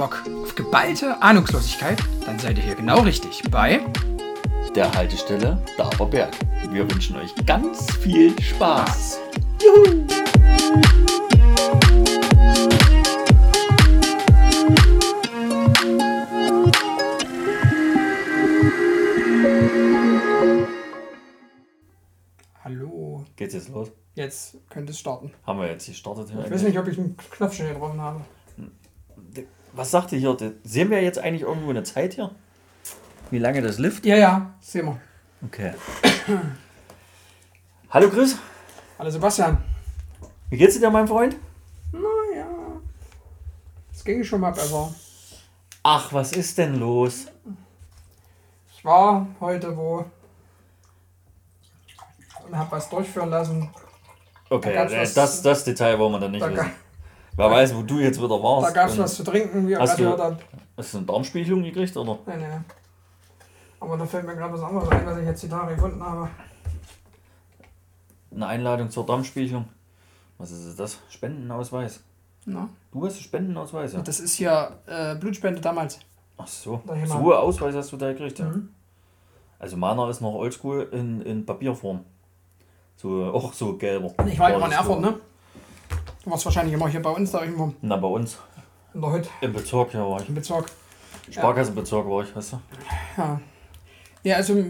Bock auf geballte Ahnungslosigkeit? Dann seid ihr hier genau richtig bei der Haltestelle Daberberg. Wir wünschen euch ganz viel Spaß. Juhu! Hallo. Geht's jetzt los? Jetzt könnte es starten. Haben wir jetzt gestartet? Ich weiß nicht, ob ich einen Knopf schon getroffen habe. Was sagt ihr hier? Sehen wir jetzt eigentlich irgendwo eine Zeit hier? Wie lange das Lift? Ja, ja, sehen wir. Okay. Hallo Chris, Hallo Sebastian. wie geht's dir, mein Freund? Naja, es ging schon mal besser. Ach, was ist denn los? Ich war heute wo und habe was durchführen lassen. Okay, Da äh, was- das, das Detail wollen wir dann nicht Da, wissen. Wer weiß, wo du jetzt wieder warst. da gab es was zu trinken, wie Hast du- gehört habt. Hast du eine Darmspiegelung gekriegt, oder? Nee, nee. Aber da fällt mir gerade was anderes ein, was ich jetzt die Tage gefunden habe. Eine Einladung zur Darmspiegelung. Was ist das? Spendenausweis. Na? Du hast einen Spendenausweis, ja? Das ist hier äh, Blutspende damals. Ach so. Da hier So einen Ausweis hast du da gekriegt, ja? Mhm. Also meiner ist noch oldschool in, in Papierform. So, auch so gelber. Ich war ja immer in Erfurt, ne? Du warst wahrscheinlich immer hier bei uns da irgendwo Na, bei uns. in der Hütte Im Bezirk, ja, war ich. im Bezirk. Sparkassenbezirk war ich, weißt du? Ja. Ja, also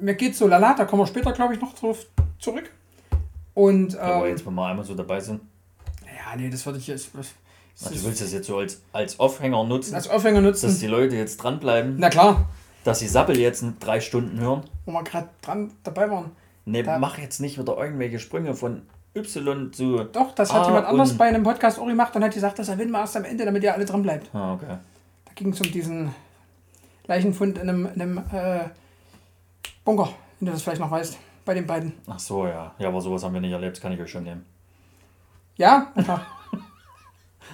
mir geht's so lala, da kommen wir später, glaube ich, noch drauf zurück. Und, Aber ähm, jetzt, wenn wir einmal so dabei sind. ja, nee, das würde ich jetzt Ach, du willst das jetzt so als, als Aufhänger nutzen, als Aufhänger dass nutzen. die Leute jetzt dranbleiben, Na klar, dass sie Sappel jetzt in drei Stunden hören. wo wir gerade dran dabei waren. Ne, mach jetzt nicht wieder irgendwelche Sprünge von Y zu. Doch, das hat Ah, jemand anders bei einem Podcast auch gemacht und hat gesagt, das erwähnen wir erst am Ende, damit ihr alle dran bleibt. Ah, okay. Da ging es um diesen Leichenfund in einem, in einem äh, Bunker, wenn du das vielleicht noch weißt, bei den beiden. Ach so, ja. Ja, aber sowas haben wir nicht erlebt, das kann ich euch schon nehmen. Ja.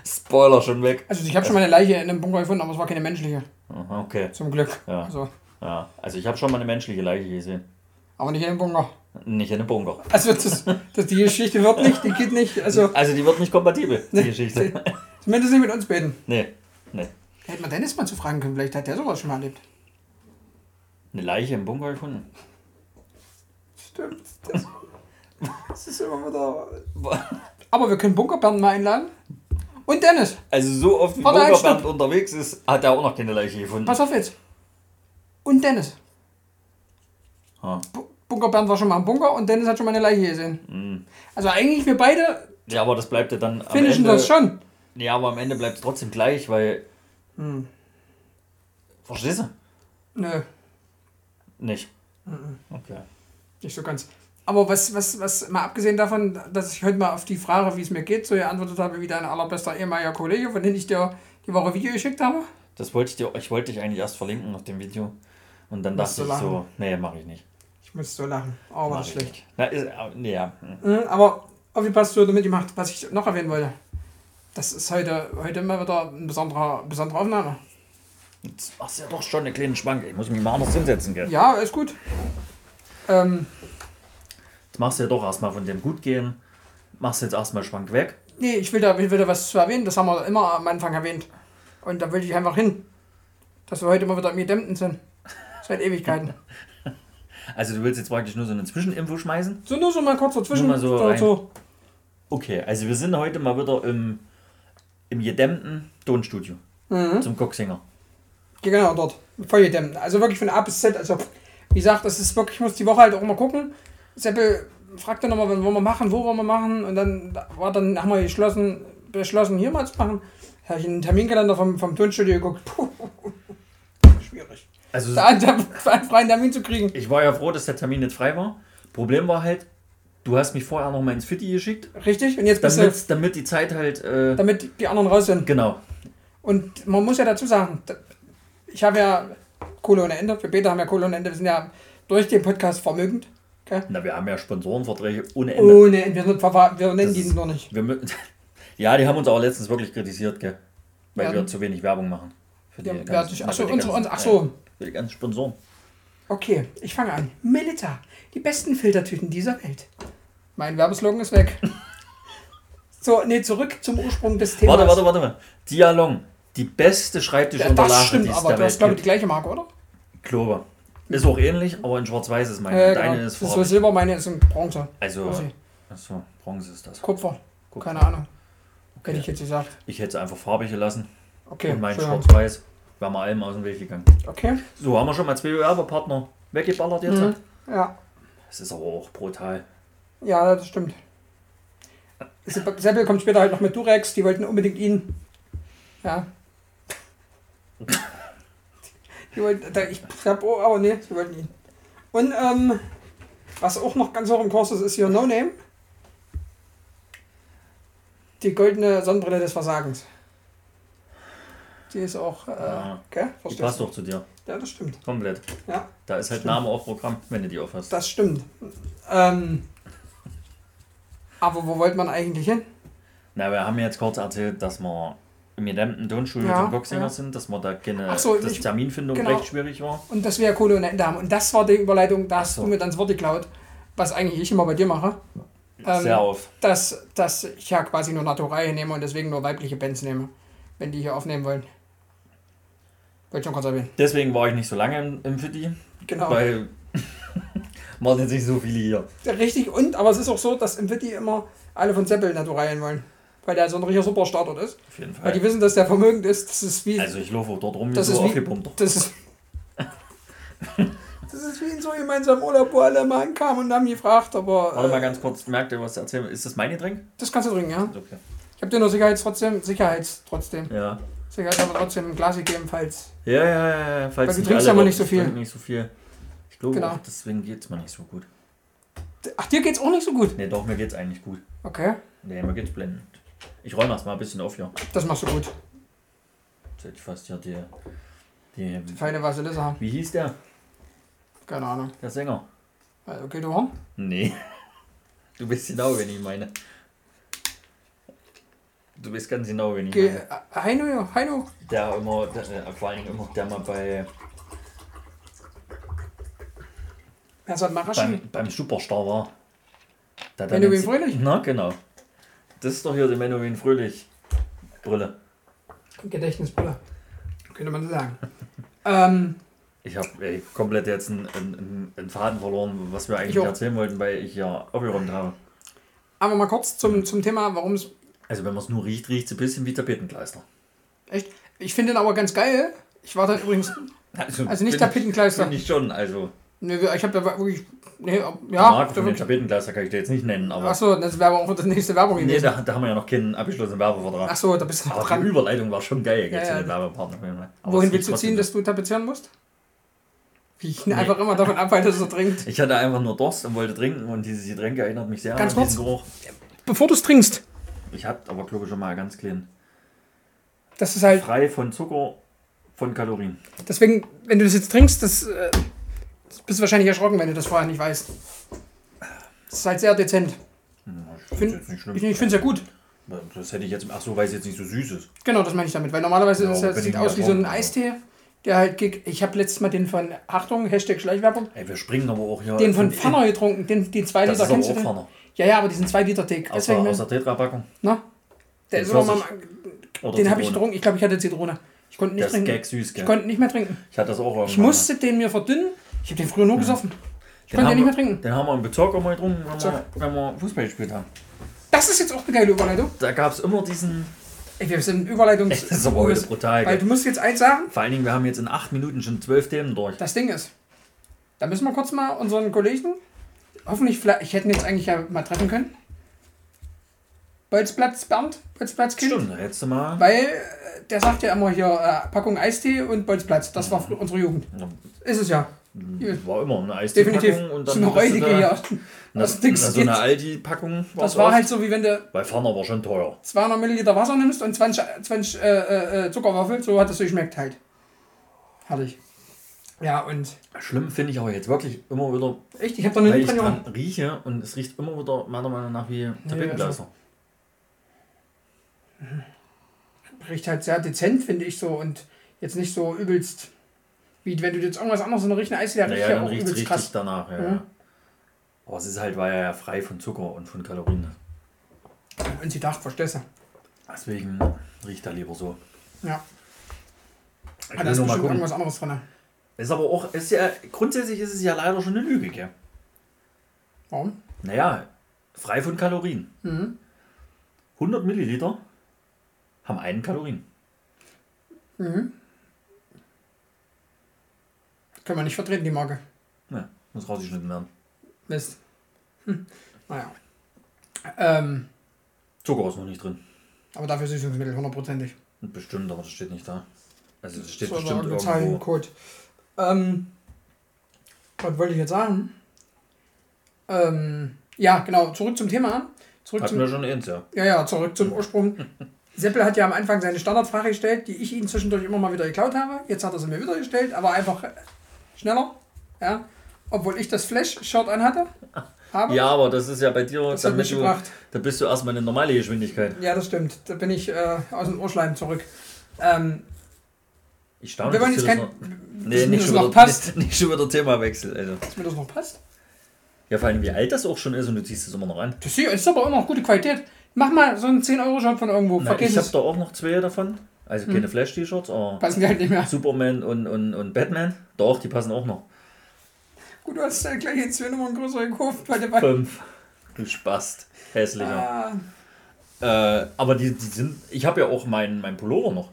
Spoiler schon weg. Also ich habe schon mal eine Leiche in einem Bunker gefunden, aber es war keine menschliche, okay. zum Glück. Ja. Also, Ja. Also ich habe schon mal eine menschliche Leiche gesehen. aber nicht in einem Bunker. Nicht in einem Bunker. Also das, das, die Geschichte wird nicht, die geht nicht. Also Also die wird nicht kompatibel, die Geschichte. zumindest nicht mit uns beiden. Nee, nee. Hätte man Dennis mal zu fragen können, vielleicht hat der sowas schon mal erlebt. Eine Leiche im Bunker gefunden. Stimmt. Das, das ist immer wieder. Aber wir können Bunkerbernd mal einladen. Und Dennis, Also so oft wie stopp. unterwegs ist, hat er auch noch keine Leiche gefunden. pass auf jetzt. Und Dennis. Ah. Bu- Bunkerbernd war schon mal im Bunker und Dennis hat schon mal eine Leiche gesehen. Mm. Also eigentlich wir beide Ja, aber das bleibt ja dann finishen Ende... das schon. Ja, aber am Ende bleibt es trotzdem gleich, weil... Hm. Verstehst du? Nö, Nicht. Mhm. Okay. nicht so ganz. Aber was, was, was, mal abgesehen davon, dass ich heute mal auf die Frage, wie es mir geht, so geantwortet habe, wie dein allerbester ehemaliger Kollege, von dem ich dir die Woche Video geschickt habe. Das wollte ich dir... Ich wollte dich eigentlich erst verlinken auf dem Video. Und dann Musst dachte ich so... Nee, mache ich nicht. Muss so lachen. Oh, war das schlecht. Na, ist, äh, ja. hm. Mhm, aber aufgepasst, du damit gemacht, was ich noch erwähnen wollte. Das ist heute, heute mal wieder eine besondere, besondere Aufnahme. Jetzt machst du ja doch schon eine kleine Schwanke. Ich muss mich mal anders hinsetzen, gell? Ja, ist gut. Ähm, Jetzt machst du ja doch erstmal von dem Gutgehen. Machst jetzt erstmal Schwank weg. nee, ich will, da, ich will da was zu erwähnen, das haben wir immer am Anfang erwähnt. Und da will ich einfach hin. Dass wir heute mal wieder im Gedämmten sind. Seit Ewigkeiten. Also du willst jetzt praktisch nur so eine Zwischeninfo schmeißen? So, nur so mal kurz dazwischen. Nur mal so. Okay, also wir sind heute mal wieder im, im gedämmten Tonstudio Mhm. zum Coxinger. Ja, genau, dort. Voll gedämmt. Also wirklich von A bis Z. Also, wie gesagt, das ist wirklich, ich muss die Woche halt auch mal gucken. Seppel fragte nochmal, wann wollen wir machen, wo wollen wir machen. Und dann war dann, haben wir geschlossen, beschlossen, hier mal zu machen. Habe ich in den Terminkalender vom, vom Tonstudio geguckt. Puh, schwierig. Also Da da einen freien Termin zu kriegen. ich war ja froh, dass der Termin nicht frei war. Problem war halt, du hast mich vorher noch mal ins Fitti geschickt, Richtig? Und jetzt bist du, damit, damit die Zeit halt, äh, damit die anderen raus sind. genau. Und man muss ja dazu sagen, ich habe ja Kohle ohne Ende. Wir beide haben ja Kohle ohne Ende. Wir sind ja durch den Podcast vermögend. Gell? Na, wir haben ja Sponsorenverträge ohne Ende. Ohne Ende. Wir, wir nennen Das die ist- noch nicht. Wir, ja, die haben uns aber letztens wirklich kritisiert, gell? Weil Ja. wir zu wenig Werbung machen. Für Ja, ganzen- wer hat sich- ach so, für die unsere- ganzen- ach so. ja, Für die ganzen Sponsoren. Okay, ich fange an. Melita, die besten Filtertüten dieser Welt. Mein Werbeslogan ist weg. so, nee, zurück zum Ursprung des Themas. Warte, warte, warte mal. Dialong. die beste Ja, Schreibtischunterlage, das die stimmt, es aber der du hast, glaube ich, die gleiche Marke, oder? Klobe. Ist auch ähnlich, aber in schwarz-weiß ist meine. Äh, Deine genau. ist das ist so farbig. Silber, meine ist in Bronze. Also, achso, Bronze ist das. Kupfer. Guck. Keine Ahnung. Hätte Okay. ich jetzt gesagt. Ich hätte es einfach farbig gelassen. Okay, und mein schwarz-weiß. Wären wir allem aus dem Weg gegangen. Okay. So, haben wir schon mal zwei Werbepartner weggeballert jetzt. Mhm. Ja. Das ist aber auch brutal. ja, das stimmt. Sepp- Seppel kommt später halt noch mit Durex, die wollten unbedingt ihn. Ja. Die wollten, ich hab, oh, aber nee, sie wollten ihn. Und ähm, was auch noch ganz hoch im Kurs ist, ist hier No Name. Die goldene Sonnenbrille des Versagens. Die ist auch, äh, Ja. gell? Die passt doch zu dir. Ja, das stimmt. Komplett. Ja, Da ist halt Stimmt. Name auf Programm, wenn du die aufhast. das stimmt. Ähm, aber wo wollte man eigentlich hin? Na, wir haben jetzt kurz erzählt, dass wir im gedämmten Tonstudio Ja, zum Boxsinger ja. sind, dass wir da keine so, dass ich- Terminfindung genau. recht schwierig war. Und dass wir Kohle ohne Ende haben. Und das war die Überleitung, da hast so. du mir dann das Wort geklaut, was eigentlich ich immer bei dir mache. Ähm, Sehr auf. Dass, dass ich ja quasi nur Naturei nehme und deswegen nur weibliche Bands nehme, wenn die hier aufnehmen wollen. Wollte ich kurz erwähnen. Deswegen war ich nicht so lange im, im Fitti, Genau. weil waren jetzt nicht so viele hier. Ja, Richtig, und, aber es ist auch so, dass im Witty immer alle von Seppel Natureien wollen. Weil der so ein richtiger Superstar dort ist. Auf jeden Weil die Fall. wissen, dass der vermögend ist. Das ist wie. Also ich laufe dort rum wie das, so ist wie aufgepumpt. das ist Das ist wie in so gemeinsamen Urlaub, wo alle mal ankamen und haben gefragt, aber. Warte mal äh, ganz kurz, merkt ihr, was ich erzähle? Ist das mein Getränk? Das kannst du trinken, ja. Okay. Ich habe dir nur Sicherheits trotzdem, Sicherheits trotzdem. Ja. Sicherheit aber trotzdem ein Glas gegeben, falls. Ja, ja, ja, ja. Falls Weil du trinkst aber dort- nicht so viel. nicht so viel. Ich glaube Genau. auch, deswegen geht es mir nicht so gut. Ach, dir geht's auch nicht so gut. Ne, doch, mir geht's eigentlich gut. Okay, Ne, mir geht's blendend. Ich räume erst mal ein bisschen auf hier. das machst du gut. Jetzt hätte ich fast hier die. die Feine Vasilisse haben. wie hieß der? Keine Ahnung. Der Sänger? Äh, Okay, du Horn? Nee. Du weißt genau, wen ich meine. Du weißt ganz genau, wen ich Ge meine. Heino, Heino. Der immer, der, äh, vor Dingen immer, der mal bei, Wer sagt Marashi? beim, beim Superstar war. Dann Menowin Fröhlich? Na, genau. Das ist doch hier die Menowin Fröhlich Brille. Gedächtnisbrille. Könnte man so sagen. ähm, Ich habe komplett jetzt einen, einen, einen Faden verloren, was wir eigentlich erzählen wollten, weil ich ja aufgeräumt habe. aber mal kurz zum, zum Thema, warum es. Also wenn man es nur riecht, riecht es ein bisschen wie Tapetenkleister. Echt. Ich finde den aber ganz geil. Ich war dann übrigens. Also nicht finde Tapetenkleister. Finde ich schon, also Nee, ich habe da wirklich. Nee, ja, da von den. Tapetenkleister kann ich dir jetzt nicht nennen, aber Achso, das wäre aber auch die nächste Werbung nee, da, da haben wir ja noch keinen abgeschlossenen Werbevertrag. Achso, da bist du Aber die dran. Überleitung war schon geil Ja, ja. den Werbepartner. Wohin willst du ziehen, dass du tapezieren musst? Wie ich ihn einfach immer davon abhalte, dass er trinkt. Ich hatte einfach nur Durst und wollte trinken und dieses Getränk erinnert mich sehr Ganz an diesen Geruch. Bevor du es trinkst, Ich hatte aber glaube ich schon mal ganz klein. das ist halt. Frei von Zucker, von Kalorien. Deswegen, wenn du das jetzt trinkst, das, äh, das bist du wahrscheinlich erschrocken, wenn du das vorher nicht weißt. Das ist halt sehr dezent. Hm, Ich Find- finde jetzt nicht schlimm. Ich, ich finde es ja gut. Das hätte ich jetzt. Ach so, weil es jetzt nicht so süß ist. Genau, das meine ich damit. Weil normalerweise Ja, das, sieht aus wie so ein. Eistee, der halt. Ich habe letztes Mal den von. Achtung, Hashtag Schleichwerbung. Ey, wir springen aber auch hier. Den von Pfanner getrunken. Den, den 2 Das Liter. ist aber Kennst du auch den? Ja, ja, aber diesen 2 Liter Dick. Aus der, aus der Tetra-Packung. Na? Der Den ist mal. Den habe ich getrunken. Ich glaube, ich hatte Zitrone. Ich konnte nicht ist trinken. gag süß, gell? Ich konnte nicht mehr trinken. Ich hatte das auch irgendwann. Ich musste den mir verdünnen. Ich habe den früher nur gesoffen. Ich Den konnte den nicht mehr trinken. Den haben wir im Bezirk auch mal getrunken, wenn So. wir, wenn wir Fußball gespielt haben. Das ist jetzt auch eine geile Überleitung. Da gab es immer diesen. Ey, wir sind Überleitungs... Das ist aber heute brutal. Weil du musst jetzt eins sagen. Vor allen Dingen, wir haben jetzt in acht Minuten schon zwölf Themen durch. Das Ding ist, da müssen wir kurz mal unseren Kollegen, hoffentlich, vielleicht, ich hätte ihn jetzt eigentlich ja mal treffen können. Bolzplatz Bernd, Bolzplatz Kind. Stimmt, jetzt mal. Weil äh, der sagt ja immer hier äh, Packung Eistee und Bolzplatz. Das war frü- unsere Jugend. Ist es ja. War immer eine Definitiv. Eistee-Packung und so dann eine bist du räudige da- hier. Das na, so eine Aldi-Packung. Das war halt so, wie wenn du Weil Pfanner war schon teuer. 200 Milliliter Wasser nimmst und 20, 20 äh, äh, äh, Zuckerwaffel. So hat es so geschmeckt halt. Herrlich. Ja, und Schlimm finde ich aber jetzt wirklich immer wieder, echt, ich habe da weil nie ich dran rieche und es riecht immer wieder meiner Meinung nach wie Tapetengleiser. Riecht halt sehr dezent, finde ich so. Und jetzt nicht so übelst, wie wenn du jetzt irgendwas anderes in der richtigen Eis, der riecht Naja, ja dann auch übelst richtig krass. danach. Ja. Ja. Aber es ist halt, weil er ja frei von Zucker und von Kalorien ist. Und sie dachte, verstehst du? Deswegen riecht er lieber so. Ja. Ah, da ist nur mal bestimmt irgendwas anderes drin. Ist aber auch, ist ja, grundsätzlich ist es ja leider schon eine Lüge, gell? Warum? Naja, frei von Kalorien. Mhm. 100 Milliliter haben einen Kalorien. Mhm. Können wir nicht vertreten, die Marke. Ja, muss rausgeschnitten werden. Mist. Hm. Naja. Ähm, Zucker ist noch nicht drin. aber dafür Süßungsmittel, hundertprozentig. Bestimmt, aber das steht nicht da. Also es steht So, bestimmt irgendwo. Code. Ähm, was wollte ich jetzt sagen? Ähm, ja, genau, zurück zum Thema. Zurück Hatten zum, wir schon eins, ja. ja, ja, zurück zum Ursprung. Seppel hat ja am Anfang seine Standardfrage gestellt, die ich ihm zwischendurch immer mal wieder geklaut habe. Jetzt hat er sie mir wieder gestellt, aber einfach schneller. Ja, obwohl ich das Flash-Shirt anhatte. Habe. Ja, aber das ist ja bei dir, Das hat damit mich du, da bist du erstmal eine normale Geschwindigkeit. Ja, das stimmt. Da bin ich äh, aus dem Urschleim zurück. Ähm, Ich staune, wir wollen dass jetzt kein. noch, nee, nicht schon, noch wieder, passt. Nicht, schon wieder Themawechsel. Also. Dass mir das noch passt. Ja, vor allem wie alt das auch schon ist und du ziehst es immer noch an. Das ist aber immer noch gute Qualität. Mach mal so einen 10-Euro-Shop von irgendwo. Na, Vergiss ich habe da auch noch zwei davon. Also keine Flash-T-Shirts, aber Passen die halt nicht mehr. Superman und, und, und Batman. Doch, die passen auch noch. Gut, du hast ja gleich jetzt zwei Nummern größer gekauft bei der. Fünf. Du Spast. Hässlicher. Ah, Äh, aber die, die sind. Ich habe ja auch meinen mein Pullover noch.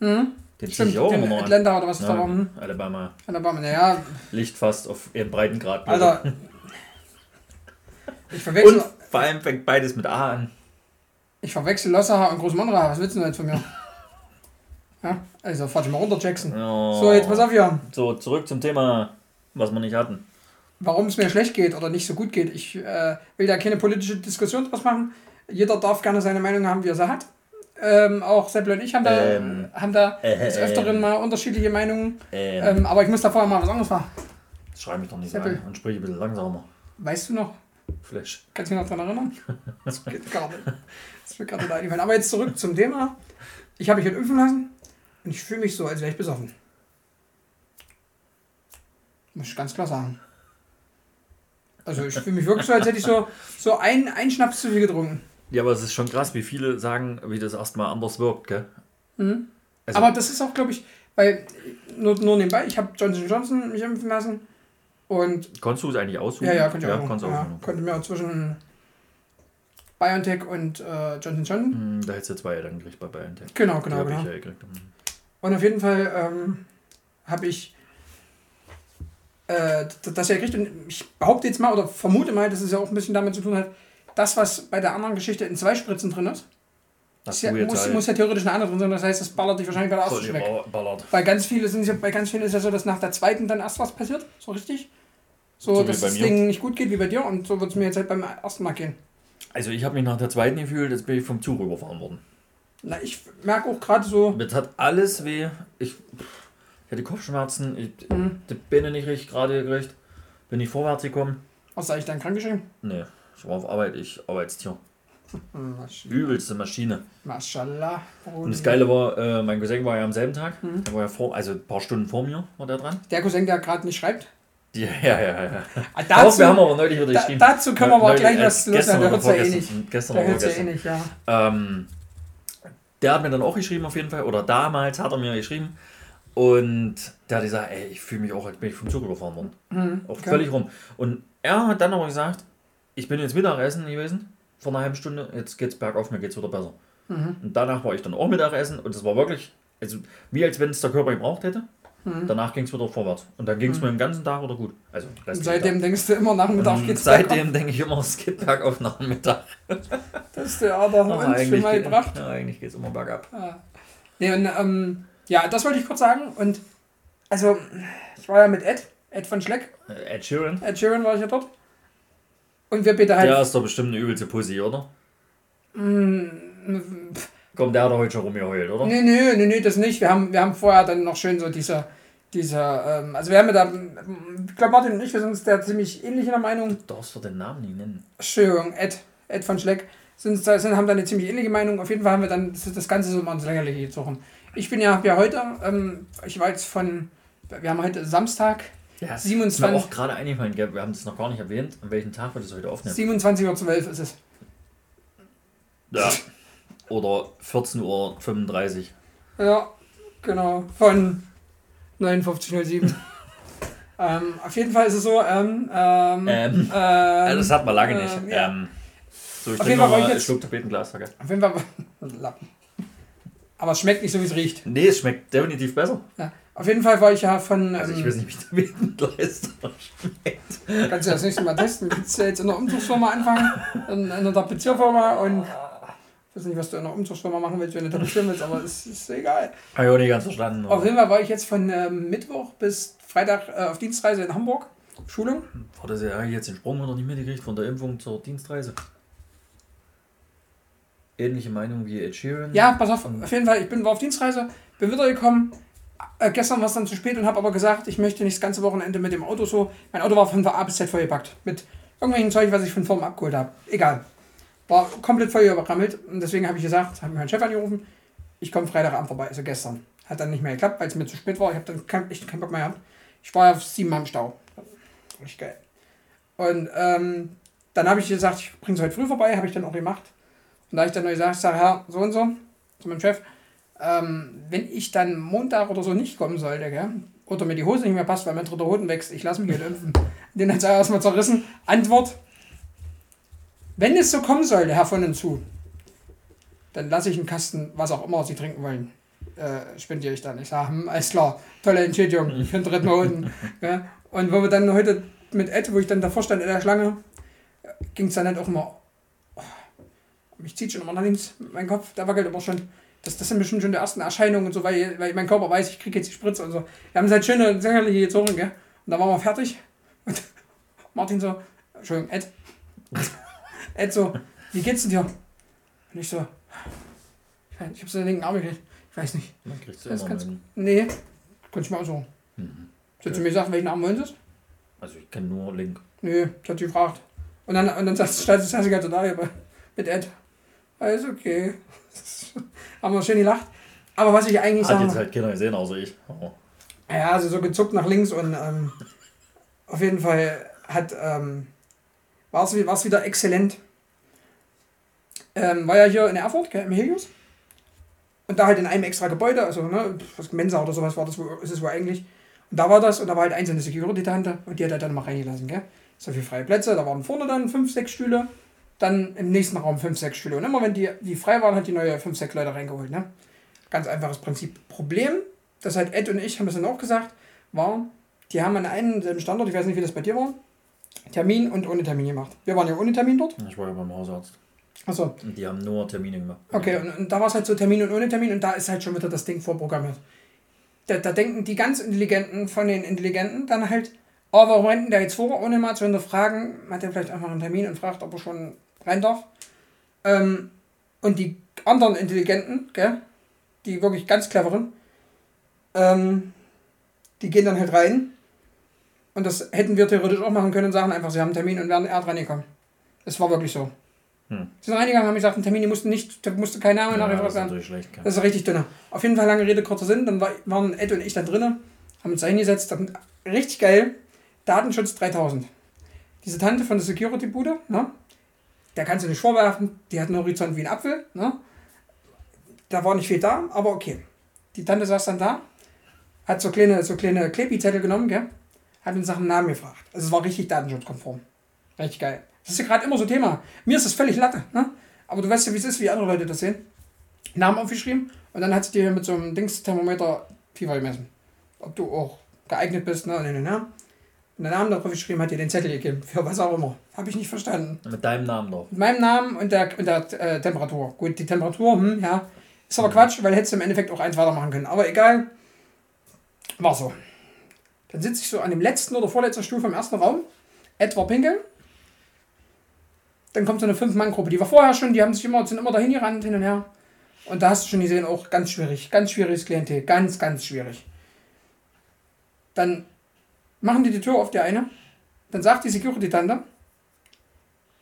mhm. Den ziehe Stimmt, ich auch den immer noch an. Atlanta oder was ist da. Hm? Alabama. Alabama, naja, Licht fast auf ihren Breitengrad. Alter. Ich verwechsel, Und vor allem fängt beides mit A an. ich verwechsel Lossaha und Großmonra. Was willst du denn jetzt von mir? Ja, also fahr dich mal runter, Jackson. Oh. So, jetzt pass auf hier. So, zurück zum Thema, was wir nicht hatten. Warum es mir schlecht geht oder nicht so gut geht. Ich äh, will da keine politische Diskussion draus machen. Jeder darf gerne seine Meinung haben, wie er sie hat. Ähm, auch Seppel und ich haben da, Ähm. haben da Äh, des äh, Öfteren ähm. mal unterschiedliche Meinungen. Ähm, Ähm, aber ich muss da vorher mal was anderes machen. schreibe ich doch nicht Seppel. und sprich ein bisschen langsamer. Weißt du noch? Flash. Kannst du dich noch daran erinnern? Das geht gar nicht. Das mir gerade nicht eingefallen. Aber jetzt zurück zum Thema. Ich habe mich halt impfen lassen und ich fühle mich so, als wäre ich besoffen. Muss ich ganz klar sagen. Also ich fühle mich wirklich so, als hätte ich so, so ein, ein Schnaps zu viel getrunken. Ja, aber es ist schon krass, wie viele sagen, wie das erstmal anders wirkt, gell? Mhm. Also- Aber das ist auch, glaube ich, weil, nur, nur nebenbei, ich habe Johnson Johnson mich impfen lassen und Konntest du es eigentlich aussuchen? ja, ja, konnte ich ja, auch. konntest ja, aussuchen. konnte mir auch zwischen BioNTech und äh, Johnson Johnson. Hm, Da hättest du zwei dann gekriegt bei BioNTech. Genau, Die genau, hab genau. ich ja gekriegt. Hm. Und auf jeden Fall ähm, habe ich äh, das ja gekriegt und ich behaupte jetzt mal oder vermute mal, dass es ja auch ein bisschen damit zu tun hat, das, was bei der anderen Geschichte in zwei Spritzen drin ist, Hast ist ja, du muss, halt muss ja theoretisch eine andere drin sein. Das heißt, das ballert dich wahrscheinlich bei der ersten weg. Bei ganz vielen sind es ja, bei ganz vielen ist ja so, dass nach der zweiten dann erst was passiert, so richtig. So, So dass das. Ding nicht gut geht wie bei dir und so wird es mir jetzt halt beim ersten Mal gehen. Also ich habe mich nach der zweiten gefühlt, jetzt bin ich vom Zug überfahren worden. Na, ich merke auch gerade so, Mir hat alles weh. Ich, ich hatte Kopfschmerzen, ich Mhm. die Beine nicht richtig gerade gekriegt. Bin nicht vorwärts gekommen. was sag ich dann krankgeschrieben? Nee, ich war auf Arbeit, ich Arbeitstier. Hm, Masch- Übelste Maschine. Maschallah. Und das Geile war, äh, mein Cousin war ja am selben Tag. Mhm. Der war ja vor, also ein paar Stunden vor mir war der dran. Der Cousin, der gerade nicht schreibt. Ja, ja, ja. ja. Ah, Auch, wir haben aber neulich wieder da, geschrieben. dazu können wir aber gleich äh, was los gestern Der hört ja eh nicht. Gestern Der hört ja eh nicht, ja. Ähm, der hat mir dann auch geschrieben auf jeden Fall, oder damals hat er mir geschrieben. Und der hat gesagt, ey, ich fühle mich auch, als bin ich vom Zug überfahren worden. Mhm, Auch okay. völlig rum. Und er hat dann aber gesagt, ich bin jetzt Mittagessen gewesen, vor einer halben Stunde, jetzt geht's bergauf, mir geht's wieder besser. Mhm. Und danach war ich dann auch Mittagessen und es war wirklich, also wie als wenn es der Körper gebraucht hätte. Mhm. Danach ging es wieder vorwärts. Und dann ging es mir den ganzen Tag wieder gut. Also seitdem denkst du immer nach dem Mittag Und geht's seitdem denke ich immer, es geht bergauf nach dem Mittag. Das ist der Ader uns schon mal gebracht. ja, eigentlich geht es immer bergab. Ja. Nee, und, ähm, ja, das wollte ich kurz sagen. Und also, ich war ja mit Ed, Ed von Schleck, Äh, Ed Sheeran, Ed Sheeran war ich ja dort. Und wir bitte halt. der ist doch bestimmt eine übelste Pussy, oder? Mm, Komm, der hat doch heute schon rumgeheult, oder? Nee, nee, nee, nee, das nicht. Wir haben, wir haben vorher dann noch schön so diese, diese, ähm, also wir haben ja da, ich glaube Martin und ich, wir sind uns da ziemlich ähnlich in der Meinung. Du darfst doch den Namen nicht nennen. Entschuldigung, Ed, Ed von Schleck, sind, sind, haben da eine ziemlich ähnliche Meinung. Auf jeden Fall haben wir dann das, Ganze so mal ins Lächerliche gezogen. Ich bin ja, ja heute, ähm, ich war jetzt von, wir haben heute Samstag, Ja, 27 Ist mir auch gerade eingefallen, wir haben das noch gar nicht erwähnt, an welchem Tag wir das heute aufnehmen. 27.12 Uhr ist es. Ja. Oder 14.35 Uhr. Ja, Genau, von 5907. ähm, auf jeden Fall ist es so, ähm, ähm, Ähm, ähm, das hat man lange nicht. ähm, ja. Ähm, so, ich Auf trinke jeden Fall noch wollte mal ich einen Schluck Tapetenglas. Okay. Auf jeden Fall. Lappen. Aber es schmeckt nicht so, wie es riecht. Nee, es schmeckt definitiv besser. Ja. Auf jeden Fall war ich ja von. Also ich ähm, weiß nicht, wie Tapetenglas schmeckt. Kannst du das nächste Mal testen? Kannst du jetzt in einer Umzugsfirma anfangen, in, in einer Tapezierfirma und ich weiß nicht, was du in einer Umzugsfirma machen willst, wenn du tapezieren willst, aber es ist egal. Habe ich auch nicht ganz verstanden. Auf jeden Fall war ich jetzt von ähm, Mittwoch bis Freitag äh, auf Dienstreise in Hamburg. Schulung. War das ja jetzt den Sprung noch nicht mitgekriegt von der Impfung zur Dienstreise? Ähnliche Meinung wie Ed Sheeran. Ja, pass auf, auf jeden Fall, ich bin war auf Dienstreise, bin wiedergekommen. Äh, gestern war es dann zu spät und habe aber gesagt, ich möchte nicht das ganze Wochenende mit dem Auto so. Mein Auto war von A bis Z vollgepackt. Mit irgendwelchen Zeug, was ich von Firmen abgeholt habe. Egal. War komplett voll überrammelt. Und deswegen habe ich gesagt, habe meinen Chef angerufen, ich komme Freitagabend vorbei, also gestern. Hat dann nicht mehr geklappt, weil es mir zu spät war. Ich habe dann kein, echt keinen Bock mehr gehabt. Ich war ja sieben Mal im Stau. Richtig geil. Und ähm, dann habe ich gesagt, ich bringe es heute früh vorbei, habe ich dann auch gemacht. Und da ich dann nur gesagt, ich sage, Herr, so und so, zu meinem Chef, ähm, wenn ich dann Montag oder so nicht kommen sollte, gell, oder mir die Hose nicht mehr passt, weil mein dritter Hoden wächst, ich lasse mich halt impfen. Den hat er erstmal zerrissen. Antwort, wenn es so kommen sollte, Herr von und zu, dann lasse ich einen Kasten, was auch immer Sie trinken wollen, äh, spendiere ich dann. Ich sage, hm, alles klar, tolle Entschädigung für den dritten Hoden. ja. Und wo wir dann heute mit Ed, wo ich dann davor stand in der Schlange, ging es dann halt auch immer mich zieht schon immer nach links, mein Kopf, der wackelt immer schon. Das, das sind bestimmt schon die ersten Erscheinungen und so, weil, weil mein Körper weiß, ich kriege jetzt die Spritze und so. Wir haben halt schöne, sächerliche gezogen, gell? Und dann waren wir fertig. Und Martin so, Entschuldigung, Ed. Ed so, wie geht's denn dir? Und ich so, ich, weiß- ich hab so den linken Arm gekriegt. Ich weiß nicht. Man kriegt Das immer kannst- einen- Nee, könnte ich mal aussuchen. Mhm. Soll du mir sagen, welchen Arm wollen sie es? Also ich kenne nur Link. Nö, ich hatte gefragt. Und dann, und dann sagt stand das Jessica da bei- mit Ed. Alles okay. Haben wir schön gelacht. Aber was ich eigentlich Hat jetzt halt keiner gesehen, außer ich. Oh. Ja, also so gezuckt nach links und ähm, auf jeden Fall hat ähm, war es wieder exzellent. Ähm, war ja hier in Erfurt, gell, im Helios. Und da halt in einem extra Gebäude, also ne, was Mensa oder sowas war das, wo, ist es wohl eigentlich. Und da war das und da war halt einzelne Security-Tante und die hat er dann mal reingelassen, gell. So viele freie Plätze, da waren vorne dann fünf, sechs Stühle, dann im nächsten Raum fünf, sechs Stühle. Und immer wenn die, die frei waren, hat die neue fünf, sechs Leute reingeholt, ne. Ganz einfaches Prinzip. Problem, das hat Ed und ich, haben es dann auch gesagt, war, die haben an einem selben Standort, ich weiß nicht, wie das bei dir war, Termin und ohne Termin gemacht. Wir waren ja ohne Termin dort. Ich war ja beim Hausarzt. Achso, Und die haben nur Termine gemacht. okay, und, und da war es halt so Termin und ohne Termin und da ist halt schon wieder das Ding vorprogrammiert. Da, da denken die ganz Intelligenten von den Intelligenten dann halt, oh, warum rennt denn der jetzt vor, ohne mal zu hinterfragen, hat er vielleicht einfach einen Termin und fragt, ob er schon rein darf. Ähm, und die anderen Intelligenten, gell, die wirklich ganz cleveren, ähm, die gehen dann halt rein. Und das hätten wir theoretisch auch machen können und sagen einfach, sie haben einen Termin und wären eher dran gekommen. Es war wirklich so. Hm. Sie sind reingegangen, haben gesagt, einen Termin, die mussten nicht, da musste kein Name Ja, das werden. natürlich schlecht. gell. Das ist richtig dünner. Auf jeden Fall lange Rede, kurzer Sinn. Dann war, waren Ed und ich dann drinnen, haben uns da hingesetzt. Dann, richtig geil. Datenschutz 3000. Diese Tante von der Security-Bude, ne? Der kannst du nicht vorwerfen. Die hat einen Horizont wie ein Apfel. Ne? Da war nicht viel da, aber okay. Die Tante saß dann da, hat so kleine, so kleine Klebi-Zettel genommen, gell? hat uns nach dem Namen gefragt. Also es war richtig datenschutzkonform. Richtig geil. Das ist ja gerade immer so Thema. Mir ist das völlig Latte. Ne? Aber du weißt ja, wie es ist, wie andere Leute das sehen. Namen aufgeschrieben und dann hat sie dir mit so einem Dingsthermometer Fieber gemessen. Ob du auch geeignet bist, ne? ne, ne, ne. Und der Name drauf geschrieben, hat dir den Zettel gegeben. Für was auch immer. Habe ich nicht verstanden. Mit deinem Namen drauf. Mit meinem Namen und der, und der äh, Temperatur. Gut, die Temperatur, hm, ja. Ist aber Quatsch, weil hättest du im Endeffekt auch eins weitermachen können. Aber egal. War so. Dann sitze ich so an dem letzten oder vorletzten Stuhl vom ersten Raum. Etwa pinkeln. Dann kommt so eine Fünf-Mann-Gruppe. Die war vorher schon, die haben sich immer, sind immer dahin gerannt, hin und her. Und da hast du schon gesehen, auch ganz schwierig. Ganz schwieriges Klientel. Ganz, ganz schwierig. Dann machen die die Tür auf, der eine. Dann sagt die Security-Tante,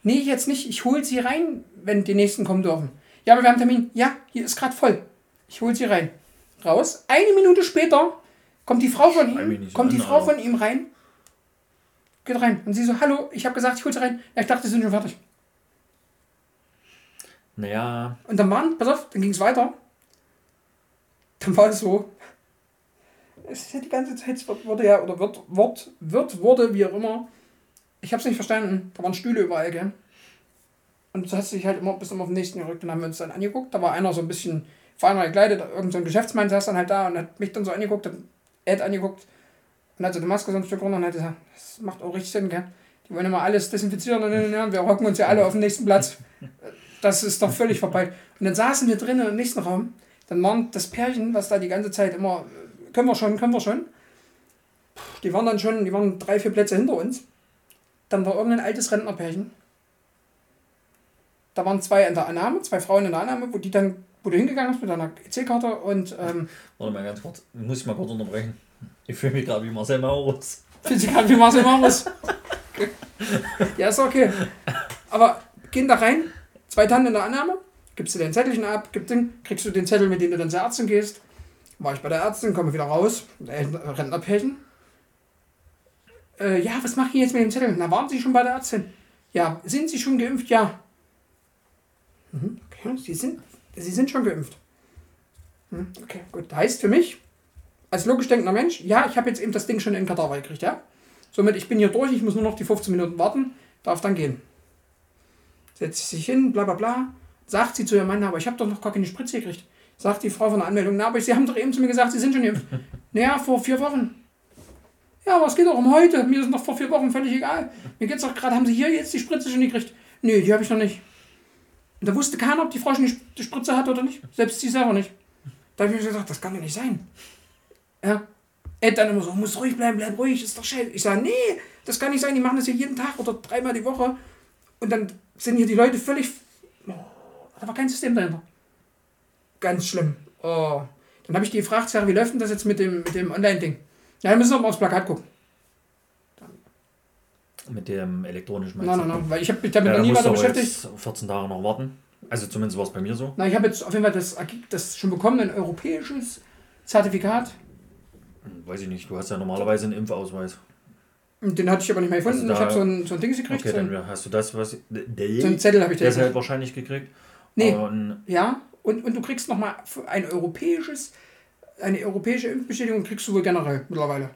Nee, jetzt nicht. Ich hol sie rein, wenn die nächsten kommen dürfen. Ja, aber wir haben Termin. Ja, hier ist gerade voll. Ich hol sie rein. Raus. Eine Minute später kommt die Frau von ihm, kommt die an, Frau Alter. von ihm rein. Geht rein. Und sie so, hallo, ich habe gesagt, ich hol sie rein. Ja, ich dachte, sie sind schon fertig. Naja, Und dann waren, pass auf, dann ging es weiter. Dann war es so, es ist ja die ganze Zeit, es wurde ja, oder wird, wird, wird, wurde, wie auch immer. Ich hab's nicht verstanden. Da waren Stühle überall, gell? Und so hast du dich halt immer bis immer auf den nächsten gerückt und haben wir uns dann angeguckt. Da war einer so ein bisschen feiner gekleidet, irgendein so Geschäftsmann saß dann halt da und hat mich dann so angeguckt, hat Ed angeguckt und hat so die Maske so ein Stück runter und hat gesagt, das macht auch richtig Sinn, gell? Die wollen immer alles desinfizieren und, und, und wir hocken uns ja alle auf den nächsten Platz. Das ist doch völlig vorbei. Und dann saßen wir drinnen im nächsten Raum. Dann waren das Pärchen, was da die ganze Zeit immer, können wir schon, können wir schon. Die waren dann schon, die waren drei, vier Plätze hinter uns. Dann war irgendein altes Rentnerpärchen. Da waren zwei in der Annahme, zwei Frauen in der Annahme, wo die dann, wo du hingegangen bist mit deiner EC-Karte und ähm, Warte mal ganz kurz. Muss ich mal kurz unterbrechen. Ich fühle mich gerade wie Marcel Maurus. Fühlt sich gerade wie Marcel Maurus. ja, ist okay. Aber gehen da rein, zwei Tannen in der Annahme, gibst du den Zettelchen ab, gib den, kriegst du den Zettel, mit dem du dann zur Ärztin gehst. War ich bei der Ärztin, komme wieder raus, äh, Rentnerpärchen. Äh, ja, was mache ich jetzt mit dem Zettel? Na, waren Sie schon bei der Ärztin? Ja, sind Sie schon geimpft? Ja. Mhm, okay, Sie sind, Sie sind schon geimpft. Hm, okay, gut. Heißt für mich, als logisch denkender Mensch, ja, ich habe jetzt eben das Ding schon in Kadaver gekriegt, ja? Somit, ich bin hier durch, ich muss nur noch die 15 Minuten warten, darf dann gehen. Setzt sich hin, bla bla bla. Sagt sie zu ihrem Mann, aber ich habe doch noch gar keine Spritze gekriegt. Sagt die Frau von der Anmeldung, na, aber Sie haben doch eben zu mir gesagt, Sie sind schon geimpft. naja, vor vier Wochen. Ja, aber es geht doch um heute. Mir ist noch vor vier Wochen völlig egal. Mir geht's doch gerade, haben Sie hier jetzt die Spritze schon gekriegt? Nee, die habe ich noch nicht. Und da wusste keiner, ob die Frau schon die Sp- die Spritze hat oder nicht. Selbst sie selber nicht. Da habe ich mir gesagt, das kann doch nicht sein. Ja. Ed dann immer so, muss ruhig bleiben, bleib ruhig, ist doch scheiße. Ich sage, nee, das kann nicht sein, die machen das hier jeden Tag oder dreimal die Woche. Und dann sind hier die Leute völlig. Oh, da war kein System dahinter. Ganz schlimm. Oh. Dann habe ich die gefragt, Sarah, wie läuft denn das jetzt mit dem, mit dem Online-Ding? Ja, dann müssen wir mal aufs Plakat gucken. Mit dem elektronischen Nein, nein, nein, weil ich habe mich damit Ja, noch nie weiter beschäftigt. jetzt 14 Tage noch warten. Also zumindest war es bei mir so. Na, ich habe jetzt auf jeden Fall das, das schon bekommen, ein europäisches Zertifikat. Hm, Weiß ich nicht, du hast ja normalerweise einen Impfausweis. Den hatte ich aber nicht mehr gefunden. Also da- ich habe so ein, so ein Ding gekriegt. Okay, so, ein, dann hast du das, was. so einen Der Zettel habe ich da ist halt wahrscheinlich gekriegt. Nee. Ja, und, und du kriegst nochmal ein europäisches, eine europäische Impfbestätigung kriegst du wohl generell mittlerweile.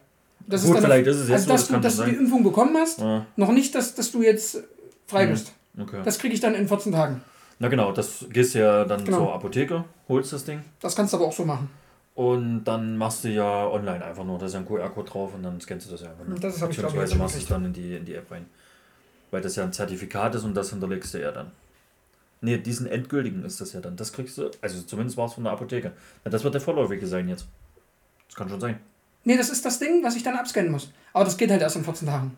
Das Gut, dann- vielleicht ist es jetzt also, so, dass, das du, dass du die. Impfung bekommen hast, ja, noch nicht, dass, dass du jetzt frei Mhm. bist. okay. Das kriege ich dann in 14 Tagen. Na genau, das gehst ja dann Genau. zur Apotheke, holst das Ding Das kannst du aber auch so machen. und dann machst du ja online einfach nur, da ist ja ein QR-Code drauf und dann scannst du das ja einfach. nur. Das habe ich, glaube ich, machst du es dann in die, in die App rein. Weil das ja ein Zertifikat ist und das hinterlegst du ja dann. Ne, diesen endgültigen ist das ja dann. Das kriegst du, also zumindest war es von der Apotheke. Na, das wird der vorläufige sein jetzt. Das kann schon sein. Nee, das ist das Ding, was ich dann abscannen muss. Aber das geht halt erst in 14 Tagen.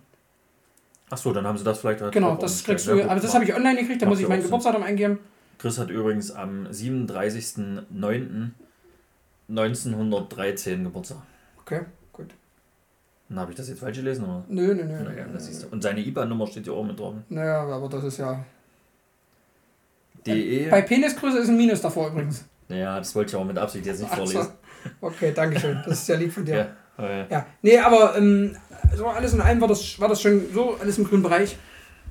Ach so, dann haben sie das vielleicht halt Genau, das kriegst Ja, du. gut, Also das habe ich online gekriegt, da muss ich ja mein. Geburtsdatum eingeben. Chris hat übrigens am 37.09.1913 Geburtstag. Okay, gut. Dann habe ich das jetzt falsch gelesen, oder? Nö, nö, nö. Naja, das siehst du. Und seine IBAN-Nummer steht ja auch mit drauf. Naja, aber das ist ja. DE. Bei Penisgröße ist ein Minus davor übrigens. Ja, das wollte ich auch mit Absicht jetzt nicht Ach vorlesen. Okay, danke schön. Das ist ja lieb von dir. Ja, äh, Ja, nee, aber ähm, so alles in allem war das, war das schon so alles im grünen Bereich.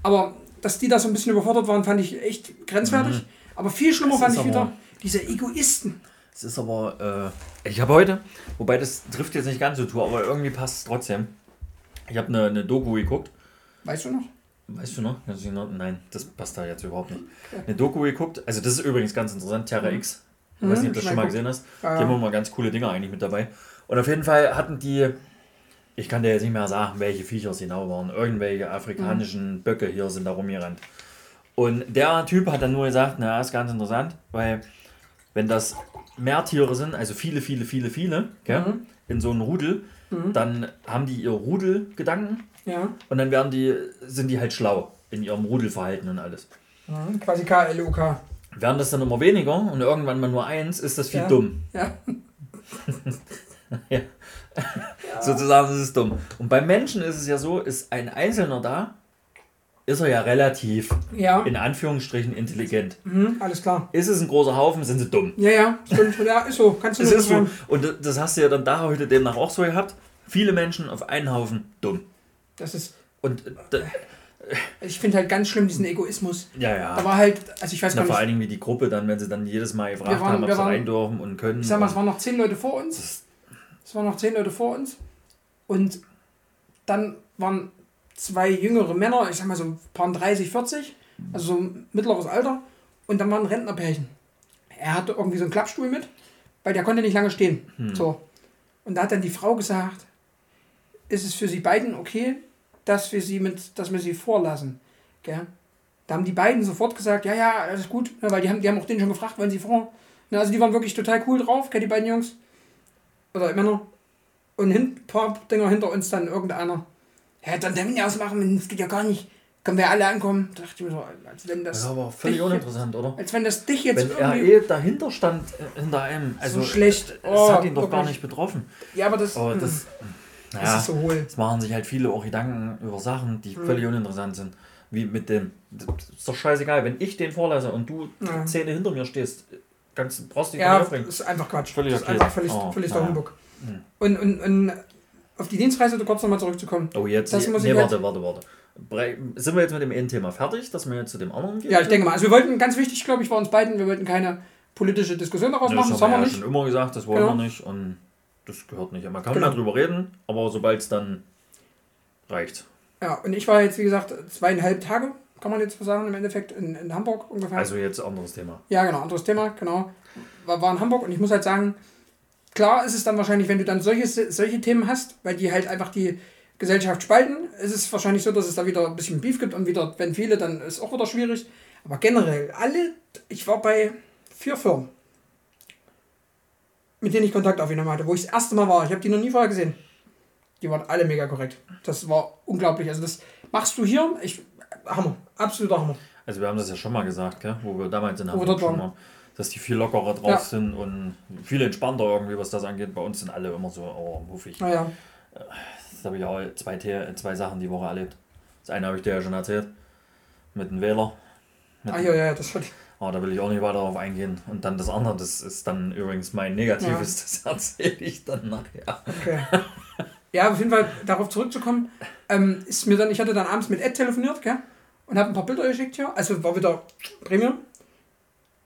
Aber dass die da so ein bisschen überfordert waren, fand ich echt grenzwertig. Aber viel schlimmer Das fand ich wieder aber- diese Egoisten. Es ist aber, äh, ich habe heute, wobei das trifft jetzt nicht ganz so zu, aber irgendwie passt es trotzdem. Ich habe eine, eine Doku geguckt. Weißt du noch? Weißt du noch? Nein, das passt da jetzt überhaupt nicht. Eine Doku geguckt. Also, das ist übrigens ganz interessant. Terra X. Ich weiß nicht, ob du das Mhm, schon mal gesehen hast. Die haben immer ganz coole Dinge eigentlich mit dabei. Und auf jeden Fall hatten die, ich kann dir jetzt nicht mehr sagen, welche Viecher es genau waren. Irgendwelche afrikanischen Böcke hier sind da rumgerannt. Und der Typ hat dann nur gesagt, na, ist ganz interessant, weil wenn das mehr Tiere sind, also viele, viele, viele, viele, gell, Mhm. in so einem Rudel, dann haben die ihr Rudelgedanken Ja. und dann werden die, sind die halt schlau in ihrem Rudelverhalten und alles. Mhm, quasi KLOK. Werden das dann immer weniger und irgendwann mal nur eins, ist das viel Ja. dumm. Ja. Ja. Sozusagen ist es dumm. Und beim Menschen ist es ja so, ist ein Einzelner da, ist er ja relativ, Ja. in Anführungsstrichen, intelligent. Mhm, alles klar. Ist es ein großer Haufen, sind sie dumm. Ja, ja, stimmt. Ja, ist so. Kannst du nur ist so. Und das- das hast du ja dann da heute demnach auch so gehabt. Viele Menschen auf einen Haufen dumm. Das ist. Und äh, da, Ich finde halt ganz schlimm diesen Egoismus. ja, Da ja. war halt, also ich weiß Na, gar vor nicht. allen Dingen wie die Gruppe dann, wenn sie dann jedes Mal gefragt waren- haben, ob sie rein dürfen und können. Ich sag mal, es waren noch zehn Leute vor uns. Es waren noch zehn Leute vor uns. Und dann waren zwei jüngere Männer, ich sag mal so ein paar 30, 40, also so ein mittleres Alter. Und dann waren Rentnerpärchen. Er hatte irgendwie so einen Klappstuhl mit, weil der konnte nicht lange stehen. So. Und da hat dann die Frau gesagt, ist es für sie beiden okay, dass wir sie mit, dass wir sie vorlassen. Gell? Da haben die beiden sofort gesagt, ja, ja, alles gut, ne, weil die haben, die haben auch den schon gefragt, wollen sie vor. Ne, also die waren wirklich total cool drauf, gell, die beiden Jungs. Oder Männer. Und ein paar Dinger hinter uns dann irgendeiner. Ja, dann Termin ausmachen, das geht ja gar nicht. Können wir alle ankommen? Da dachte ich mir so, als wenn das. Das war aber völlig uninteressant, oder? Als wenn das dich jetzt Wenn er eh dahinter stand, äh, hinter einem. Also, schlecht. Es Oh, hat ihn doch gar wirklich. nicht betroffen. Ja, aber das. Hm, das. das Ist so hohl. es machen sich halt viele auch Gedanken über Sachen, die völlig uninteressant sind. Wie mit dem. Das ist doch scheißegal, wenn ich den vorlasse und du Ja. Zähne hinter mir stehst, kannst, brauchst du dich Ja, nicht aufregen. ist einfach Quatsch. Völlig das ist okay. einfach völlig, Oh, völlig naja. der Humbug. Und, und, und auf die Dienstreise kurz nochmal zurückzukommen. Oh, jetzt. Das muss nee, ich warte, warte, warte. Sind wir jetzt mit dem einen Thema fertig, dass wir jetzt zu dem anderen gehen? Ja, ich denke mal. Also wir wollten, ganz wichtig, glaube ich, war uns beiden, wir wollten keine politische Diskussion daraus Das, machen. das Das haben wir ja nicht. schon immer gesagt, das wollen Genau. wir nicht und das gehört nicht. Man kann Genau. mal drüber reden, aber sobald es dann reicht. Ja, und ich war jetzt, wie gesagt, zweieinhalb Tage, kann man jetzt sagen, im Endeffekt in, in Hamburg ungefähr. Also jetzt anderes Thema. Ja, genau, anderes Thema, genau. War, war in Hamburg und ich muss halt sagen, klar ist es dann wahrscheinlich, wenn du dann solche, solche Themen hast, weil die halt einfach die Gesellschaft spalten, ist es wahrscheinlich so, dass es da wieder ein bisschen Beef gibt und wieder, wenn viele, dann ist auch wieder schwierig. Aber generell, alle, ich war bei vier Firmen, mit denen ich Kontakt aufgenommen hatte, wo ich das erste Mal war. Ich habe die noch nie vorher gesehen. Die waren alle mega korrekt. Das war unglaublich. Also das machst du hier, ich, Hammer, absoluter Hammer. Also wir haben das ja schon mal gesagt, gell? wo wir damals in Hamburg schon mal, dass die viel lockerer drauf Ja. sind und viel entspannter irgendwie, was das angeht. Bei uns sind alle immer so, oh, muffig. Naja, Das habe ich auch zwei, zwei Sachen die Woche erlebt. Das eine habe ich dir ja schon erzählt. Mit dem Wähler. Mit ah, ja, ja, das hat Aber da will ich auch nicht weiter darauf eingehen. Und dann das andere, das ist dann übrigens mein Negatives, das erzähle ich dann nachher. Okay. Ja, auf jeden Fall darauf zurückzukommen, ähm, ist mir dann, ich hatte dann abends mit Ed telefoniert, gell? Und habe ein paar Bilder geschickt hier. Also war wieder Premium.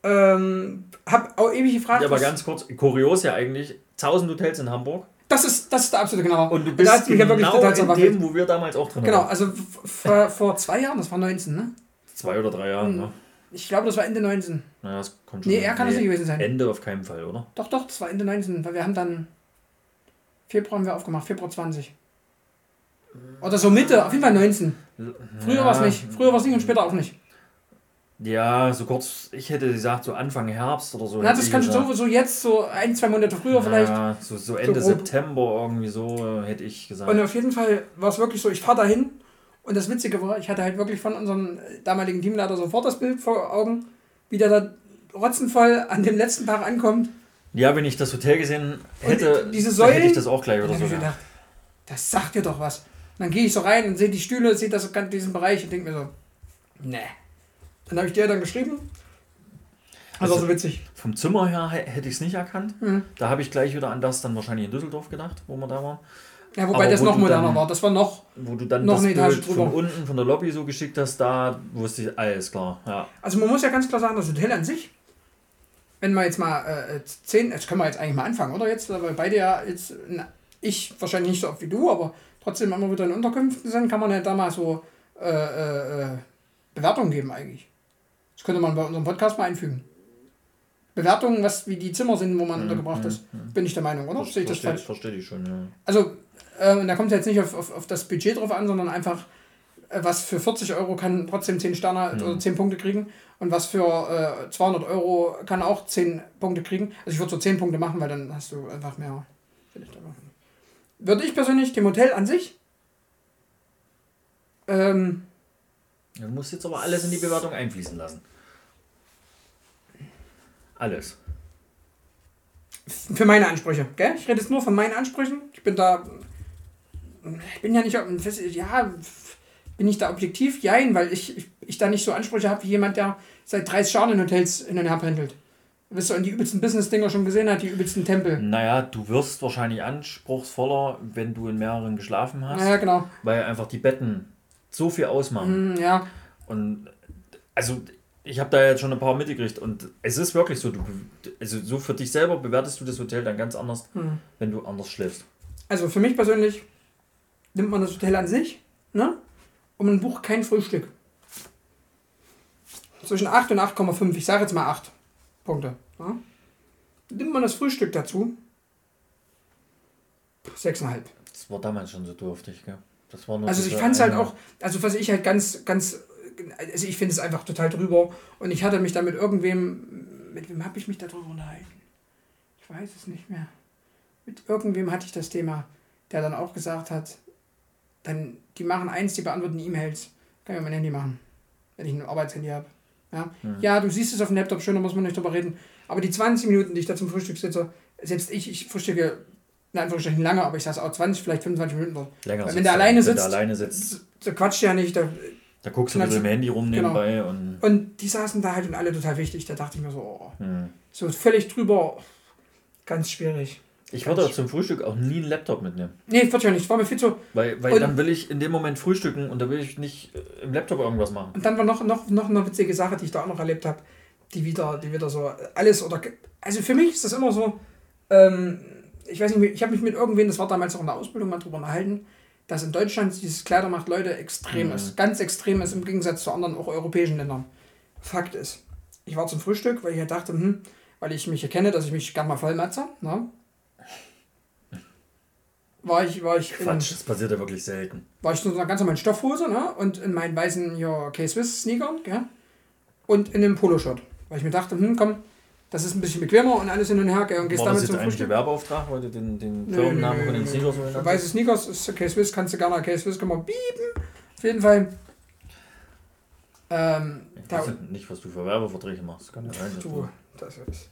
Ähm, hab auch ewig gefragt. Ja, aber ganz kurz, kurios ja eigentlich, 1000 Hotels in Hamburg. das ist, das ist der absolute Knaller. Und du da bist mich ja wirklich genau total in dem, wo wir damals auch drin Genau, waren. also f- vor, vor zwei Jahren, das war 19, ne? Zwei oder drei Jahre, ne? Ich glaube, das war Ende 19. Naja, das kommt schon. Nee, er kann es nicht gewesen sein. Ende auf keinen Fall, oder? Doch, doch, das war Ende 19, weil wir haben dann Februar haben wir aufgemacht, Februar 20. Oder so Mitte, auf jeden Fall 19. Früher Ja. war es nicht. Früher war es nicht und später auch nicht. Ja, so kurz, ich hätte gesagt, so Anfang Herbst oder so. Na, das kannst du so, so jetzt, so ein, zwei Monate früher vielleicht. Ja, so, so Ende grob. September irgendwie so, äh, hätte ich gesagt. Und auf jeden Fall war es wirklich so, ich fahre dahin und das Witzige war, ich hatte halt wirklich von unserem damaligen Teamleiter sofort das Bild vor Augen, wie der da rotzenvoll an dem letzten Tag ankommt. ja, wenn ich das Hotel gesehen hätte, diese Säulen- hätte ich das auch gleich oder so. gedacht, das sagt dir doch was. Und dann gehe ich so rein und sehe die Stühle, sehe das diesen Bereich und denke mir so, nee. Dann habe ich dir dann geschrieben. Das war Also- so witzig. Vom Zimmer her he- hätte ich es nicht erkannt. Mhm. Da habe ich gleich wieder an das dann wahrscheinlich in Düsseldorf gedacht, wo wir da waren. Ja, wobei Aber das wo noch moderner dann- war. Das war noch. Wo du dann Noch das eine Etage Bild drüber. von unten von der Lobby so geschickt hast, da wusste ich, alles klar. Ja. Also man muss ja ganz klar sagen, das Hotel an sich, wenn wir jetzt mal äh, zehn, jetzt können wir jetzt eigentlich mal anfangen, oder jetzt, weil beide ja jetzt, na, ich wahrscheinlich nicht so oft wie du, aber trotzdem immer wieder in Unterkünften sind, kann man ja da mal so äh, äh, äh, Bewertungen geben eigentlich. Das könnte man bei unserem Podcast mal einfügen. Bewertungen, was wie die Zimmer sind, wo man untergebracht ist, bin ich der Meinung, oder? Sehe ich das Verstehe falsch? versteh ich schon, ja. Also, äh, und da kommt es jetzt nicht auf, auf, auf das Budget drauf an, sondern einfach, äh, was für 40 Euro kann trotzdem 10 Sterne oder 10 Punkte kriegen und was für äh, 200 Euro kann auch 10 Punkte kriegen. Also ich würde so 10 Punkte machen, weil dann hast du einfach mehr. Würde ich persönlich dem Hotel an sich ähm, Du musst jetzt aber alles in die Bewertung einfließen lassen. Alles. für meine Ansprüche, gell? Ich rede jetzt nur von meinen Ansprüchen. Ich bin da, ich bin ja nicht, ja, bin ich da objektiv? Jein, weil ich, ich, ich da nicht so Ansprüche habe wie jemand, der seit 30 Jahren in Hotels hin und her pendelt. Wisst ihr, und die übelsten Business-Dinger schon gesehen hat, die übelsten Tempel. Naja, du wirst wahrscheinlich anspruchsvoller, wenn du in mehreren geschlafen hast, Ja, genau. weil einfach die Betten so viel ausmachen. Hm, ja, Und also ich habe da jetzt schon ein paar mitgekriegt und es ist wirklich so, du, also so für dich selber bewertest du das Hotel dann ganz anders, Hm. wenn du anders schläfst. Also für mich persönlich nimmt man das Hotel an sich, ne? Und man bucht kein Frühstück. Zwischen 8 und 8,5. Ich sage jetzt mal 8 Punkte. Ja? Nimmt man das Frühstück dazu? 6,5. Das war damals schon so dürftig, gell? Das war nur Also ich fand es halt auch, also was ich halt ganz, ganz, also ich finde es einfach total drüber und ich hatte mich da mit irgendwem, mit wem habe ich mich darüber unterhalten? Ich weiß es nicht mehr. Mit irgendwem hatte ich das Thema, der dann auch gesagt hat, dann, die machen eins, die beantworten E-Mails. Kann ich mein Handy machen, wenn ich ein Arbeitshandy habe. Ja? ja, du siehst es auf dem Laptop schon, da muss man nicht drüber reden. Aber die 20 Minuten, die ich da zum Frühstück sitze, selbst ich, ich frühstücke in Anführungsstrichen lange, aber ich saß auch 20, vielleicht 25 Minuten dort. länger Weil wenn der alleine wenn sitzt, der alleine sitzt, da quatscht ja nicht. Da, da guckst du bisschen im Handy rum Genau. nebenbei und und die saßen da halt und alle total wichtig. Da dachte ich mir so, oh, hm. so völlig drüber, ganz schwierig. Ich würde auch zum Frühstück auch nie einen Laptop mitnehmen. Nee, wird ja nicht. War mir viel zu. Weil, weil Und- dann will ich in dem Moment frühstücken und da will ich nicht äh, im Laptop irgendwas machen. Und dann war noch, noch, noch eine witzige Sache, die ich da auch noch erlebt habe, die wieder, die wieder so alles oder. Also für mich ist das immer so, ähm, ich weiß nicht, ich habe mich mit irgendwen, das war damals auch in der Ausbildung mal drüber unterhalten, dass in Deutschland dieses Kleidermacht Leute extrem Mhm. ist. Ganz extrem ist im Gegensatz zu anderen, auch europäischen Ländern. Fakt ist, ich war zum Frühstück, weil ich halt dachte, hm, weil ich mich erkenne, dass ich mich gern mal vollmatze, ne? War ich, war ich in, Quatsch, das passiert ja wirklich selten. war ich in so einer ganz normalen Stoffhose, ne? Und in meinen weißen ja, K-Swiss-Sneakern, gell? Und in einem Poloshirt. Weil ich mir dachte, hm, komm, das ist ein bisschen bequemer und alles hin und her, gell? Und gehst War das damit jetzt zum eigentlich Frühstück. Werbeauftrag, weil du den, den Nö, Firmennamen von den. Sneakers so? Weiße Sneakers ist K-Swiss, kannst du gerne K-Swiss, kann man biepen. Auf jeden Fall. Ähm, Ich weiß nicht, was du für Werbeverträge machst. Kann ja sein, du das ist.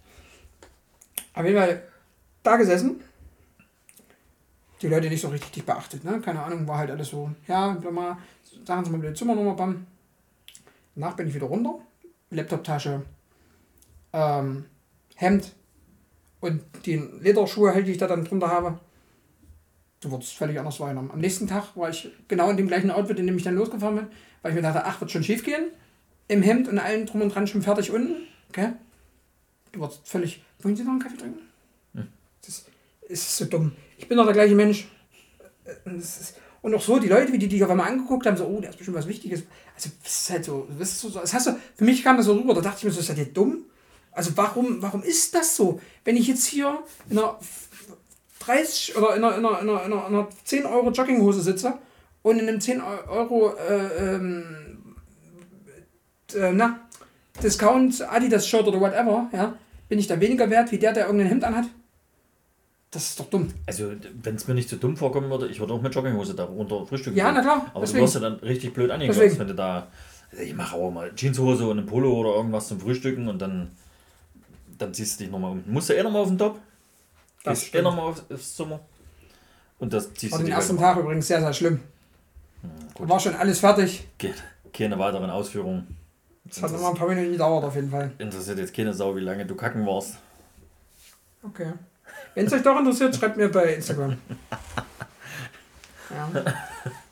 Auf jeden Fall da gesessen. Die Leute nicht so richtig beachtet, ne? Keine Ahnung, war halt alles so, ja, mal, sagen Sie mal bitte Zimmernummer, bam. Danach bin ich wieder runter. Laptoptasche, ähm, Hemd und die Lederschuhe, halt, die ich da dann drunter habe. Du wurdest völlig anders wahrgenommen. Am nächsten Tag war ich genau in dem gleichen Outfit, in dem ich dann losgefahren bin, weil ich mir dachte, ach, wird schon schief gehen. Im Hemd und allem drum und dran schon fertig unten. Okay? Du wurdest völlig. Wollen Sie noch einen Kaffee trinken? Hm. Das ist so dumm. Ich bin doch der gleiche Mensch. Äh, und auch so, die Leute, wie die dich auf einmal angeguckt haben, so, oh, da ist bestimmt was Wichtiges. Also, das ist halt so, das ist so, das hast du, für mich kam das so rüber, da dachte ich mir so, ist das dir dumm? Also, warum, warum ist das so? Wenn ich jetzt hier in einer 30 oder in einer, in einer, in einer 10 Euro Jogginghose sitze und in einem 10 Euro, äh, ähm, äh, na, Discount Adidas Shirt oder whatever, ja, bin ich da weniger wert wie der, der irgendein Hemd anhat? Das ist doch dumm. Also, wenn es mir nicht so dumm vorkommen würde, ich würde auch mit Jogginghose da runter frühstücken. Ja, gehen. na klar. Aber deswegen. du wirst ja dann richtig blöd Deswegen. wenn du da. Also Ich mache auch mal Jeanshose und ein Polo oder irgendwas zum Frühstücken und dann, dann ziehst du dich nochmal um. Musst du eh nochmal auf den Top? Das Gehst eh nochmal aufs, aufs Zimmer? Und das ziehst War du den ersten Tag übrigens sehr, sehr schlimm. mal. Gut, War schon alles fertig. Ke- keine weiteren Ausführungen. Das hat noch mal ein paar Minuten gedauert auf jeden Fall. Interessiert jetzt keine Sau, wie lange du kacken warst. Okay. Wenn es euch doch interessiert, schreibt mir bei Instagram. Ja.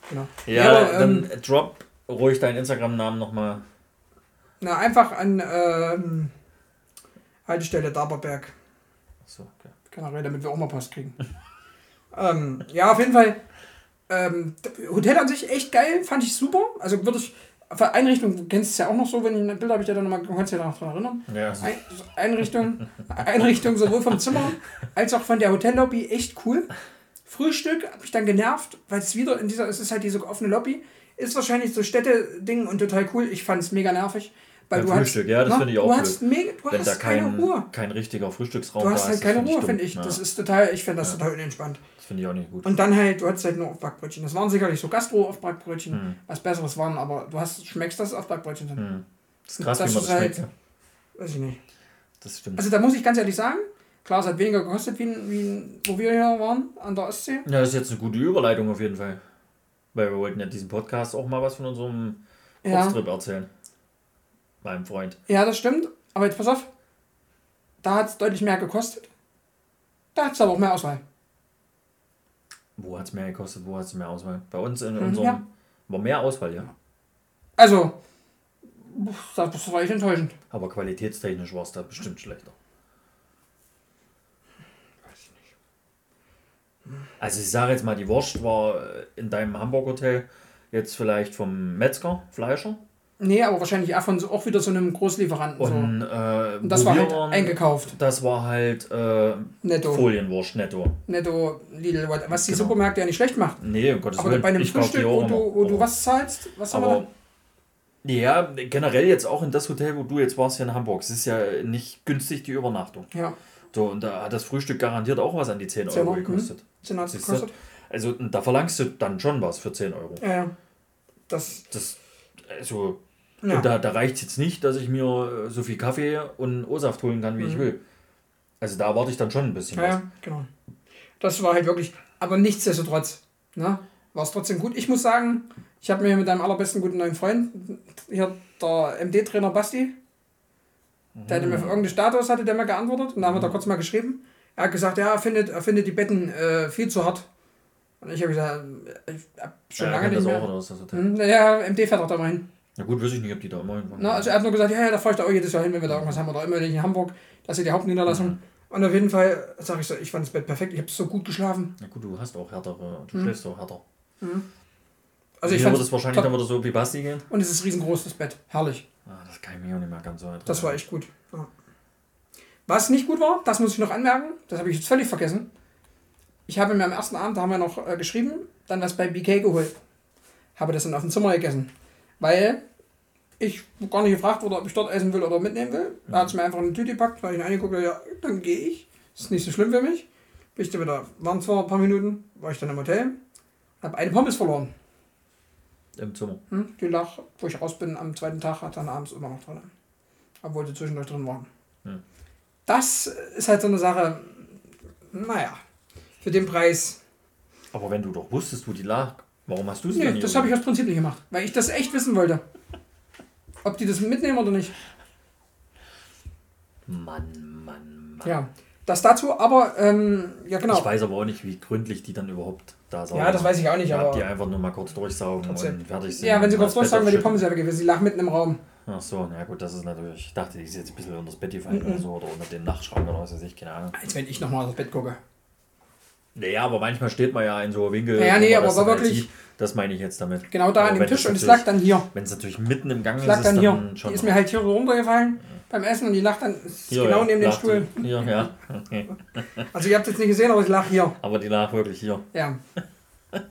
Genau. Ja, aber, ähm, dann drop ruhig deinen Instagram-Namen nochmal. Na, einfach an ähm, Haltestelle Daberberg. So, okay. Generell, damit wir auch mal Post kriegen. ähm, ja, auf jeden Fall. Ähm, Hotel an sich echt geil, fand ich super. Also würde ich. Einrichtung, du kennst es ja auch noch so, wenn ich ein Bild habe ich dir dann nochmal, du kannst ja noch dran erinnern. Ja, Ein, Einrichtung, Einrichtung sowohl vom Zimmer als auch von der Hotellobby echt cool. Frühstück hat mich dann genervt, weil es wieder in dieser, es ist halt diese offene Lobby, ist wahrscheinlich so Städte-Ding und total cool. Ich fand es mega nervig. Weil Beim du Frühstück, hast, ja, das na, finde ich auch Du hast, mega, du wenn da hast keine kein, Ruhe. kein richtiger Frühstücksraum Du hast halt keine Ruhe, finde ich. Ja, Das ist total, ich finde das total unentspannt. Finde ich auch nicht gut. Und dann halt, du hattest halt nur Aufbackbrötchen. Das waren sicherlich so Gastro-Aufbackbrötchen, Hm. was Besseres waren, aber du hast, schmeckst das Aufbackbrötchen dann. Hm. Das ist krass, Das wie man das halt- schmeckt. ja. Weiß ich nicht. Das stimmt. Also da muss ich ganz ehrlich sagen, klar, es hat weniger gekostet, wie, wie wo wir hier waren, an der Ostsee. Ja, das ist jetzt eine gute Überleitung auf jeden Fall. Weil wir wollten ja diesen Podcast auch mal was von unserem Ja, erzählen. Meinem Freund. ja, das stimmt. Aber jetzt pass auf, da hat es deutlich mehr gekostet. Da hat es aber auch mehr Auswahl. Wo hat es mehr gekostet? Wo hat es mehr Auswahl? Bei uns in Hm, unserem. ja. War mehr Auswahl, ja. Also, Das, war echt enttäuschend. Aber qualitätstechnisch war es da bestimmt schlechter. Weiß ich nicht. Also ich sage jetzt mal, die Wurst war äh, in deinem Hamburg-Hotel jetzt vielleicht vom Metzger, Fleischer. Nee, aber wahrscheinlich auch, von so, auch wieder so einem Großlieferanten. so. Und, äh, Und das war halt eingekauft. Das war halt äh, Netto. Folienwurst netto. Netto, Lidl, what- was die Genau. Supermärkte ja nicht schlecht macht. Nee, um Gottes Aber Willen. bei einem ich Frühstück, wo, du, wo du Aber- was zahlst, was haben wir Aber ja, generell jetzt auch in das Hotel, wo du jetzt warst hier in Hamburg. Es ist ja nicht günstig die Übernachtung. Ja, So, und da hat das Frühstück garantiert auch was an die 10 10 Euro Euro, gekostet. 10 hat Siehst du? gekostet. Also da verlangst du dann schon was für 10 Euro. Ja, ja. Das, Das, also, ja. und da, da reicht es jetzt nicht, dass ich mir äh, so viel Kaffee und O-Saft holen kann, wie ich Mhm. will. Also da erwarte ich dann schon ein bisschen ja, was. ja, genau. Das war halt wirklich, aber nichtsdestotrotz, ne, war es trotzdem gut. Ich muss sagen, ich habe mir mit einem allerbesten guten neuen Freund, hier der MD-Trainer Basti, der hatte mir für irgendeinen Status hatte der mir geantwortet und da haben wir da kurz mal geschrieben. Er hat gesagt, ja, er findet, er findet die Betten äh, viel zu hart. Und ich habe gesagt, ich hab schon Ja, lange nicht das mehr. auch, oder ist das Hotel? Hm, Naja, MD fährt auch da mal hin. Na gut, weiß ich nicht, ob die da immer hinfahren. Na, also er hat nur gesagt, ja, ja, da fahre ich da auch jedes Jahr hin, wenn wir da irgendwas haben. Oder immer in Hamburg, das ist die Hauptniederlassung. Und auf jeden Fall sage ich so, ich fand das Bett perfekt, ich habe so gut geschlafen. Na gut, du hast auch härtere, du Mhm. schläfst auch härter. Also ich Mir fand wird es wahrscheinlich dann wieder so wie Basti gehen. Und es ist riesengroß, das Bett. Herrlich. Ah, das kann ich mir auch nicht mehr ganz so Das war echt gut. Ja. Was nicht gut war, das muss ich noch anmerken, das habe ich jetzt völlig vergessen. Ich habe mir am ersten Abend, da haben wir noch äh, geschrieben, dann was bei BK geholt. Habe das dann auf dem Zimmer gegessen. Weil ich gar nicht gefragt wurde, ob ich dort essen will oder mitnehmen will. Da hat es mir einfach eine Tüte gepackt, weil ich ihn angeguckt habe, ja, dann gehe ich. Ist nicht so schlimm für mich. Bin ich da wieder, waren zwar ein paar Minuten, war ich dann im Hotel, habe eine Pommes verloren. Im Zimmer. Hm? Die lag, wo ich raus bin, am zweiten Tag, hat dann abends immer noch drin. Obwohl die zwischendurch drin waren. Hm. Das ist halt so eine Sache, naja, für den Preis. Aber wenn du doch wusstest, wo die lag, warum hast du sie Nee, nicht das habe ich aus Prinzip nicht gemacht, weil ich das echt wissen wollte. Ob die das mitnehmen oder nicht. Mann, Mann, Mann. Ja, das dazu, aber, ähm, ja genau. Ich weiß aber auch nicht, wie gründlich die dann überhaupt da saugen. Ja, das weiß ich auch nicht, Ja, aber. die einfach nur mal kurz durchsaugen Trotzdem. und fertig sind. Ja, wenn sie kurz durchsagen, wäre die. Pommes ja weg gewesen. Sie lag mitten im Raum. Ach so, na gut, das ist natürlich. Ich dachte, die ist jetzt ein bisschen unter das Bett gefallen Mhm. oder so oder unter den Nachtschrank oder was weiß ich, keine Ahnung. Als wenn ich nochmal aufs Bett gucke. Naja, aber manchmal steht man ja in so einem Winkel. Ja, wo nee, aber dann halt wirklich- sieht. Das meine ich jetzt damit. Genau da Aber an dem Tisch und es lag dann hier. Wenn es natürlich mitten im Gang Es ist, lag ist dann dann hier. schon. Die ist mir halt hier runtergefallen beim Essen und die lag dann Hier, genau ja, neben dem Stuhl. Hier, ja. Okay. Also ihr habt jetzt nicht gesehen, aber sie lag hier. Aber die lag wirklich hier. Ja.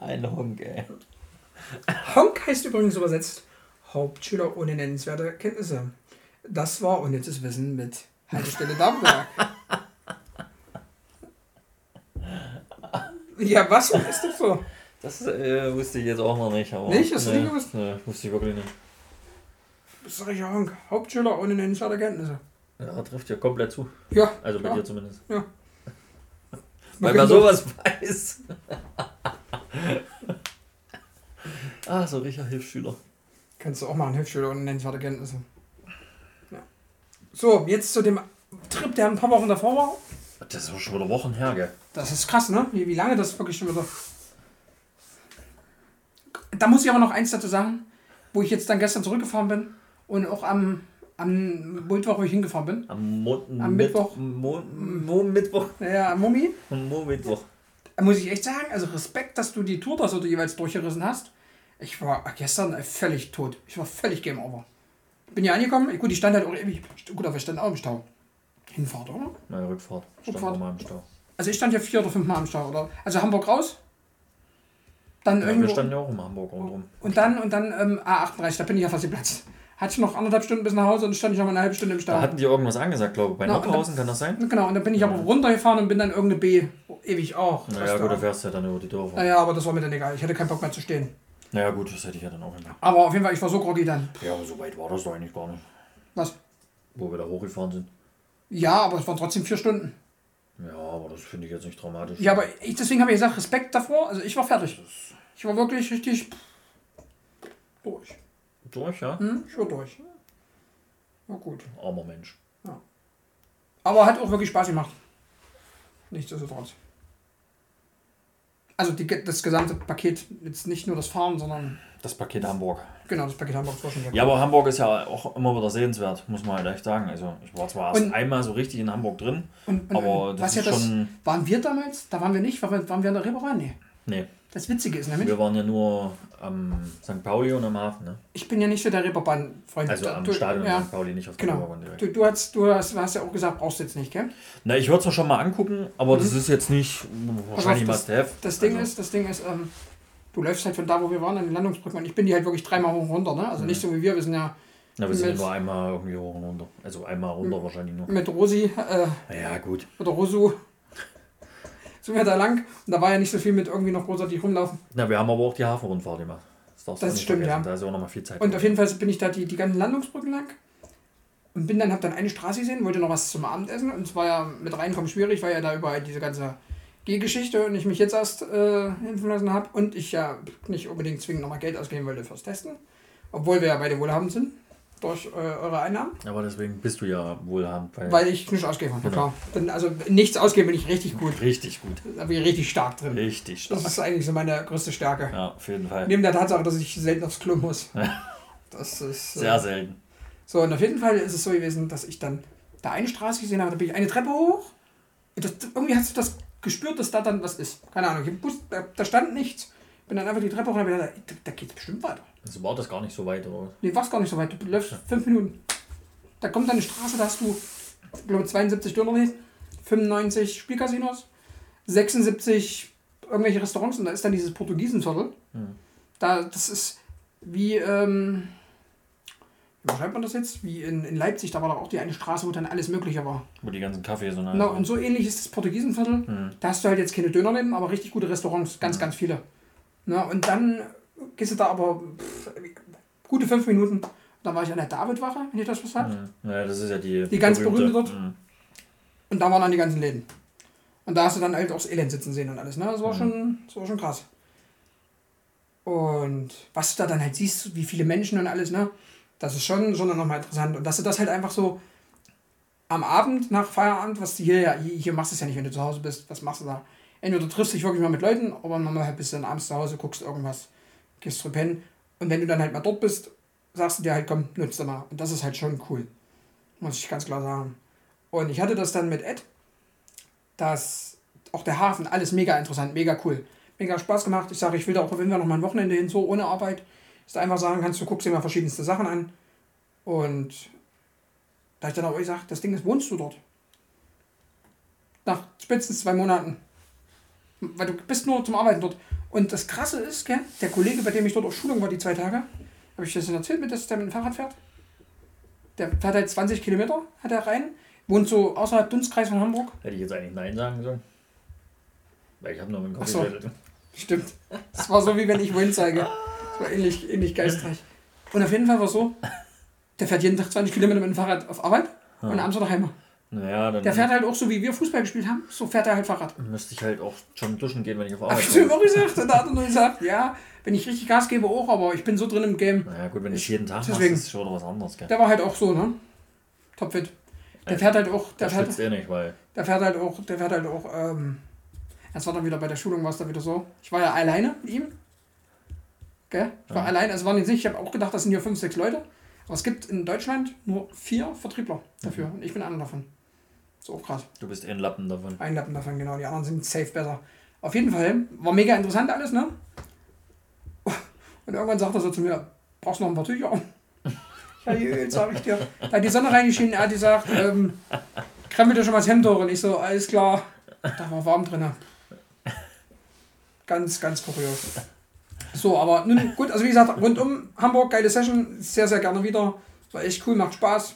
Ein Honk, ey. Honk heißt übrigens übersetzt Hauptschüler ohne nennenswerte Kenntnisse. Das war unnützes Wissen mit Haltestelle Darmberg. Ja, was ist das so? Das äh, wusste ich jetzt auch noch nicht. Aber, Nicht? Hast du nicht gewusst? Nee, wusste ich wirklich nicht. Sag ich ja Honk. Hauptschüler ohne nennenswerte Kenntnisse. Ja, trifft ja komplett zu. Ja. Also bei ja. dir zumindest. Ja. Weil man sowas weiß. ah, so richtiger Hilfsschüler. Kannst du auch machen, Hilfsschüler ohne nennenswerte Kenntnisse. Ja. So, jetzt zu dem Trip, der ein paar Wochen davor war. Das ist schon wieder Wochen her, gell? Das ist krass, ne? Wie, wie lange das wirklich schon wieder. Da muss ich aber noch eins dazu sagen, wo ich jetzt dann gestern zurückgefahren bin und auch am, am Mittwoch, wo ich hingefahren bin. Am, Mo Am Mit- Mittwoch. Mo Mo Mittwoch. Naja, am Mummi. Mo Mittwoch. Da muss ich echt sagen, also Respekt, dass du die Tour da so jeweils durchgerissen hast. Ich war gestern völlig tot. Ich war völlig Game Over. Bin ja angekommen. Gut, ich stand halt auch ewig. Gut, aber ich stand auch im Stau. Hinfahrt, oder? Meine Rückfahrt. Stand Rückfahrt. mal im Stau. Also ich stand ja vier oder fünf Mal am Stau, oder? Also Hamburg raus. Dann Ja, irgendwo. wir standen ja auch in Hamburg rundherum. Und dann, und dann ähm, A38, da bin ich ja fast geplatzt. Hatte ich noch anderthalb Stunden bis nach Hause und stand ich noch mal eine halbe Stunde im Stau. Da hatten die irgendwas angesagt, glaube ich. Bei Na, Nordhausen kann das sein? genau, und dann bin ich aber runtergefahren und bin dann irgendeine B. ewig auch. Naja, gut, da fährst du ja dann über die Dörfer. Naja, aber das war mir dann egal. Ich hatte keinen Bock mehr zu stehen. Naja, gut, das hätte ich ja dann auch immer. Aber auf jeden Fall, ich war so groggy dann. Ja, aber so weit war das doch eigentlich gar nicht. Was? Wo wir da hochgefahren sind. Ja, aber es waren trotzdem vier Stunden. Ja, aber das finde ich jetzt nicht dramatisch. Ja, aber ich, deswegen habe ich gesagt, Respekt davor. Also ich war fertig. Ich war wirklich richtig durch. Durch, ja? Hm? Ich war durch. War gut. Armer Mensch. Aber hat auch wirklich Spaß gemacht. Nichtsdestotrotz. Also die, das gesamte Paket, jetzt nicht nur das Fahren, sondern. Das Paket Hamburg. Genau, das Paket Hamburg war schon Ja, aber Hamburg ist ja auch immer wieder sehenswert, muss man halt echt sagen. Also ich war zwar erst Und- einmal so richtig in Hamburg drin, Und, und, aber das was ist ja das, schon. waren wir damals? Da waren wir nicht, waren wir, waren wir an der Reeperbahn? Nee. Nee, Das Witzige ist nämlich, wir waren ja nur am St. Pauli und am Hafen, ne? ich bin ja nicht so der Reeperbahn-Freund. Also am du, Stadion ja, St. Pauli, nicht auf der Genau. Reeperbahn direkt. Du, du, hast, du hast, hast ja auch gesagt, brauchst du jetzt nicht, gell? Na, ich würde es mir schon mal angucken, aber das ist jetzt nicht wahrscheinlich must have. Das Ding Also, ist, das Ding ist, ähm, du läufst halt von da, wo wir waren, an den Landungsbrücken und ich bin die halt wirklich dreimal hoch und runter, ne? Also nicht so wie wir, wir sind ja Na, wir sind ja nur einmal irgendwie hoch und runter. Also einmal runter wahrscheinlich nur. mit Rosi, äh, Ja, gut. oder Rosu, sind wir da lang und da war ja nicht so viel mit irgendwie noch großartig rumlaufen. Na, wir haben aber auch die Hafenrundfahrt gemacht. Das, Das stimmt, vergessen. ja. Da ist ja auch noch mal viel Zeit. Und auf jeden Fall bin ich da die, die ganzen Landungsbrücken lang und bin dann, hab dann eine Straße gesehen, wollte noch was zum Abendessen und es war ja mit reinkommen schwierig, weil ja da überall diese ganze G-Geschichte und ich mich jetzt erst äh, impfen lassen habe und ich ja nicht unbedingt zwingend nochmal Geld ausgeben wollte fürs Testen, obwohl wir ja beide wohlhabend sind durch äh, eure Einnahmen, Aber deswegen bist du ja wohlhabend. Weil weil ich nichts ausgeben habe. Genau. Klar. Also nichts ausgeben bin ich richtig gut, richtig gut. da bin ich richtig stark drin. Richtig Das stark. ist eigentlich so meine größte Stärke. Ja, auf jeden Fall. Neben der Tatsache, dass ich selten aufs Klo muss. Das ist. äh, Sehr selten. So, und auf jeden Fall ist es so gewesen, dass ich dann da eine Straße gesehen habe, da bin ich eine Treppe hoch. Das, irgendwie hast du das gespürt, dass da dann was ist. Keine Ahnung, ich wusste, da, da stand nichts. Bin dann einfach die Treppe hoch und gedacht, da, da geht es bestimmt weiter. Also war das gar nicht so weit, oder? Nee, war gar nicht so weit. Du läufst fünf Minuten. Da kommt dann eine Straße, da hast du, ich glaube, 72 Dönerläden, 95 Spielcasinos, 76 irgendwelche Restaurants und da ist dann dieses Portugiesenviertel. Hm. Da, das ist wie, ähm, wie beschreibt man das jetzt? Wie in, in Leipzig, da war doch auch die eine Straße, wo dann alles Mögliche war. Wo die ganzen Kaffees und Genau, und so ähnlich ist das Portugiesenviertel. Hm. Da hast du halt jetzt keine Dönerläden, aber richtig gute Restaurants, ganz, ganz viele. Na, und dann gehst du da aber pff, gute fünf Minuten. Dann war ich an der Davidwache, wenn ihr das was sagt. Hm. Ja, das ist ja die. Die ganz berühmte dort? Hm. Und da waren dann die ganzen Läden. Und da hast du dann halt auch das Elend sitzen sehen und alles. Ne? Das, war Mhm. schon, das war schon krass. Und was du da dann halt siehst, wie viele Menschen und alles, ne? Das ist schon, schon nochmal interessant. Und dass du das halt einfach so am Abend nach Feierabend, was du hier ja, hier, machst du es ja nicht, wenn du zu Hause bist, was machst du da? Entweder du triffst dich wirklich mal mit Leuten, oder mal halt bist du dann abends zu Hause, guckst irgendwas, gehst zu pennen. Und wenn du dann halt mal dort bist, sagst du dir halt, komm, nutzt du mal. Und das ist halt schon cool. Muss ich ganz klar sagen. Und ich hatte das dann mit Ed, dass auch der Hafen, alles mega interessant, mega cool. Mega Spaß gemacht. Ich sage, ich will da auch, wenn wir noch mal ein Wochenende hin, so ohne Arbeit, ist einfach sagen kannst, du guckst dir mal verschiedenste Sachen an. Und da ich dann auch gesagt, das Ding ist, wohnst du dort? Nach spätestens zwei Monaten. Weil du bist nur zum Arbeiten dort. Und das Krasse ist, gell, der Kollege, bei dem ich dort auf Schulung war, die zwei Tage, habe ich das denn erzählt, mit, dass der mit dem Fahrrad fährt? Der fährt halt 20 Kilometer, hat er rein, wohnt so außerhalb Dunstkreis von Hamburg. Hätte ich jetzt eigentlich Nein sagen sollen? Weil ich habe noch einen Ach so. Kaffee. Stimmt. Das war so, wie wenn ich wohin zeige. Das war ähnlich, ähnlich geistreich. Und auf jeden Fall war es so, der fährt jeden Tag 20 Kilometer mit dem Fahrrad auf Arbeit und abends wieder heim. Naja, dann Der fährt halt auch so, wie wir Fußball gespielt haben, so fährt er halt Fahrrad. müsste ich halt auch schon duschen gehen, wenn ich auf Hab Arbeit ich bin. auch gesagt. Und da hat er nur gesagt, ja, wenn ich richtig Gas gebe, auch, aber ich bin so drin im Game. Naja, gut, wenn ich jeden Tag mache, Deswegen. ist es schon was anderes, gell? Der war halt auch so, ne? Topfit. Der fährt halt auch, der fährt, eh nicht, weil. der fährt halt auch, der fährt halt auch, ähm, das war dann wieder bei der Schulung, war es dann wieder so. Ich war ja alleine mit ihm. Gell? Ich war Ja. allein, also waren jetzt nicht, ich habe auch gedacht, das sind hier fünf, sechs Leute. Aber es gibt in Deutschland nur vier Vertriebler dafür. Und ich bin einer davon. So krass. Du bist eh ein Lappen davon. Ein Lappen davon, genau. Die anderen sind safe besser. Auf jeden Fall war mega interessant alles, ne? Und irgendwann sagt er so zu mir, brauchst du noch ein paar Tücher? Ja, Jöl, sag ich dir. Da hat die Sonne reingeschienen, er hat gesagt, ähm, krempel dir schon mal das Hemd hoch. Und ich so, alles klar. Da war warm drin. Ganz, ganz kurios. So, aber nun gut, also wie gesagt, rundum Hamburg, geile Session, sehr, sehr gerne wieder. War echt cool, macht Spaß.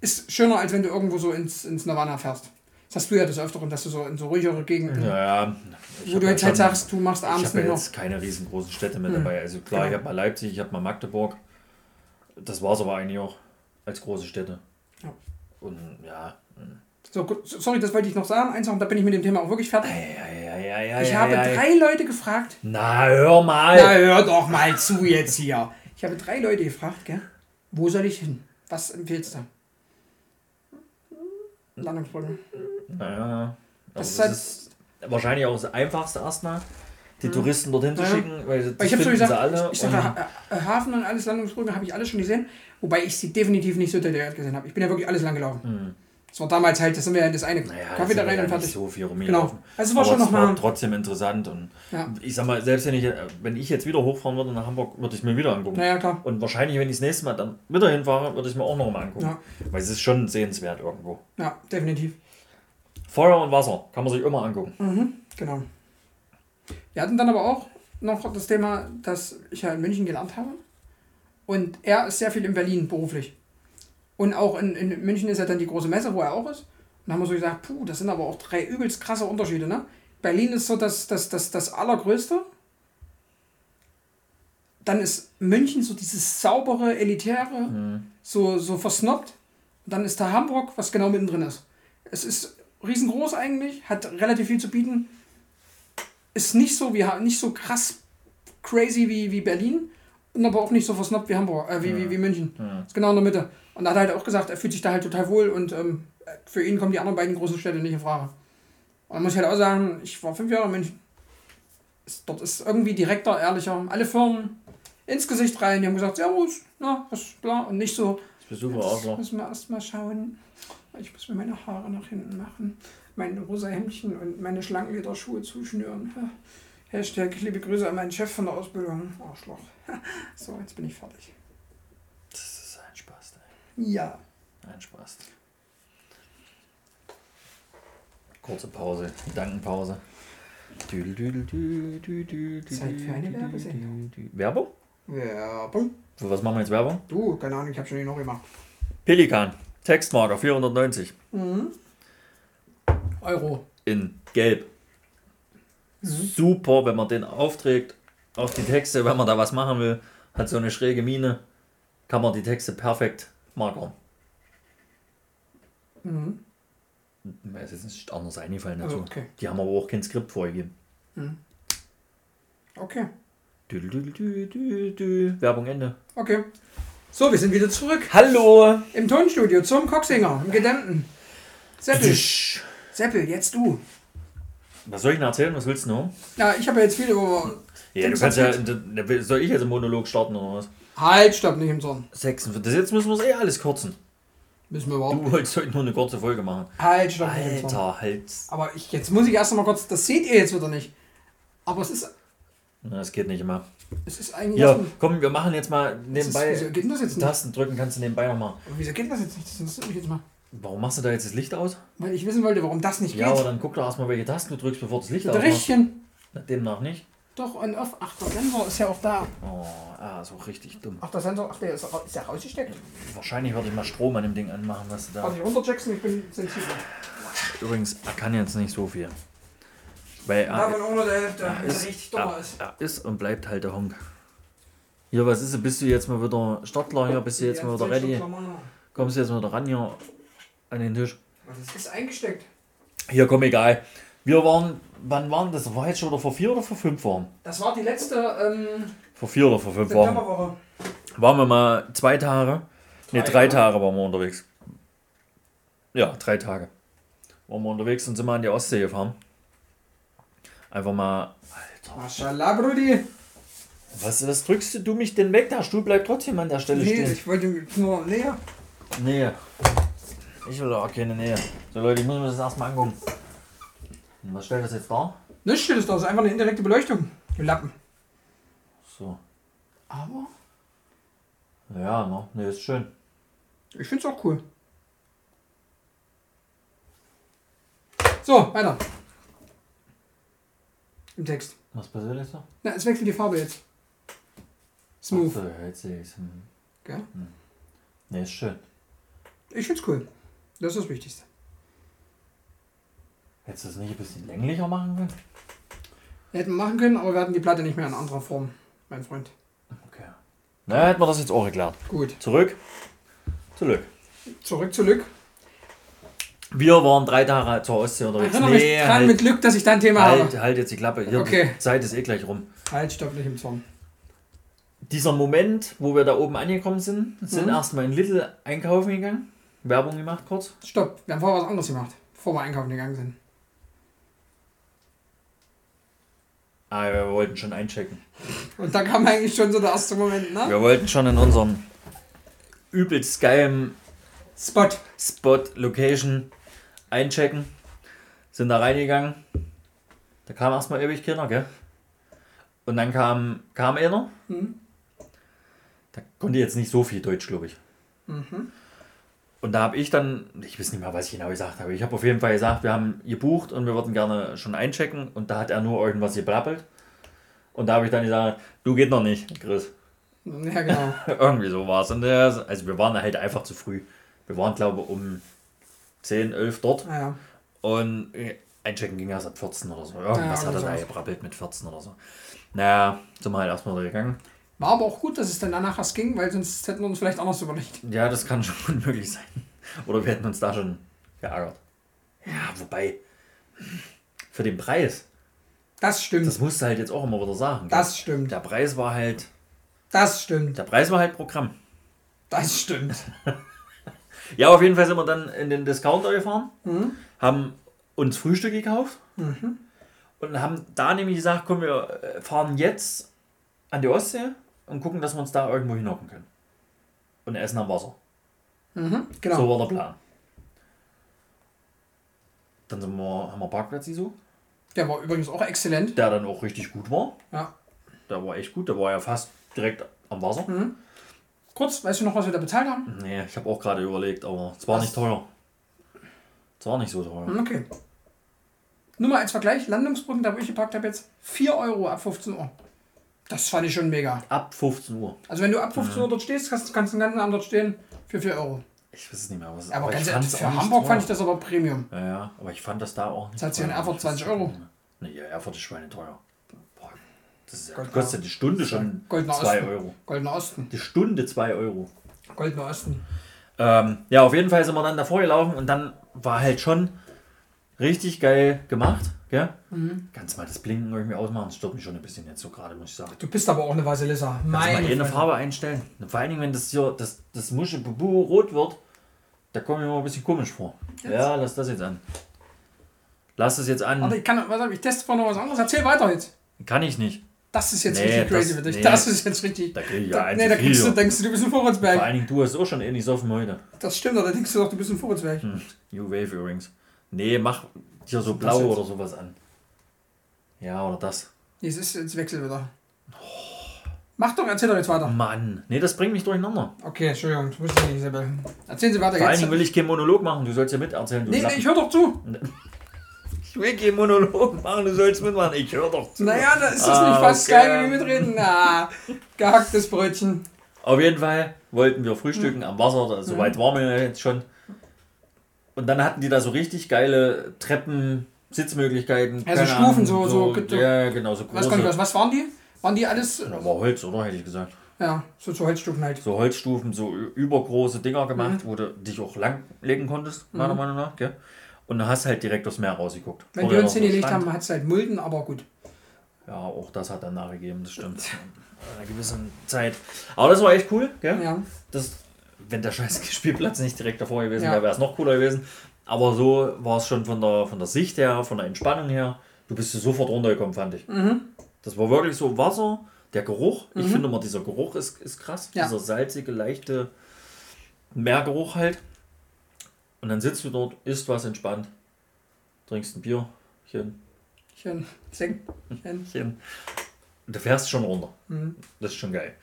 Ist schöner, als wenn du irgendwo so ins, ins Nirvana fährst. Das hast du ja des Öfteren, dass du so in so ruhigere Gegenden, Naja, ich wo du jetzt halt sagst, du machst Ich abends habe nur noch. jetzt keine riesengroßen Städte mit Hm. dabei. Also klar, ich Genau. habe mal Leipzig, ich habe mal Magdeburg. Das war es aber eigentlich auch als große Städte. Ja. Und ja. hm. So, gut, sorry, das wollte ich noch sagen. Eins noch, und da bin ich mit dem Thema auch wirklich fertig. Ja, ja, ja, ja, Ich habe drei Leute gefragt. Na, hör mal! Na, hör doch mal zu jetzt hier. Ich habe drei Leute gefragt, gell? Wo soll ich hin? Was empfiehlst du? Landungsbrücken. Naja. Aber Das das, ist halt- ist wahrscheinlich auch das Einfachste erstmal. die Touristen dorthin zu schicken, weil das Weil ich finden gesagt, sie alle. ich, und- Ha- äh, Hafen und alles Landungsbrücken habe ich alles schon gesehen, wobei ich sie definitiv nicht so detailliert gesehen habe. Ich bin ja wirklich alles lang gelaufen. Das war damals halt, das sind wir ja in das eine naja, Kaffee da rein und fertig. so viel rumgelaufen. Genau. Also es war Aber schon es noch war mal- trotzdem interessant und Ja. ich sag mal, selbst wenn ich, wenn ich jetzt wieder hochfahren würde nach Hamburg, würde ich es mir wieder angucken. Naja, klar. Und wahrscheinlich, wenn ich das nächste Mal dann wieder hinfahre, würde ich es mir auch noch mal angucken. Ja. Weil es ist schon sehenswert irgendwo. Ja, definitiv. Feuer und Wasser kann man sich immer angucken. Mhm, genau. Wir hatten dann aber auch noch das Thema, dass ich ja in München gelernt habe. Und er ist sehr viel in Berlin beruflich. Und auch in, in München ist ja dann die große Messe, wo er auch ist. Und da haben wir so gesagt, puh, das sind aber auch drei übelst krasse Unterschiede. Ne? Berlin ist so das, das, das, das Allergrößte. Dann ist München so dieses saubere, elitäre, so, so versnobbt. Und dann ist da Hamburg, was genau mittendrin ist. Es ist riesengroß eigentlich, hat relativ viel zu bieten. Ist nicht so, wie, nicht so krass crazy wie, wie Berlin und aber auch nicht so versnobbt wie Hamburg, äh, wie, wie, wie München. Ist genau in der Mitte. Und da hat er halt auch gesagt, er fühlt sich da halt total wohl und ähm, für ihn kommen die anderen beiden großen Städte nicht in Frage. Und dann muss ich halt auch sagen, ich war fünf Jahre in München. Dort ist irgendwie direkter, ehrlicher. Alle Firmen ins Gesicht rein, die haben gesagt, Servus, na, was, bla, und nicht so, Das Besucher auch so. Müssen wir erst mal schauen. Ich muss mir meine Haare nach hinten machen, mein rosa Hemdchen und meine Schlangenlederschuhe zuschnüren. Hashtag liebe Grüße an meinen Chef von der Ausbildung. Arschloch. So, jetzt bin ich fertig. Das ist ein Spaß. Ey. Ja. Ein Spaß. Kurze Pause, Gedankenpause. Düdel, düdel, Zeit für eine Werbesendung. Werbung? Werbung. Für was machen wir jetzt Werbung? Du, keine Ahnung, ich habe schon noch gemacht. Pelikan, Textmarker 490 Euro. in Gelb. Super, wenn man den aufträgt auf die Texte, wenn man da was machen will, hat so eine schräge Mine, kann man die Texte perfekt markern. Mhm. Mir ist jetzt nicht anders eingefallen dazu. Okay. Die haben aber auch kein Skript vorgegeben. Okay. Düdel, düdel, dü, dü, dü. Werbung Ende. Okay. So, wir sind wieder zurück Hallo! im Tonstudio zum Coxinger, im Gedämmten. Seppel, Tsch. Seppel, jetzt du. Was soll ich denn erzählen? Was willst du noch? Ja, ich habe ja jetzt viel über. Ja, du kannst ja. Soll ich jetzt einen Monolog starten oder was? Halt, stopp, nicht im Zorn. 46. Das jetzt müssen wir es eh alles kürzen. Müssen wir überhaupt. Du wolltest heute nur eine kurze Folge machen. Halt, stopp, nicht im Zorn. Alter, halt. Aber ich, jetzt muss ich erst mal kurz, das seht ihr jetzt wieder nicht. Aber es ist, Na, Das geht nicht immer. es ist eigentlich. Ja, mal- komm, wir machen jetzt mal es ist, nebenbei. wieso geht das jetzt nicht? Tasten drücken kannst du nebenbei noch machen. Aber wieso geht das jetzt nicht? Das interessiert mich jetzt mal. Warum machst du da jetzt das Licht aus? Weil ich wissen wollte, warum das nicht Ja, aber geht. dann guck doch erstmal, welche Tasten du drückst, bevor das Licht ausmacht. Richtchen. Na, Demnach nicht. Doch, on off. Ach, der Sensor ist ja auch da. Oh, ah, so richtig dumm. Ach, der Sensor, ach, der ist, ra- ist ja rausgesteckt. Wahrscheinlich werde ich mal Strom an dem Ding anmachen, was du da. Warte, ich runter, Jackson, ich bin sensibel. Übrigens, er kann jetzt nicht so viel. Weil er, Davon auch nur der Hälfte, er, er ist, richtig dummer er, ist. er ist und bleibt halt der Honk. Hier, was ist denn? Bist du jetzt mal wieder Startklar hier? Bist du jetzt mal wieder ready? Kommst du jetzt mal wieder ran hier an den Tisch? Das ist eingesteckt. Hier, komm, egal. Wir waren, wann waren das? War jetzt schon wieder vor vier oder vor fünf Wochen? Das war die letzte ähm, Vor vier oder vor fünf Wochen. Waren wir mal zwei Tage? Ne, Drei, oder? Tage waren wir unterwegs. Ja, drei Tage. Waren wir unterwegs und sind mal an die Ostsee gefahren. Einfach mal. Alter. Maschallah, Brudi. Was, was drückst du mich denn weg? Der Stuhl bleibt trotzdem an der Stelle Nee, stehen. ich wollte nur näher. Nähe. Ich will auch keine Nähe. So Leute, ich muss mir das erstmal angucken. Und was stellt das jetzt dar? Nichts steht es da, es ist einfach eine indirekte Beleuchtung. Die Lappen. So. Aber Ja, ne, ne, ist schön. ich finde es auch cool. So, weiter. Im Text. Was passiert jetzt da? Na, es wechselt die Farbe jetzt. Smooth. Ach so, jetzt sehe ich's. Hm. Gell? Ne, ist schön. Ich find's cool. Das ist das Wichtigste. Hättest du das nicht ein bisschen länglicher machen können? Hätten wir machen können, aber wir hatten die Platte nicht mehr in anderer Form, mein Freund. Okay. Na, hätten wir das jetzt auch erklärt. Gut. Zurück. Zurück. Zurück zu Lück. Wir waren drei Tage zur Ostsee unterwegs. Erinnere mich Nee, dran halt, mit Glück, dass ich da ein Thema halt, habe. halt jetzt die Klappe. Hier, Okay. Die Zeit ist eh gleich rum. Halt, stopp nicht im Zorn. Dieser Moment, wo wir da oben angekommen sind, sind Mhm. erstmal in Little einkaufen gegangen. Werbung gemacht kurz. Stopp, wir haben vorher was anderes gemacht, bevor wir einkaufen gegangen sind. Ah, wir wollten schon einchecken. Und da kam eigentlich schon so der erste Moment, ne? Wir wollten schon in unserem übelst geilen Spot. Spot, Location einchecken. Sind da reingegangen. Da kam erstmal ewig keiner, gell? Und dann kam, kam einer. Da konnte jetzt nicht so viel Deutsch, glaube ich. Und da habe ich dann, ich weiß nicht mehr, was ich genau gesagt habe. Ich habe auf jeden Fall gesagt, wir haben gebucht und wir würden gerne schon einchecken. Und da hat er nur irgendwas geplappelt. Und da habe ich dann gesagt, du geht noch nicht, Chris. Ja, genau. Irgendwie so war es. Also wir waren halt einfach zu früh. Wir waren, glaube ich, um 10, 11 dort. Naja. Und äh, einchecken ging erst ab 14 oder so. Irgendwas Ja, hat er da gebrabbelt mit 14 oder so. Naja, sind wir halt erstmal da gegangen. War aber auch gut, dass es dann danach erst ging, weil sonst hätten wir uns vielleicht anders überlegt. Ja, das kann schon unmöglich sein. Oder wir hätten uns da schon geärgert. Ja, wobei, für den Preis, Das stimmt. das musst du halt jetzt auch immer wieder sagen. Das stimmt. Der Preis war halt, Das stimmt. der Preis war halt Programm. Das stimmt. Ja, auf jeden Fall sind wir dann in den Discounter gefahren, haben uns Frühstück gekauft und haben da nämlich gesagt, komm, wir äh, fahren jetzt an die Ostsee und gucken, dass wir uns da irgendwo hinhocken können. Und essen am Wasser. Genau. So war der Plan. Dann sind wir, haben wir Parkplatz gesucht, Der war übrigens auch exzellent. der dann auch richtig gut war. Ja. Der war echt gut, der war ja fast direkt am Wasser. Kurz, weißt du noch, was wir da bezahlt haben? Nee, ich habe auch gerade überlegt, aber es war Was? nicht teuer. Es war nicht so teuer. Hm, Okay. Nur mal als Vergleich, Landungsbrücken, da wo ich geparkt habe, jetzt 4 Euro ab 15 Uhr. Das fand ich schon mega. Ab 15 Uhr. Also wenn du ab 15 Uhr dort stehst, kannst, kannst du den ganzen Abend dort stehen für 4 Euro. Ich weiß es nicht mehr, was Aber, ganz ich ehrlich, für Hamburg teuer. fand ich das aber Premium. Ja, ja, aber ich fand das da auch nicht. Das hat sich in teuer. Erfurt Ich weiß 20 es Euro. Nee, Erfurt ist schweineteuer. Boah, das ist ja, Goldner- kostet die Stunde schon Goldener 2 Osten. Euro. Goldener Osten. Die Stunde 2 Euro. Goldener Osten. Ähm, ja, auf jeden Fall sind wir dann davor gelaufen und dann war halt schon richtig geil gemacht. Gell? Mhm. Kannst mal das Blinken irgendwie ausmachen? Das stört mich schon ein bisschen jetzt so gerade, muss ich sagen. Du bist aber auch eine Vasilissa. Kannst mal eine. Farbe einstellen. Vor allen Dingen, wenn das hier, das, das Musche Bubu rot wird, da komme ich mir mal ein bisschen komisch vor. Ja, lass das jetzt an. Lass das jetzt an. Warte, ich, kann, warte, ich teste vorher noch was anderes. Erzähl weiter jetzt. Kann ich nicht. Das ist jetzt Nee, richtig crazy für dich. nee. Das ist jetzt richtig. Da krieg ich Da, ja eins nee, da kriegst du, denkst du, du bist in Vor Vorratsberg. allen Dingen, du hast auch schon ähnlich soffen heute. Das stimmt, oder denkst du doch, du bist in Vorratsberg. Hm. New Wave übrigens. Nee, mach hier so blau jetzt? oder sowas an. Ja, oder das. Nee, es ist jetzt Wechsel wieder. Mach doch, erzähl doch jetzt weiter. Mann. Nee, das bringt mich durcheinander. Okay, Entschuldigung, das wusste ich nicht, Isabel. Erzählen Sie weiter Vor jetzt. Dingen will ich keinen Monolog machen. Du sollst ja miterzählen. Du Nee, nee, ich höre doch zu. ich will keinen Monolog machen. Du sollst mitmachen. Ich höre doch zu. Naja, da ist das Ah, nicht fast okay. geil, wie wir mitreden. Na, gehacktes Brötchen. Auf jeden Fall wollten wir frühstücken am Wasser, da- so weit waren wir ja jetzt schon. Und dann hatten die da so richtig geile Treppen, Sitzmöglichkeiten. Ja, so keine Stufen, Ahnung, so- so- so- ja, genau, so Was, kann, große. was, waren die? Waren die alles? Da war Holz, oder? Hätte ich gesagt. Ja, so zu Holzstufen halt. So Holzstufen, so übergroße Dinger gemacht, wo du dich auch lang legen konntest, meiner Meinung nach. Gell? Und dann hast du halt direkt aufs Meer rausgeguckt. Wenn die ja uns so hingelegt stand. haben, hat es halt Mulden, aber gut. Ja, auch das hat dann nachgegeben, das stimmt. In einer gewissen Zeit. Aber das war echt cool, gell? Ja. das, wenn der scheiß Spielplatz nicht direkt davor gewesen Ja. wäre, wäre es noch cooler gewesen. Aber so war es schon von der, von der Sicht her, von der Entspannung her. Du bist sofort runtergekommen, fand ich. Mhm. Das war wirklich so Wasser, der Geruch. Ich finde immer, dieser Geruch ist, ist krass. Ja. Dieser salzige, leichte Meergeruch halt. Und dann sitzt du dort, isst was entspannt, trinkst ein Bierchen, Schön. Sing. Schön. Chen. Und du fährst schon runter. Mhm. Das ist schon geil.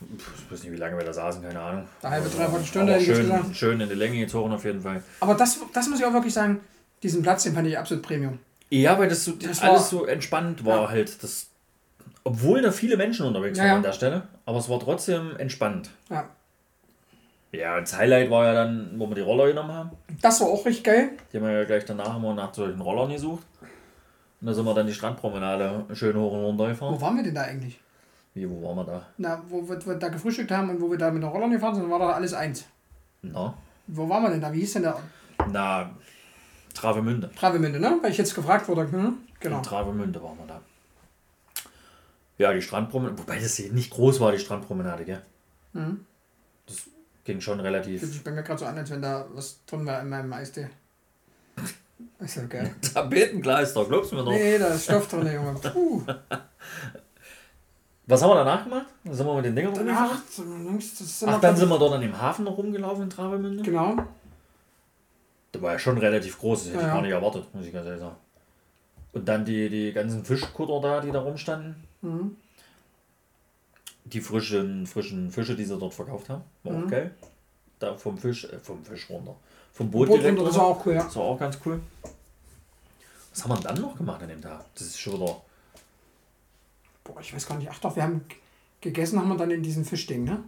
Ich weiß nicht, wie lange wir da saßen, keine Ahnung. Eine halbe, Aber- dreiviertel Stunde hätte ich jetzt gesagt. schön in die Länge gezogen auf jeden Fall. Aber das, das muss ich auch wirklich sagen, diesen Platz, den fand ich absolut Premium. Ja, weil das, so, Das alles war- so entspannt war Ja. halt. Das, obwohl da viele Menschen unterwegs waren ja. an der Stelle, aber es war trotzdem entspannt. Ja. Ja, und das Highlight war ja dann, wo wir die Roller genommen haben. Das war auch richtig geil. Die haben wir ja gleich danach immer nach solchen Rollern gesucht. Und da sind wir dann die Strandpromenade schön hoch und runter gefahren. Wo waren wir denn da eigentlich? Wie, wo waren wir da? Na, wo wir, wir da gefrühstückt haben und wo wir da mit der Roller gefahren sind, war da alles eins. Na, Wo waren wir denn da? Wie hieß denn der? na Travemünde. Travemünde, ne? Weil ich jetzt gefragt wurde. Hm? Genau. In Travemünde waren wir da. Ja, die Strandpromenade, wobei das hier nicht groß war, die Strandpromenade, gell? Mhm. Ging schon Fühlt relativ. sich bei mir gerade so an, als wenn da was drin wäre in meinem Eistee. Ist ja geil. Tapetenkleister, glaubst du mir noch? Nee, da ist Stoff drin, Junge. Puh. Was haben wir danach gemacht? Dann sind wir mit den Dingern rumgefahren? Ach, dann sind wir dort an dem Hafen noch rumgelaufen in Travemünde. Genau. Der war ja schon relativ groß, das hätte Ja, ich gar nicht erwartet, muss ich ganz ehrlich sagen. Und dann die, die ganzen Fischkutter da, die da rumstanden. Mhm. Die frischen, frischen Fische, die sie dort verkauft haben. War Mhm. auch geil. Da vom Fisch, äh, vom Fisch runter. Vom Boot, Boot direkt runter, das war auch cool, ja. Das war auch ganz cool. Was haben wir dann noch gemacht an dem Tag? Das ist schon wieder. Boah, ich weiß gar nicht. Ach doch, wir haben gegessen, haben wir dann in diesem Fischding, ne?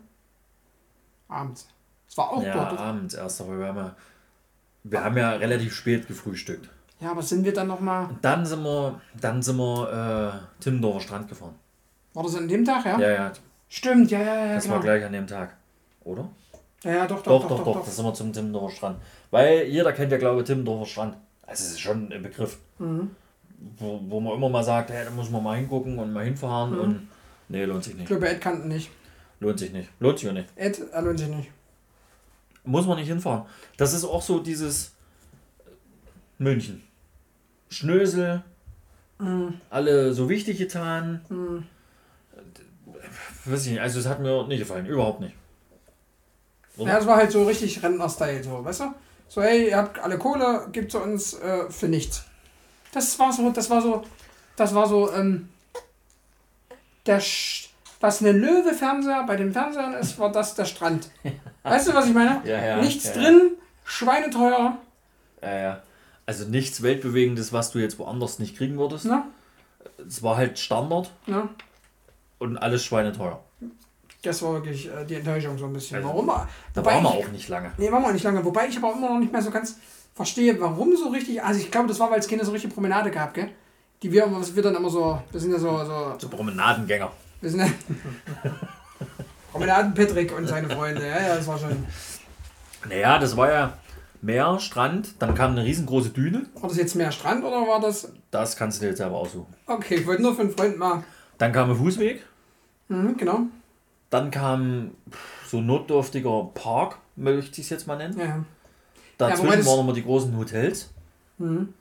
Abends. Es war auch ja, dort. abends erst, aber wir haben ja, wir haben ja relativ spät gefrühstückt. Ja, aber sind wir dann nochmal. Dann sind wir, dann sind wir äh, Timmendorfer Strand gefahren. War das an dem Tag, ja? Ja, ja, Stimmt, ja, ja, ja. das genau. war gleich an dem Tag. Oder? Ja, ja, doch, Doch, doch, doch, das sind wir zum Timmendorfer Strand. Weil jeder kennt ja, glaube ich, Timmendorfer Strand. Also, es ist schon ein Begriff. Mhm. Wo, wo man immer mal sagt, hey, da muss man mal hingucken und mal hinfahren Mhm. und. Nee, lohnt sich Ich nicht. glaube, Ed kannten nicht. Lohnt sich nicht. Lohnt sich auch nicht. Ed, er lohnt sich nicht. Muss man nicht hinfahren. Das ist auch so dieses äh, München. Schnösel, Mhm. alle so wichtig getan. Mhm. Weiß ich nicht, also es hat mir nicht gefallen, überhaupt nicht. Oder? Ja, es war halt so richtig Rentner-Style, so, weißt du? So, hey, ihr habt alle Kohle, gibt sie uns äh, für nichts. Das war so, das war so, das war so, ähm, der, Sch was eine Löwe-Fernseher bei den Fernsehern ist, war das der Strand. Weißt du, was ich meine? Ja, ja, Nichts ja, drin, schweineteuer, Ja, ja. Also nichts Weltbewegendes, was du jetzt woanders nicht kriegen würdest. ne? Es war halt Standard ne? und alles schweineteuer. Das war wirklich äh, die Enttäuschung so ein bisschen. Also, warum? Da Wobei waren wir auch nicht lange. Nee, waren wir nicht lange. Wobei ich aber auch immer noch nicht mehr so ganz verstehe, warum so richtig. Also ich glaube, das war, weil es keine so richtige Promenade gab, gell? Die wir, was wir dann immer so. Wir sind ja so. so So Promenadengänger. wir sind ja. Promenaden Patrick und seine Freunde. Ja, ja, das war schon. Naja, das war ja Meer, Strand, dann kam eine riesengroße Düne. War das jetzt mehr Strand oder war das. Das kannst du dir jetzt selber aussuchen. Okay, ich wollte nur für einen Freund mal. Dann kam ein Fußweg. Mhm, genau. Dann kam so notdürftiger Park, möchte ich es jetzt mal nennen. Ja. Dazwischen das- waren immer die großen Hotels. Mhm.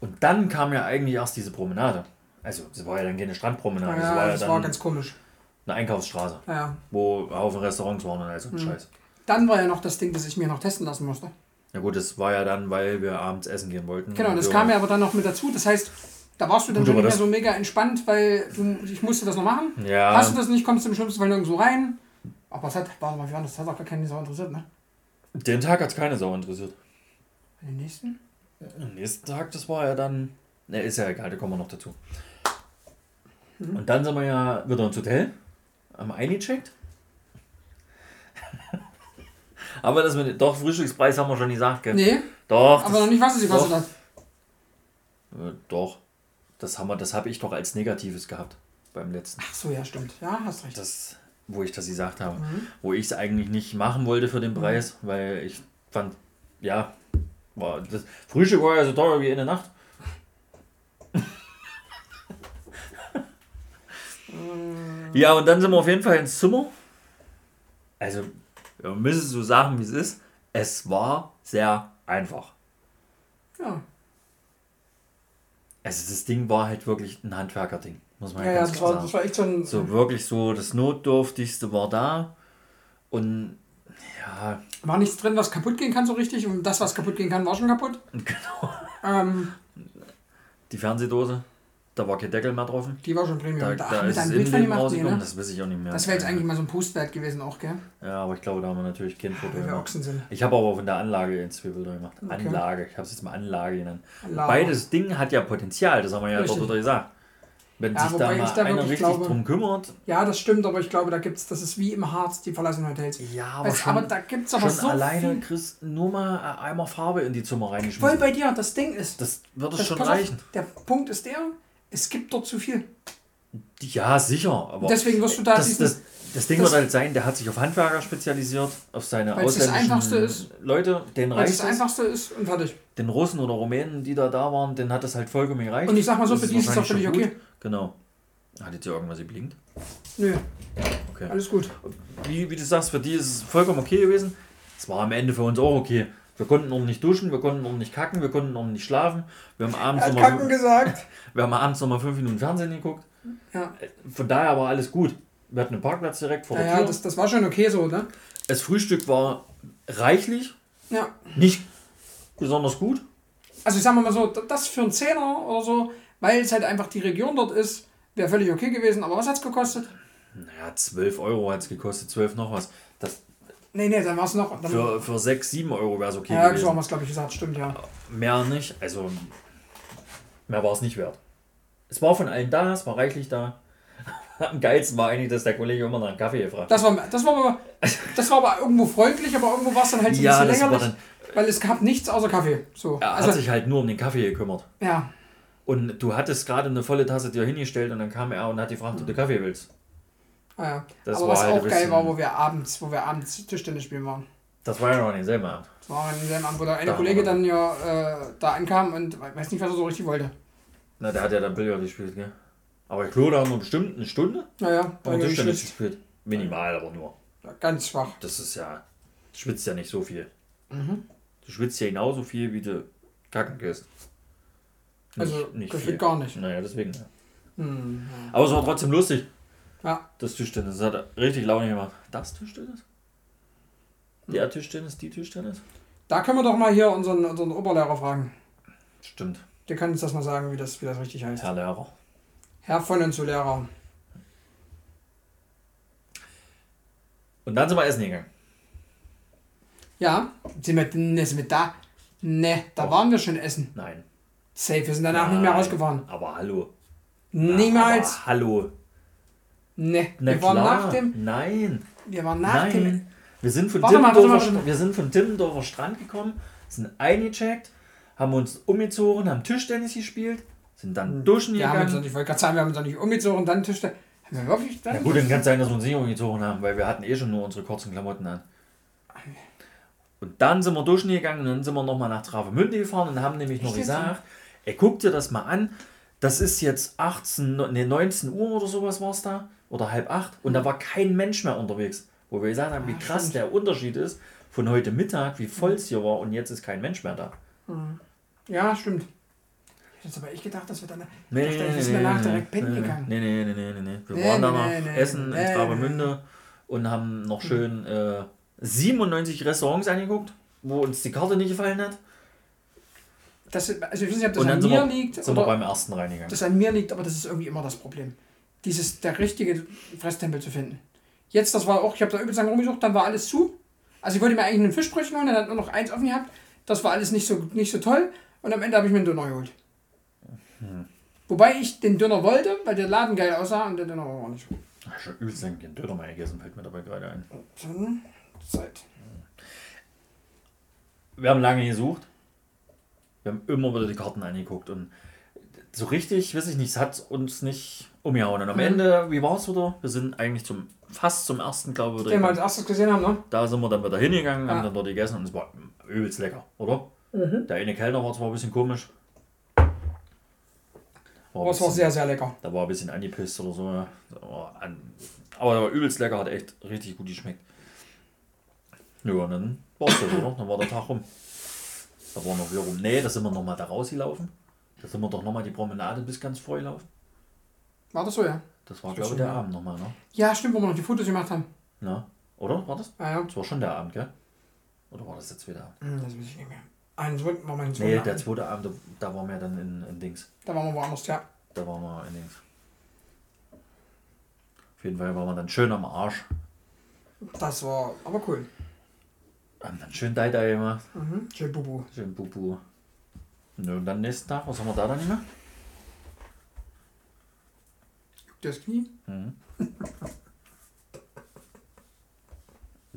Und dann kam ja eigentlich erst diese Promenade. Also, das war ja dann keine Strandpromenade, Ja, das war ja das dann war ganz komisch. eine Einkaufsstraße, Ja, ja. wo ein Haufen Restaurants waren und all so ein Scheiß. Dann war ja noch das Ding, das ich mir noch testen lassen musste. Ja gut, das war ja dann, weil wir abends essen gehen wollten. Genau, das kam ja aber dann noch mit dazu. Das heißt, da warst du dann schon aber nicht mehr das- so mega entspannt, weil du, ich musste das noch machen. Ja, Hast du das nicht, kommst du im schlimmsten Fall nirgendwo rein. Aber es hat, warte mal, wie war das? Das hat auch gar keinen Sau interessiert, ne? Den Tag hat es keine Sau interessiert. Den nächsten? Am nächsten Tag, das war ja dann. Ne, ist ja egal, da kommen wir noch dazu. Mhm. Und dann sind wir ja wieder ins Hotel, haben eingecheckt. Aber das mit doch Frühstückspreis haben wir schon gesagt, gell? Nee, Doch, aber noch nicht, was es gekostet doch. hat. äh, doch. Das haben wir, das habe ich doch als Negatives gehabt beim letzten. Ach so, ja, stimmt. Ja, hast recht. Das, wo ich das gesagt habe. Mhm. Wo ich es eigentlich nicht machen wollte für den Preis, weil ich fand, ja, war, das Frühstück war ja so teuer wie eine Nacht. ja, und dann sind wir auf jeden Fall ins Zimmer. Also, wir müssen so sagen, wie es ist. Es war sehr einfach. Ja, Also, das Ding war halt wirklich ein Handwerkerding, muss man ja, ja, das, war, das war echt so ein. So wirklich so, das Notdürftigste war da. Und ja, War nichts drin, was kaputt gehen kann so richtig. Und das, was kaputt gehen kann, war schon kaputt. genau. Ähm, Die Fernsehdose, da war kein Deckel mehr drauf. die war schon Premium. Da, Da, da ist einem Bild von gemacht, nee, ne? das weiß ich auch nicht mehr. Das wäre jetzt eigentlich mal so ein Postwert gewesen auch, gell? Ja, aber ich glaube, da haben wir natürlich kein Foto gemacht. Ich habe aber von der Anlage zwei Bilder gemacht. Okay. Anlage, ich habe es jetzt mal Anlage genannt. Beides Ding hat ja Potenzial, das haben wir ja Richtig. dort wieder gesagt. Wenn Ja, sich da mal da einer wirklich richtig glaube- drum kümmert, Ja, das stimmt, aber ich glaube, da gibt's, das ist wie im Harz, die verlassenen Hotels. ja, aber Weißt, schon, aber da gibt's aber schon so alleine viel. kriegst nur mal ein Eimer Farbe in die Zimmer Voll reingeschmissen. bei dir, das Ding ist. Das wird es schon pass auf, reichen. Der Punkt ist der, es gibt dort zu viel. Ja, sicher. Aber Deswegen wirst du da das, diesen- das, das Ding das- wird halt sein, der hat sich auf Handwerker spezialisiert, auf seine Weil's das ausländischen Einfachste ist. Leute, den reicht das. Einfachste ist und fertig. Den Russen oder Rumänen, die da da waren, den hat das halt vollkommen gereicht. Und ich sag mal so, Das für die ist es auch völlig okay. Genau. Hat jetzt hier irgendwas geblinkt? Nö, Okay. alles gut. Wie, wie du sagst, für die ist es vollkommen okay gewesen. Es war am Ende für uns auch okay. Wir konnten ordentlich duschen, wir konnten ordentlich kacken, wir konnten ordentlich schlafen. Wir haben abends nochmal Kacken gesagt. wir haben abends noch mal fünf Minuten Fernsehen geguckt. Ja, Von daher war alles gut. Wir hatten einen Parkplatz direkt vor der Tür. das, das war schon okay so, ne? das Frühstück war reichlich, Ja. nicht besonders gut. Also ich sag mal so, das für einen Zehner oder so, weil es halt einfach die Region dort ist, wäre völlig okay gewesen. Aber was hat's gekostet? Naja, 12 Euro hat es gekostet, 12 noch was. Das, Nee, nee, dann war es noch. Für, für 6, 7 Euro wäre es okay ja, so gewesen. haben wir es, glaube ich, gesagt. Stimmt, ja. Mehr nicht, also mehr war es nicht wert. Es war von allen da, es war reichlich da. Am geilsten war eigentlich, dass der Kollege immer nach einem Kaffee gefragt hat. Das war, das war, aber, das war aber irgendwo freundlich, aber irgendwo war es dann halt so ein Ja, bisschen dann- weil es gab nichts außer Kaffee. So. Er Also, hat sich halt nur um den Kaffee gekümmert. ja, Und du hattest gerade eine volle Tasse dir hingestellt und dann kam er und hat gefragt, ob du Kaffee willst. ah, ja. Das aber war was halt auch geil war, wo wir abends, wo wir abends Tischtennis spielen waren. Das war ja noch nicht selber. Das war an dem Abend, wo der eine Da Kollege dann ja äh, da ankam und weiß nicht, was er so richtig wollte. Na, der hat ja dann Billard gespielt, gell? Aber ich glaube, da haben wir bestimmt eine Stunde Naja, wir Tischtennis geschwitzt. gespielt. Minimal, aber nur. Ja, Ganz schwach. Das ist ja. Du schwitzt ja nicht so viel. Mhm. Du schwitzt ja genauso viel, wie du kacken gehst. Also, gefühlt gar nicht. Naja, deswegen. Ja. Hm. Aber es war trotzdem lustig. Ja. Das Tischtennis. Das hat richtig Laune gemacht. Das Tischtennis? Der Tischtennis, die Tischtennis? Da können wir doch mal hier unseren, unseren Oberlehrer fragen. Stimmt. Der kann uns das mal sagen, wie das, wie das richtig heißt. Herr Lehrer. Herr von und zu Lehrer. Und dann sind wir essen gegangen. Ja, sind wir, ne, sind wir da? Ne, da Och. waren wir schon essen. Nein. Safe, wir sind danach nicht mehr Nein. rausgefahren. Aber hallo. Niemals. Aber hallo. Ne, Na wir waren klar. nach dem. Nein. Wir waren nach dem. Nein. Wir sind von Warte mal, warte mal, warte wir sind von Timmendorfer Strand gekommen, sind eingecheckt, haben uns umgezogen, haben Tischtennis gespielt, sind dann duschen Wir haben uns, gegangen. ich wollte gerade sagen, wir haben uns noch nicht umgezogen, dann Tischtennis. Haben wir wirklich dann? Ja gut, dann kann es sein, dass wir uns nicht umgezogen haben, weil wir hatten eh schon nur unsere kurzen Klamotten an. Und dann sind wir duschen gegangen und dann sind wir nochmal nach Travemünde gefahren und haben nämlich noch Echt gesagt, ey, guck dir das mal an, das ist jetzt 18, ne, 19 Uhr oder sowas war es da, oder halb acht und da war kein Mensch mehr unterwegs. Wo wir gesagt haben, wie krass der Unterschied ist von heute Mittag, wie voll es hier war und jetzt ist kein Mensch mehr da. Ja, stimmt. Ich jetzt aber echt gedacht, dass wir dann. Nee, ich dachte, wir sind danach direkt pennen nee, gegangen. Nee, nee, nee, nee, nee, nee. Wir Nee, waren nee, danach nee, nee, essen nee, in Travemünde und haben noch schön äh, 97 Restaurants angeguckt, wo uns die Karte nicht gefallen hat. Das, also ich weiß nicht, ob das an mir wir, liegt sind wir oder beim ersten reingegangen. das an mir liegt, aber das ist irgendwie immer das Problem. Dieses, der richtige Fresstempel zu finden. Jetzt, das war auch, ich habe da übelst lange rumgesucht, dann war alles zu. Also ich wollte mir eigentlich ein Fischbrötchen holen, dann hat nur noch eins offen gehabt. Das war alles nicht so, nicht so toll. Und am Ende habe ich mir einen Döner geholt. Hm. Wobei ich den Döner wollte, weil der Laden geil aussah und der Döner war auch nicht gut. Ich habe schon übelst keinen Döner mehr gegessen, fällt mir dabei gerade ein. Dann Zeit. Wir haben lange gesucht. Wir haben immer wieder die Karten angeguckt und so richtig, weiß ich nicht, es hat uns nicht umgehauen. Und am Mhm. Ende, wie war es wieder? Wir sind eigentlich zum fast zum ersten, glaube ich, Den wir als erstes gesehen haben, ne? Da sind wir dann wieder hingegangen, haben Ja. dann dort gegessen und es war übelst lecker, oder? Mhm. Der eine Kellner war zwar ein bisschen komisch. War Aber es war sehr, sehr lecker. Da war ein bisschen angepisst oder so. ja. Aber der war übelst lecker, hat echt richtig gut geschmeckt. Ja, und dann war es das, oder? Dann war der Tag rum. Da war noch wieder rum. Nee, da sind wir nochmal da rausgelaufen. Da sind wir doch nochmal die Promenade bis ganz vorgelaufen. War das so, ja? Das war, Das glaube ich, der. Abend nochmal, ne? Ja, stimmt, wo wir noch die Fotos gemacht haben. Na? Oder? War das? Ja, ja. Das war schon der Abend, gell? Oder war das der zweite Abend? Hm, Das weiß ich nicht mehr. Einen zweiten war mein Nee, zweiter der Abend. zweite Abend, da- waren wir dann in, in Dings. Da waren wir woanders, ja. Da waren wir in Dings. Auf jeden Fall waren wir dann schön am Arsch. Das war aber cool. Haben dann schön Dai gemacht. Mhm. Schön Bubu. Schön Bubu. Nö, und dann nächsten Tag, was haben wir da dann gemacht? Das Knie. Mhm.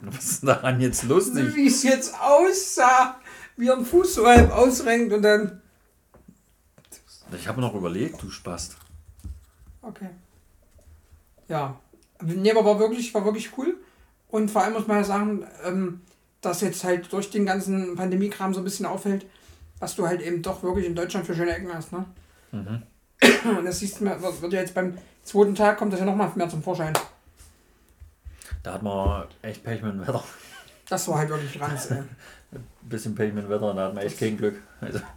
Was ist daran jetzt lustig? Wie es jetzt aussah, wie den Fuß so halb ausrenkt und dann. Ich habe noch überlegt, du Spast. Okay. Ja. Nee, aber war wirklich, war wirklich cool. Und vor allem muss man ja sagen, ähm, dass jetzt halt durch den ganzen Pandemiekram so ein bisschen auffällt, was du halt eben doch wirklich in Deutschland für schöne Ecken hast, ne? Mhm. Und das siehst du, mal, wird wird ja jetzt beim zweiten Tag kommt das ja nochmal mehr zum Vorschein. Da hat man echt Pech mit dem Wetter. Das war halt wirklich ranz, ey. Ein bisschen Pech mit dem Wetter, da hat man echt kein Glück. Also,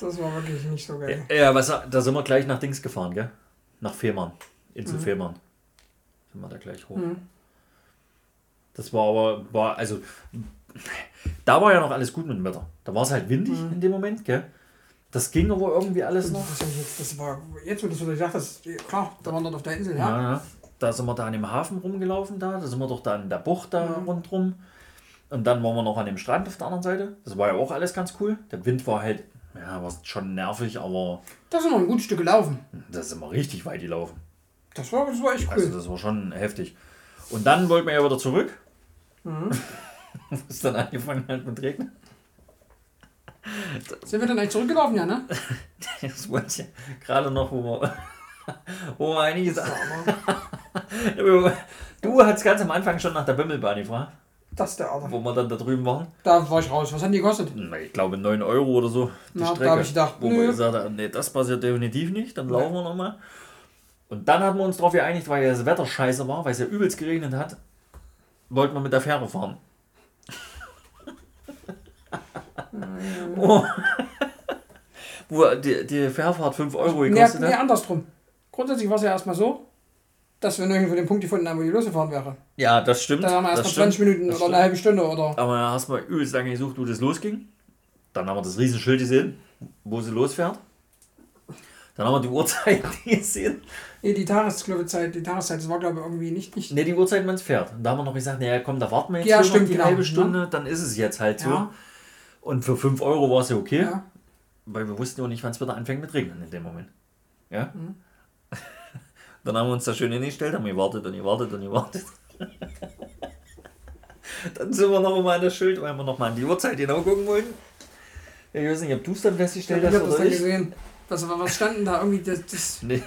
Das war wirklich nicht so geil. ja, was, da sind wir gleich nach Dings gefahren, gell? Nach Fehmarn. Insel Mhm. Fehmarn. Sind wir da gleich hoch. Mhm. Das war aber, war, also, da war ja noch alles gut mit dem Wetter. Da war es halt windig Mhm. in dem Moment, gell? Das ging aber irgendwie alles noch. Das, jetzt, das war jetzt, wo du so gesagt hast, klar, da waren dort auf der Insel, Ja. ja. ja. Da sind wir da an dem Hafen rumgelaufen, da. Da sind wir doch da in der Bucht da Mhm. rundrum. Und dann waren wir noch an dem Strand auf der anderen Seite. Das war ja auch alles ganz cool. Der Wind war halt, ja, war schon nervig, aber Da sind wir ein gutes Stück gelaufen. da sind wir richtig weit gelaufen. Das war, das war echt cool. Also das war schon heftig. Und dann wollten wir ja wieder zurück. Mhm. Es dann angefangen hat mit Regnen. Sind wir dann eigentlich zurückgelaufen, ja, ne? Das wollte ich gerade noch, wo wir, wo wir einiges Du hast ganz am Anfang schon nach der Bimmelbahn gefragt, Das ist der Alter. wo wir dann da drüben waren. Da war ich raus. Was haben die gekostet? Na, Ich glaube 9 Euro oder so. Die Na, da Strecke. hab ich gedacht, wo nö. wir gesagt haben, nee, das passiert definitiv nicht, dann laufen wir nochmal. Und dann haben wir uns darauf geeinigt, weil ja das Wetter scheiße war, weil es ja übelst geregnet hat, wollten wir mit der Fähre fahren. oh. Wo die, die Fährfahrt 5 Euro Nee, gekostet nee, hat. andersrum. Grundsätzlich war es ja erstmal so, dass wir nirgendwo den Punkt gefunden haben, wo die losgefahren wäre. Ja, das stimmt. Da haben wir das erstmal 20 stimmt. Minuten Das oder eine halbe Stunde oder. Aber dann hast du mal übelst lange gesucht, wo das losging. Dann haben wir das Riesenschild gesehen, wo sie losfährt. Dann haben wir die Uhrzeit gesehen. Nee, die Tageszeit, die Tageszeit, das war glaube ich irgendwie nicht. nicht Ne, die Uhrzeit, wann es fährt. Und da haben wir noch gesagt, naja, komm, da warten wir jetzt Ja, stimmt, noch die genau, halbe ne? Stunde, dann ist es jetzt halt so. Ja. Und für 5 Euro war es ja okay, ja. weil wir wussten ja nicht, wann es wieder anfängt mit Regnen in dem Moment. Ja? Mhm. Dann haben wir uns da schön hingestellt, haben gewartet und gewartet und gewartet. dann sind wir noch mal an das Schild, weil wir noch mal an die Uhrzeit genau gucken wollten. Ich weiß nicht, ob du es dann festgestellt hast oder ich. gesehen. Was, was standen da irgendwie? Das, das, Ne,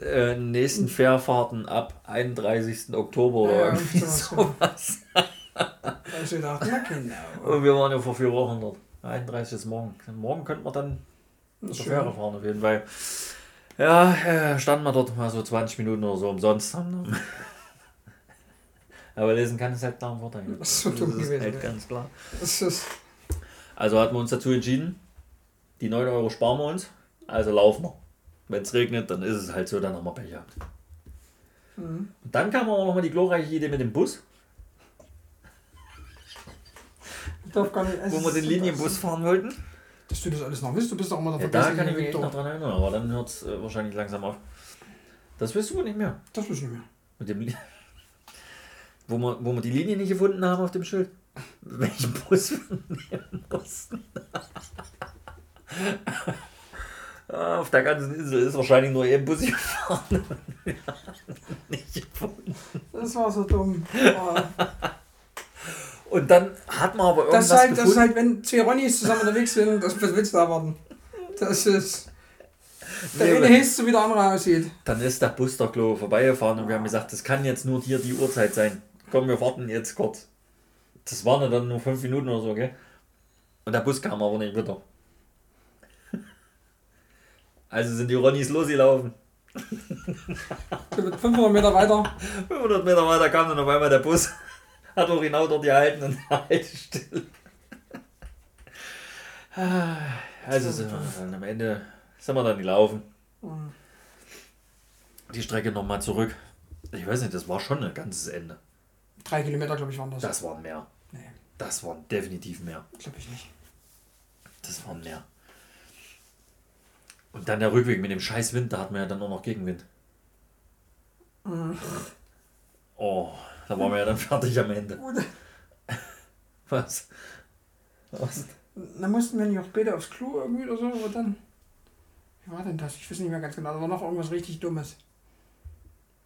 äh, nächsten Fährfahrten ab 31. Oktober oder Ja, irgendwie sowas, sowas. da hab ich so gedacht, na genau. Und wir waren ja vor vier Wochen dort. 31 ist morgen. Morgen könnten wir dann zur. Fähre fahren auf jeden Fall. Ja, äh, standen wir dort mal so 20 Minuten oder so umsonst. Aber lesen kann es halt klar im Vorteil. Das ist so dumm ist gewesen, halt ganz klar. Das Also hatten wir uns dazu entschieden, die 9 Euro sparen wir uns, also laufen wir. Wenn es regnet, dann ist es halt so, dann haben wir Pech gehabt. Mhm. Und dann kam aber nochmal die glorreiche Idee mit dem Bus, ich darf gar nicht. wo wir den Linienbus fahren wollten. Dass du das alles noch willst, du bist doch immer der Ja, da vergessliche kann ich mich noch dran erinnern, aber dann hört es äh, wahrscheinlich langsam auf. Das wirst du nicht mehr. Das will ich nicht mehr. Mit dem Li- wo, wir, wo wir die Linie nicht gefunden haben auf dem Schild. Welchen Bus wir nehmen mussten. Ah, auf der ganzen Insel ist wahrscheinlich nur ein Bus gefahren. Nicht gefunden. Das war so dumm. Oh. Und dann hat man aber irgendwas Das ist, halt, das ist gefunden. halt, wenn zwei Ronnies zusammen unterwegs sind, das, was willst du da erwarten? Das ist. Der Nee, eine heißt so, wie der andere aussieht. Dann ist der Bus glaube ich, vorbeigefahren und wir haben gesagt, das kann jetzt nur hier die Uhrzeit sein. Komm, wir warten jetzt kurz. Das waren dann nur fünf Minuten oder so, gell? Und der Bus kam aber nicht wieder. Also sind die Ronnies losgelaufen. Der wird 500 Meter weiter. 500 Meter weiter kam dann auf einmal der Bus. Hat auch genau dort gehalten und Haltestelle. Also sind wir dann am Ende sind wir dann gelaufen. Mhm. Die Strecke nochmal zurück. Ich weiß nicht, das war schon ein ganzes Ende. Drei Kilometer, glaube ich, waren das. Das waren mehr. Nee, Das waren definitiv mehr. glaube ich nicht. Das waren mehr. Und dann der Rückweg mit dem scheiß Wind, da hatten wir ja dann auch noch Gegenwind. Mhm. Oh, da waren wir ja dann fertig am Ende. Gut. Was? Was? Dann mussten wir nicht auch später aufs Klo irgendwie oder so, aber dann. Wie war denn das? Ich weiß nicht mehr ganz genau. Da war noch irgendwas richtig Dummes.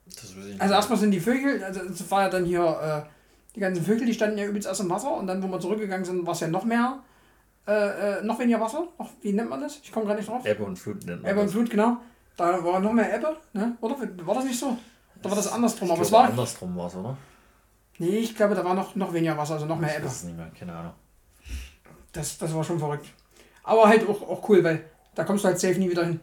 Das weiß ich nicht. Also erstmal sind die Vögel, also es war ja dann hier, äh, die ganzen Vögel, die standen ja übelst aus dem Wasser und dann, wo wir zurückgegangen sind, war es ja noch mehr, äh, äh, noch weniger Wasser. Noch, wie nennt man das? Ich komme gerade nicht drauf. Ebbe und Flut nennt man Ebbe und das. Flut, genau. Da war noch mehr Ebbe, ne? Oder? War das nicht so? Oder war das andersrum? Aber Ich es glaube, war. andersrum war es, oder? Nee, ich glaube, da war noch, noch weniger Wasser, also noch mehr Ebbe. es nicht mehr, keine Ahnung. Das, das war schon verrückt. Aber halt auch, auch cool, weil da kommst du halt safe nie wieder hin.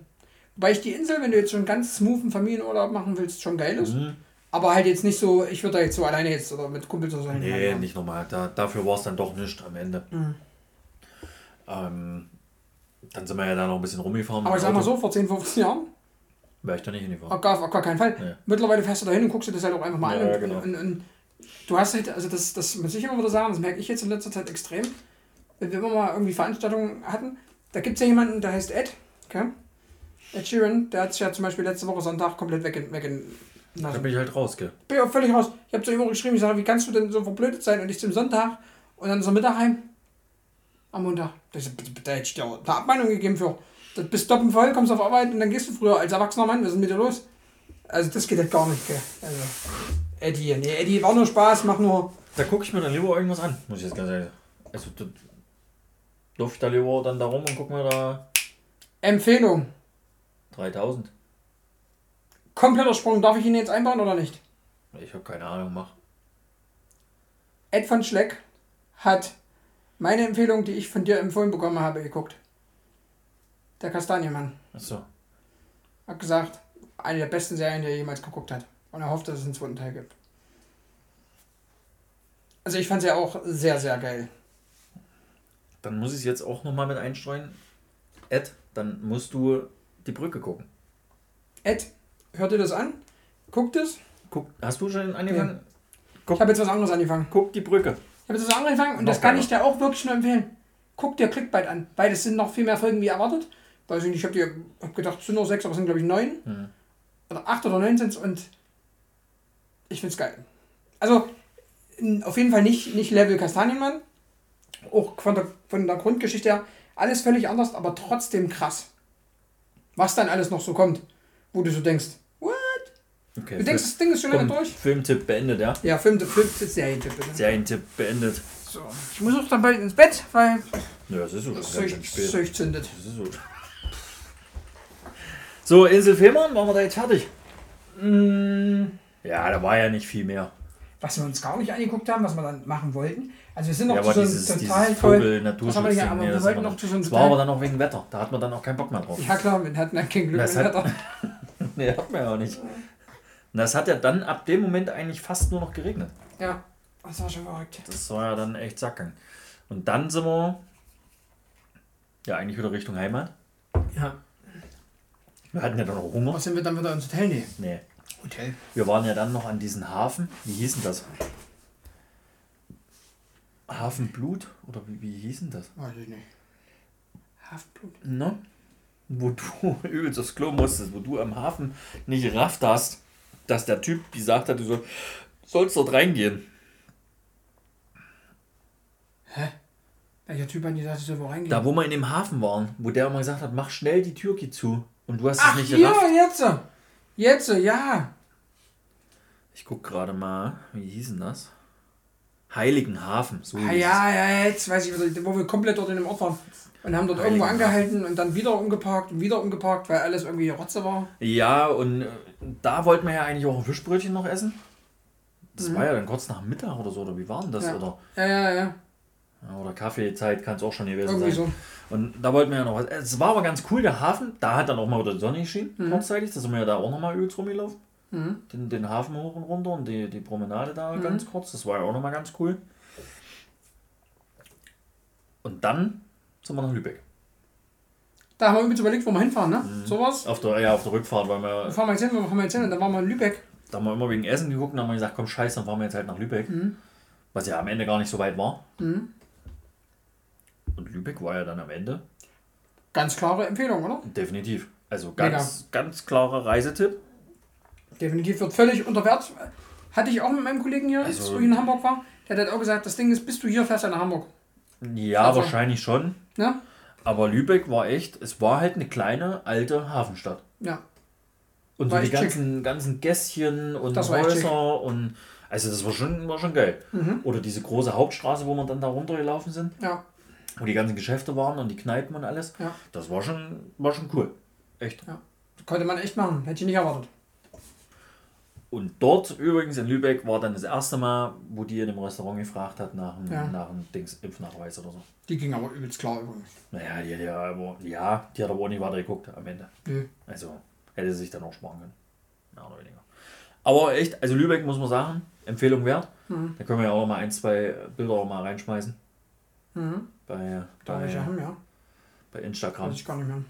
Wobei ich die Insel, wenn du jetzt schon ganz smoothen Familienurlaub machen willst, schon geil ist. Mhm. Aber halt jetzt nicht so, ich würde da jetzt so alleine jetzt oder mit Kumpels oder so Nee, hinfahren. nicht normal. Da, dafür war es dann doch nicht am Ende. Mhm. Ähm, dann sind wir ja da noch ein bisschen rumgefahren. Aber ich sag mal so, vor 10, 15 Jahren, Wäre ich da nicht hingefahren. auf gar, auf gar keinen Fall. Nee. Mittlerweile fährst du da hin und guckst dir das halt auch einfach mal Ja, an. Und, genau. und, und du hast halt, also das, das muss ich immer wieder sagen, das merke ich jetzt in letzter Zeit extrem, wenn wir immer mal irgendwie Veranstaltungen hatten, da gibt es ja jemanden, der heißt Ed, okay? Ed Sheeran, der hat sich ja zum Beispiel letzte Woche Sonntag komplett weggen Da bin ich halt raus, gell? bin ich auch völlig raus. Ich habe zu ihm auch geschrieben, ich sage, wie kannst du denn so verblödet sein und ich zum Sonntag und dann ist er Mittag heim? Am Montag. Da, hätte ich dir eine Abmahnung gegeben für. Du bist doppelt voll, kommst auf Arbeit und dann gehst du früher als erwachsener Mann. Was ist mit dir los? Also das geht halt gar nicht, gell? Also, Eddie, nee, Eddie war nur Spaß, mach nur. Da gucke ich mir dann lieber irgendwas an, muss ich jetzt ganz ehrlich sagen. Also, da laufe ich da lieber dann da rum und guck mir da Empfehlung. 3000. Kompletter Sprung, darf ich ihn jetzt einbauen oder nicht? Ich habe keine Ahnung, mach. Ed von Schleck hat meine Empfehlung, die ich von dir empfohlen bekommen habe, geguckt. Der Kastanienmann. Achso. Hat gesagt, eine der besten Serien, die er jemals geguckt hat. Und er hofft, dass es einen zweiten Teil gibt. Also ich fand sie ja auch sehr, sehr geil. Dann muss ich es jetzt auch nochmal mit einstreuen. Ed, dann musst du die Brücke gucken. Ed, hört ihr das an? Guckt es? Guck, hast du schon angefangen? Ich habe jetzt was anderes angefangen. Guck die Brücke. Ich habe jetzt was anderes angefangen und Noch das kann ich dir auch wirklich nur empfehlen. Guck dir Clickbait an, weil es sind noch viel mehr Folgen wie erwartet. Weiß ich nicht, ich habe dir hab gedacht, es sind nur sechs, aber es sind glaube ich neun. Hm. Oder acht oder neun sind es und ich finde es geil. Also auf jeden Fall nicht, nicht Level Kastanienmann. Auch von der, von der Grundgeschichte her alles völlig anders, aber trotzdem krass. Was dann alles noch so kommt, wo du so denkst, what? Okay. Du denkst, das Ding ist schon lange durch? Filmtipp beendet, ja? Ja, Film, Film, Serientipp bitte. Serientipp beendet. So, ich muss auch dann bald ins Bett, weil Ja, das ist so. das ist. Zeug zündet. Das ist so. So, Insel Fehmarn, waren wir da jetzt fertig? Mm, Ja, da war ja nicht viel mehr. was wir uns gar nicht angeguckt haben, was wir dann machen wollten. Also wir sind noch Ja, zu so einem dieses, total dieses toll. Vogel Was haben wir Naturschutz. hier? Aber wir wollten noch zu so einem das war aber dann auch wegen Wetter. Da hat man dann auch keinen Bock mehr drauf. Ja klar, wir hatten dann kein Glück Das mit hat- Wetter. Nee, hat man ja auch nicht. Und das hat ja dann ab dem Moment eigentlich fast nur noch geregnet. Ja, das war schon verrückt. Das war ja dann echt Sackgang. Und dann sind wir ja eigentlich wieder Richtung Heimat. Ja. Wir hatten ja dann noch Hunger. Was sind wir dann wieder ins Hotel? Nee. Nee. Hotel. Wir waren ja dann noch an diesem Hafen. Wie hieß denn das? Hafenblut? Oder wie, wie hieß denn das? Weiß ich nicht. Haftblut. Ne? Wo du übelst aufs Klo musstest, wo du am Hafen nicht gerafft hast, dass der Typ gesagt hat, du soll, sollst dort reingehen. Welcher Typ hat gesagt, ich soll wo reingehen? Da, wo wir in dem Hafen waren, wo der immer gesagt hat, mach schnell die Türke zu. Und du hast Ach, es nicht hier, gerafft. jetzt. Jetzt, ja. Ich guck gerade mal, wie hieß denn das? Heiligenhafen. So Ah, ja, ja, jetzt weiß ich, wo wir komplett dort in dem Ort waren. Und haben dort irgendwo angehalten und dann wieder umgeparkt und wieder umgeparkt, weil alles irgendwie Rotze war. Ja, und äh, da wollten wir ja eigentlich auch ein Fischbrötchen noch essen. Das Mhm. war ja dann kurz nach Mittag oder so, oder wie war denn das? Ja. Oder, Ja, ja, ja. Oder Kaffeezeit kann es auch schon gewesen Irgendwie sein. so. Und da wollten wir ja noch was. Es war aber ganz cool, der Hafen. Da hat dann auch mal wieder die Sonne geschienen, Mhm. kurzzeitig. Da sind wir ja da auch nochmal übelst rumgelaufen. Mhm. Den, den Hafen hoch und runter und die, die Promenade da Mhm. ganz kurz. Das war ja auch nochmal ganz cool. Und dann sind wir nach Lübeck. Da haben wir übrigens überlegt, wo wir hinfahren, ne? Mhm. Sowas. Auf der, ja, auf der Rückfahrt, weil Wo wir, fahren wir jetzt hin? Wo fahren wir jetzt hin? Und dann waren wir in Lübeck. da haben wir immer wegen Essen geguckt und haben wir gesagt, komm scheiße, dann fahren wir jetzt halt nach Lübeck. Mhm. Was ja am Ende gar nicht so weit war. Mhm. Und Lübeck war ja dann am Ende Ganz klare Empfehlung, oder? definitiv. Also ganz, ganz klarer Reisetipp. Definitiv wird völlig unter Wert. Hatte ich auch mit meinem Kollegen hier, Also- als ich in Hamburg war. Der hat halt auch gesagt, das Ding ist, bis du hier fährst, du nach Hamburg. Ja, Also- wahrscheinlich schon. Ne? Aber Lübeck war echt, es war halt eine kleine, alte Hafenstadt. Ja. Und so die schick. ganzen, ganzen Gässchen und. Häuser und also das war schon, war schon geil. Mhm. Oder diese große Hauptstraße, wo wir dann da runtergelaufen sind, Ja. Wo die ganzen Geschäfte waren und die Kneipen und alles. Ja. Das war schon, war schon cool. Echt. Konnte man echt machen. Hätte ich nicht erwartet. Und dort übrigens in Lübeck war dann das erste Mal, wo die in dem Restaurant gefragt hat nach einem, Ja. nach einem Dings, Impfnachweis oder so. Die ging aber übelst klar übrigens. Naja, die hat ja aber, ja, die hat aber auch nicht weiter geguckt am Ende. Nö. Also hätte sie sich dann auch sparen können. Mehr oder weniger. Aber echt, also Lübeck muss man sagen, Empfehlung wert. Mhm. Da können wir ja auch mal ein, zwei Bilder auch mal reinschmeißen. Mhm. Bei, da bei, haben, ja. bei Instagram. Weiß ich gar nicht mehr.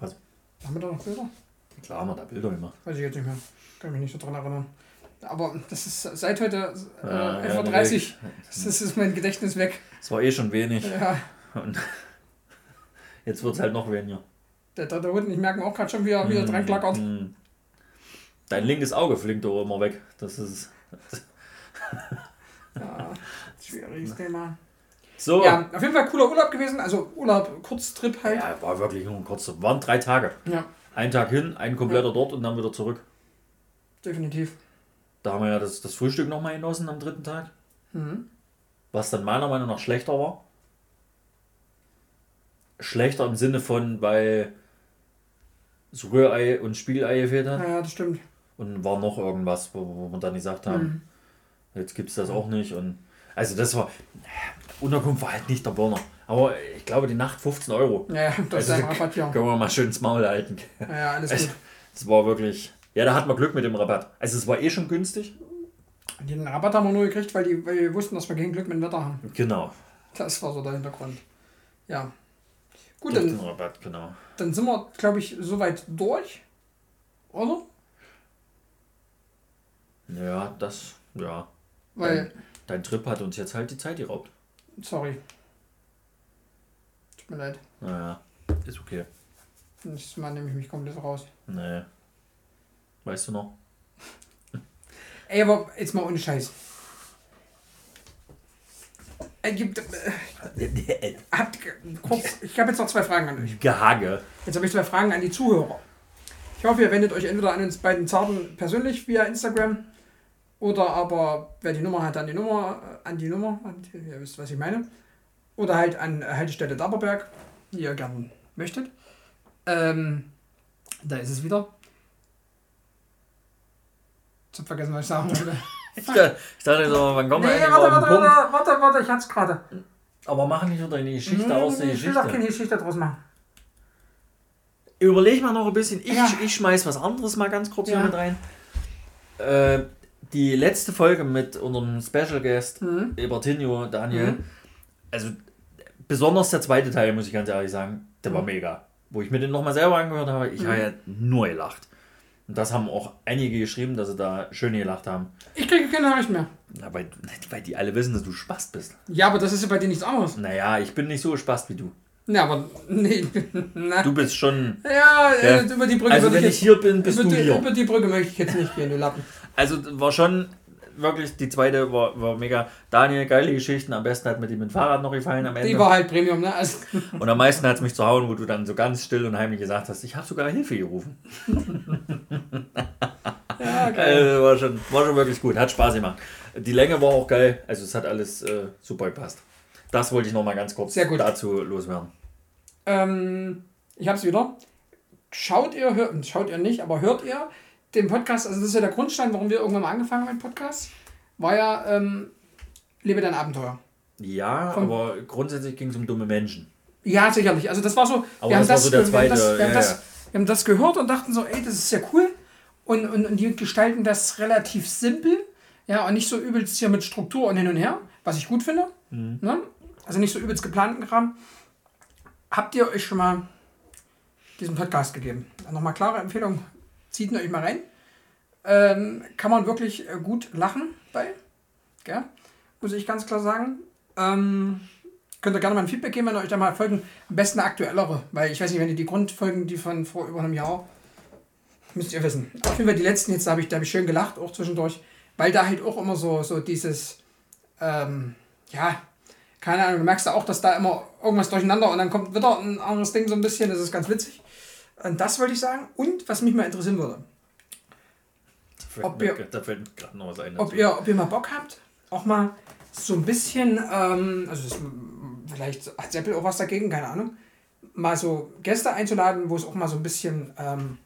Was? Haben wir da noch Bilder? Klar haben wir da Bilder gemacht. Weiß ich jetzt nicht mehr. Kann mich nicht so dran erinnern. Aber das ist seit heute äh, ja, 11.30 Uhr. Das ist mein Gedächtnis weg. Es war eh schon wenig. Ja. Und jetzt wird es halt noch weniger. Der dritte Hund, ich merke auch gerade schon, wie er wieder dran klackert. Mm. Dein linkes Auge flinkt doch immer weg. Das ist. ja, schwieriges Thema. So. Ja, auf jeden Fall cooler Urlaub gewesen. Also Urlaub, Kurztrip halt. Ja, war wirklich nur ein kurzer. Waren drei Tage. Ja. Ein Tag hin, ein kompletter ja. dort und dann wieder zurück. Definitiv. Da haben wir ja das, das Frühstück nochmal genossen am dritten Tag. Mhm. Was dann meiner Meinung nach schlechter war. Schlechter im Sinne von, weil so Rührei und Spiegelei gefehlt hat. Ja, das stimmt. Und war noch irgendwas, wo, wo wir dann gesagt haben, mhm. jetzt gibt es das auch nicht. Und also das war, Unterkunft war halt nicht der Burner. Aber ich glaube, die Nacht 15 Euro. Ja, das also, ist ein Rabatt, ja. Können wir mal schön ins Maul halten. Ja, alles also, gut. Es war wirklich, ja, da hat man Glück mit dem Rabatt. Also es war eh schon günstig. Den Rabatt haben wir nur gekriegt, weil, die, weil wir wussten, dass wir kein Glück mit dem Wetter haben. Genau. Das war so der Hintergrund. Ja. Gut, dann, Rabatt, genau. dann sind wir, glaube ich, soweit durch. Oder? Ja, das, ja. Weil. Dein, dein Trip hat uns jetzt halt die Zeit geraubt. Sorry. Tut mir leid. Naja, ist okay. Nächstes Mal nehme ich mich komplett raus. Nee. Weißt du noch? Ey, aber jetzt mal ohne Scheiß. Er gibt. Äh, habt, kurz, ich habe jetzt noch zwei Fragen an euch. Gehage. Jetzt habe ich zwei Fragen an die Zuhörer. Ich hoffe, ihr wendet euch entweder an uns beiden Zarten persönlich via Instagram oder aber wer die Nummer hat, an die Nummer, äh, an die Nummer, an die, ihr wisst, was ich meine. Oder halt an Haltestelle Daberberg, wie ihr gerne möchtet. Ähm, da ist es wieder. Ich hab vergessen, was ich sagen wollte. ich dachte, dachte so, wann kommen wir nee, warte, warte, warte, warte, warte, ich hatte es gerade. Aber machen nicht unter eine Geschichte nee, aus der nee, Geschichte. Ich will doch keine Geschichte draus machen. Überleg mal noch ein bisschen. Ich, ja. ich schmeiß was anderes mal ganz kurz ja. hier mit rein. Äh, die letzte Folge mit unserem Special Guest, mhm. Ebertinho, Daniel, mhm. also besonders der zweite Teil, muss ich ganz ehrlich sagen, der mhm. war mega. Wo ich mir den nochmal selber angehört habe, ich mhm. habe ja nur gelacht. Und das haben auch einige geschrieben, dass sie da schön gelacht haben. Ich kriege keine Nachricht mehr. Ja, weil, weil die alle wissen, dass du Spast bist. Ja, aber das ist ja bei dir nichts anderes. Naja, ich bin nicht so Spast wie du. Ja, aber nee. Na. Du bist schon. Ja, ja. Äh, über die Brücke. Also wenn ich, ich hier bin, bist du die, hier. Über die Brücke möchte ich jetzt nicht gehen, du Lappen. Also war schon wirklich, die zweite war, war mega. Daniel, geile Geschichten. Am besten hat mir die mit dem Fahrrad noch gefallen am Ende. Die war halt Premium, ne? Also und am meisten hat es mich zu hauen, wo du dann so ganz still und heimlich gesagt hast, ich habe sogar Hilfe gerufen. ja, geil. Also, war, schon, war schon wirklich gut. Hat Spaß gemacht. Die Länge war auch geil. Also es hat alles äh, super gepasst. Das wollte ich noch mal ganz kurz dazu loswerden. Ähm, ich habe es wieder. Schaut ihr, hört, schaut ihr nicht, aber hört ihr den Podcast, also das ist ja der Grundstein, warum wir irgendwann mal angefangen haben mit Podcast, war ja ähm, Lebe dein Abenteuer. Ja, Von, aber grundsätzlich ging es um dumme Menschen. Ja, sicherlich. Also das war so, aber wir, haben das, so der zweite, wir, haben das, wir, haben das, wir haben das gehört und dachten so, ey, das ist ja cool. Und, und, und die gestalten das relativ simpel. Ja, und nicht so übelst hier mit Struktur und hin und her, was ich gut finde. Mhm. Ne? Also nicht so übelst geplanten Kram. Habt ihr euch schon mal diesen Podcast gegeben? Nochmal klare Empfehlung, zieht ihn euch mal rein. Ähm, kann man wirklich äh, gut lachen bei. Gell? Muss ich ganz klar sagen. Ähm, könnt ihr gerne mal ein Feedback geben, wenn ihr euch da mal Folgen, am besten aktuellere, weil ich weiß nicht, wenn ihr die Grundfolgen, die von vor über einem Jahr, müsst ihr wissen. Auf jeden Fall die letzten jetzt, da habe ich, hab ich schön gelacht, auch zwischendurch, weil da halt auch immer so, so dieses, ähm, ja, keine Ahnung, du merkst ja auch, dass da immer irgendwas durcheinander und dann kommt wieder ein anderes Ding so ein bisschen, das ist ganz witzig. Und das wollte ich sagen. Und was mich mal interessieren würde. Ob ihr, da fällt gerade noch was ein. Ob ihr, ob ihr mal Bock habt, auch mal so ein bisschen, ähm, also das, vielleicht hat Seppel auch was dagegen, keine Ahnung, mal so Gäste einzuladen, wo es auch mal so ein bisschen, ähm,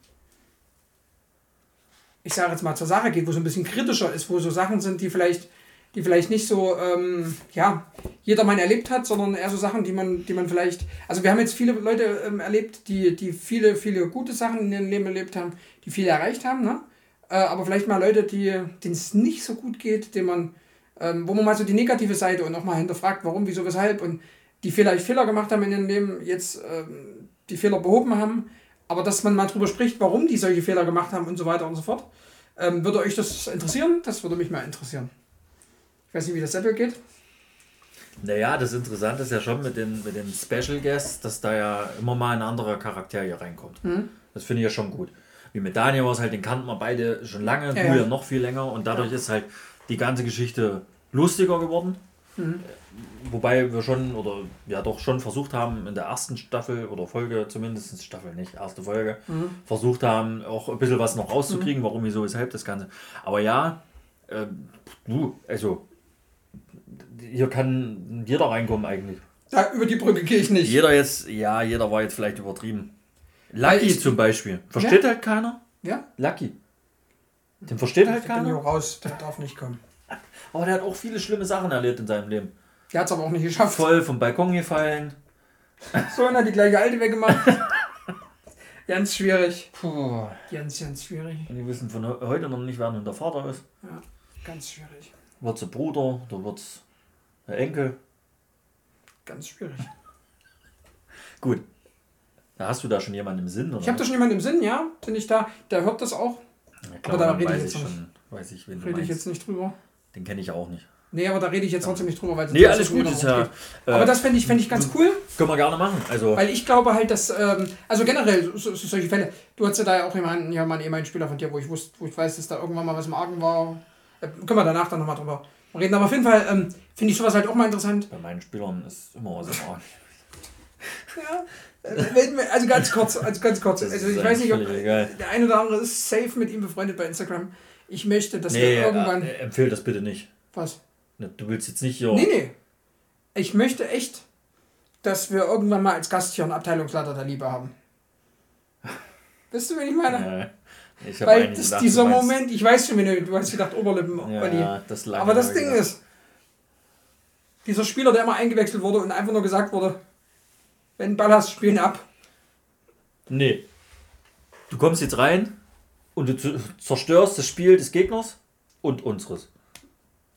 ich sage jetzt mal zur Sache geht, wo es ein bisschen kritischer ist, wo so Sachen sind, die vielleicht die vielleicht nicht so, ähm, ja, jedermann erlebt hat, sondern eher so Sachen, die man, die man vielleicht, also wir haben jetzt viele Leute ähm, erlebt, die, die viele, viele gute Sachen in ihrem Leben erlebt haben, die viel erreicht haben, ne? Äh, aber vielleicht mal Leute, denen es nicht so gut geht, denen man, ähm, wo man mal so die negative Seite und auch mal hinterfragt, warum, wieso, weshalb und die vielleicht Fehler gemacht haben in ihrem Leben, jetzt ähm, die Fehler behoben haben, aber dass man mal drüber spricht, warum die solche Fehler gemacht haben und so weiter und so fort. Ähm, würde euch das interessieren? Das würde mich mal interessieren. Ich weiß nicht, wie das Apple geht. Naja, das Interessante ist ja schon mit den, mit den Special Guests, dass da ja immer mal ein anderer Charakter hier reinkommt. Mhm. Das finde ich ja schon gut. Wie mit Daniel war es halt, den kannten wir beide schon lange, Ja, du ja. ja noch viel länger und dadurch ist halt die ganze Geschichte lustiger geworden. Mhm. Wobei wir schon, oder ja doch schon versucht haben, in der ersten Staffel oder Folge, zumindest Staffel nicht, erste Folge, Mhm. versucht haben, auch ein bisschen was noch rauszukriegen, warum, wieso, weshalb das Ganze. Aber ja, äh, du, also hier kann jeder reinkommen eigentlich. Da, über die Brücke gehe ich nicht. Jeder jetzt, ja, jeder war jetzt vielleicht übertrieben. Lucky ich- zum Beispiel. Versteht halt keiner? Ja? Lucky. Den versteht halt Ich bin hier keiner. raus, der darf nicht kommen. Aber der hat auch viele schlimme Sachen erlebt in seinem Leben. Der hat es aber auch nicht geschafft. Voll vom Balkon gefallen. So, und hat die gleiche alte weggemacht. ganz schwierig. Puh. Ganz, ganz schwierig. Und die wissen von he- heute noch nicht, wer nun der Vater ist. Ja, ganz schwierig. Wird sie Bruder oder wird es der Enkel? Ganz schwierig. Gut. Da hast du da schon jemanden im Sinn, oder? Ich habe da schon jemanden im Sinn, ja? Bin ich da? Der hört das auch. Ja, aber da rede ich jetzt schon, weiß ich, wen Rede ich jetzt nicht drüber. Den kenne ich auch nicht. Nee, aber da rede ich jetzt trotzdem nicht drüber, weil Nee, alles gut, ist ja. geht. Aber äh, das fände ich, fänd ich ganz cool, können wir gerne machen. Also, weil ich glaube halt, dass, ähm, also generell, so, so solche Fälle, du hattest ja da ja auch jemanden, ja, mal einen ehemaligen Spieler von dir, wo ich wusste, wo ich weiß, dass da irgendwann mal was im Argen war. Äh, können wir danach dann nochmal drüber reden. Aber auf jeden Fall ähm, finde ich sowas halt auch mal interessant. bei meinen Spielern ist immer was im Argen. Ja. Äh, Also ganz kurz, also ganz kurz. Das Also ich weiß nicht, ob egal. der eine oder andere ist safe mit ihm befreundet bei Instagram. Ich möchte, dass Nee, wir irgendwann. äh, empfehle das bitte nicht. Was? Ne, Du willst jetzt nicht hier. Nee, nee. Ich möchte echt, dass wir irgendwann mal als Gast hier einen Abteilungsleiter der Liebe haben. Wisst du, wen ich meine? Äh, ich Weil das gedacht, dieser meinst- Moment, ich weiß schon, du, du hast gedacht, Oberlippen, Olli. Ja, das lange Aber das Ding gedacht. ist, dieser Spieler, der immer eingewechselt wurde und einfach nur gesagt wurde, wenn du Ball hast, spielen ab. Nee. Du kommst jetzt rein und du zerstörst das Spiel des Gegners und unseres.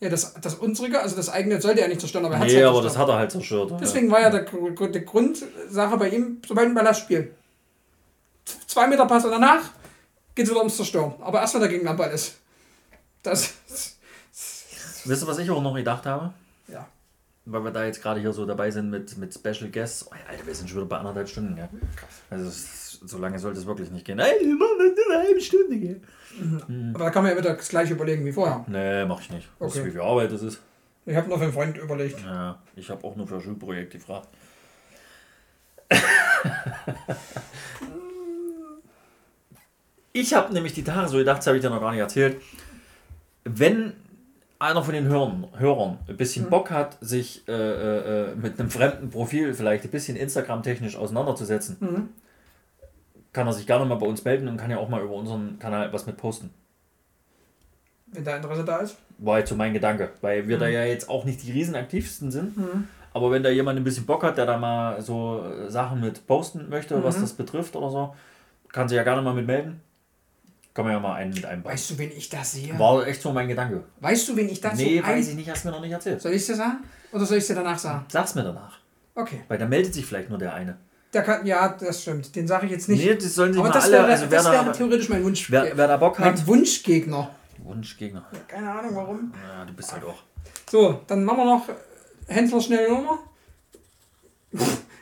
Ja, das, das unsere, also das eigene sollte er nicht zerstören, aber er hat Nee, halt aber das zerstört. hat er halt zerstört. Deswegen war ja der, die Grundsache bei ihm, sobald ein Ball hast, spielen. Z- Zwei Meter Pass und danach geht es wieder ums Zerstören. Aber erst wenn der Gegner am Ball ist. Das, Wisst ihr, was ich auch noch gedacht habe? ja. Weil wir da jetzt gerade hier so dabei sind mit, mit Special Guests. Oh, Alter, wir sind schon wieder bei anderthalb Stunden, ja. Also es- so lange sollte es wirklich nicht gehen. Ey, wir machen nur eine halbe Stunde, gell? Aber da kann man ja wieder das gleiche überlegen wie vorher. Nee, mach ich nicht. Weißt du, Okay. wie viel Arbeit das ist? Ich habe noch für einen Freund überlegt. Ja, ich habe auch nur für ein Schulprojekt gefragt. Ich habe nämlich die Tage so gedacht, das habe ich dir noch gar nicht erzählt. Wenn einer von den Hörern, Hörern ein bisschen Bock hat, sich äh, äh, äh, mit einem fremden Profil vielleicht ein bisschen Instagram-technisch auseinanderzusetzen, Mhm. kann er sich gerne mal bei uns melden und kann ja auch mal über unseren Kanal was mit posten. Wenn da Interesse da ist. War jetzt so mein Gedanke, weil wir da Mhm. ja jetzt auch nicht die riesen aktivsten sind. Aber wenn da jemand ein bisschen Bock hat, der da mal so Sachen mit posten möchte, was Mhm. das betrifft oder so, kann sich ja gerne mal mit melden. Kann man ja mal einen mit einbauen. Weißt du, wen ich da sehe? War echt so mein Gedanke. Weißt du, wen ich dazu Nee, ein... weiß ich nicht, hast du mir noch nicht erzählt. Soll ich es dir sagen? Oder soll ich es dir danach sagen? Sag's mir danach. Okay. Weil da meldet sich vielleicht nur der eine. Der kann, ja, das stimmt. Den sage ich jetzt nicht. Nee, das sollen sich aber mal das alle, wäre, also wer das wäre da, theoretisch mein Wunsch. wer, wer da Bock hat. mein Wunschgegner. Wunschgegner. Keine Ahnung warum. Ja, du bist halt auch. So, dann machen wir noch Händler schnelle Nummer.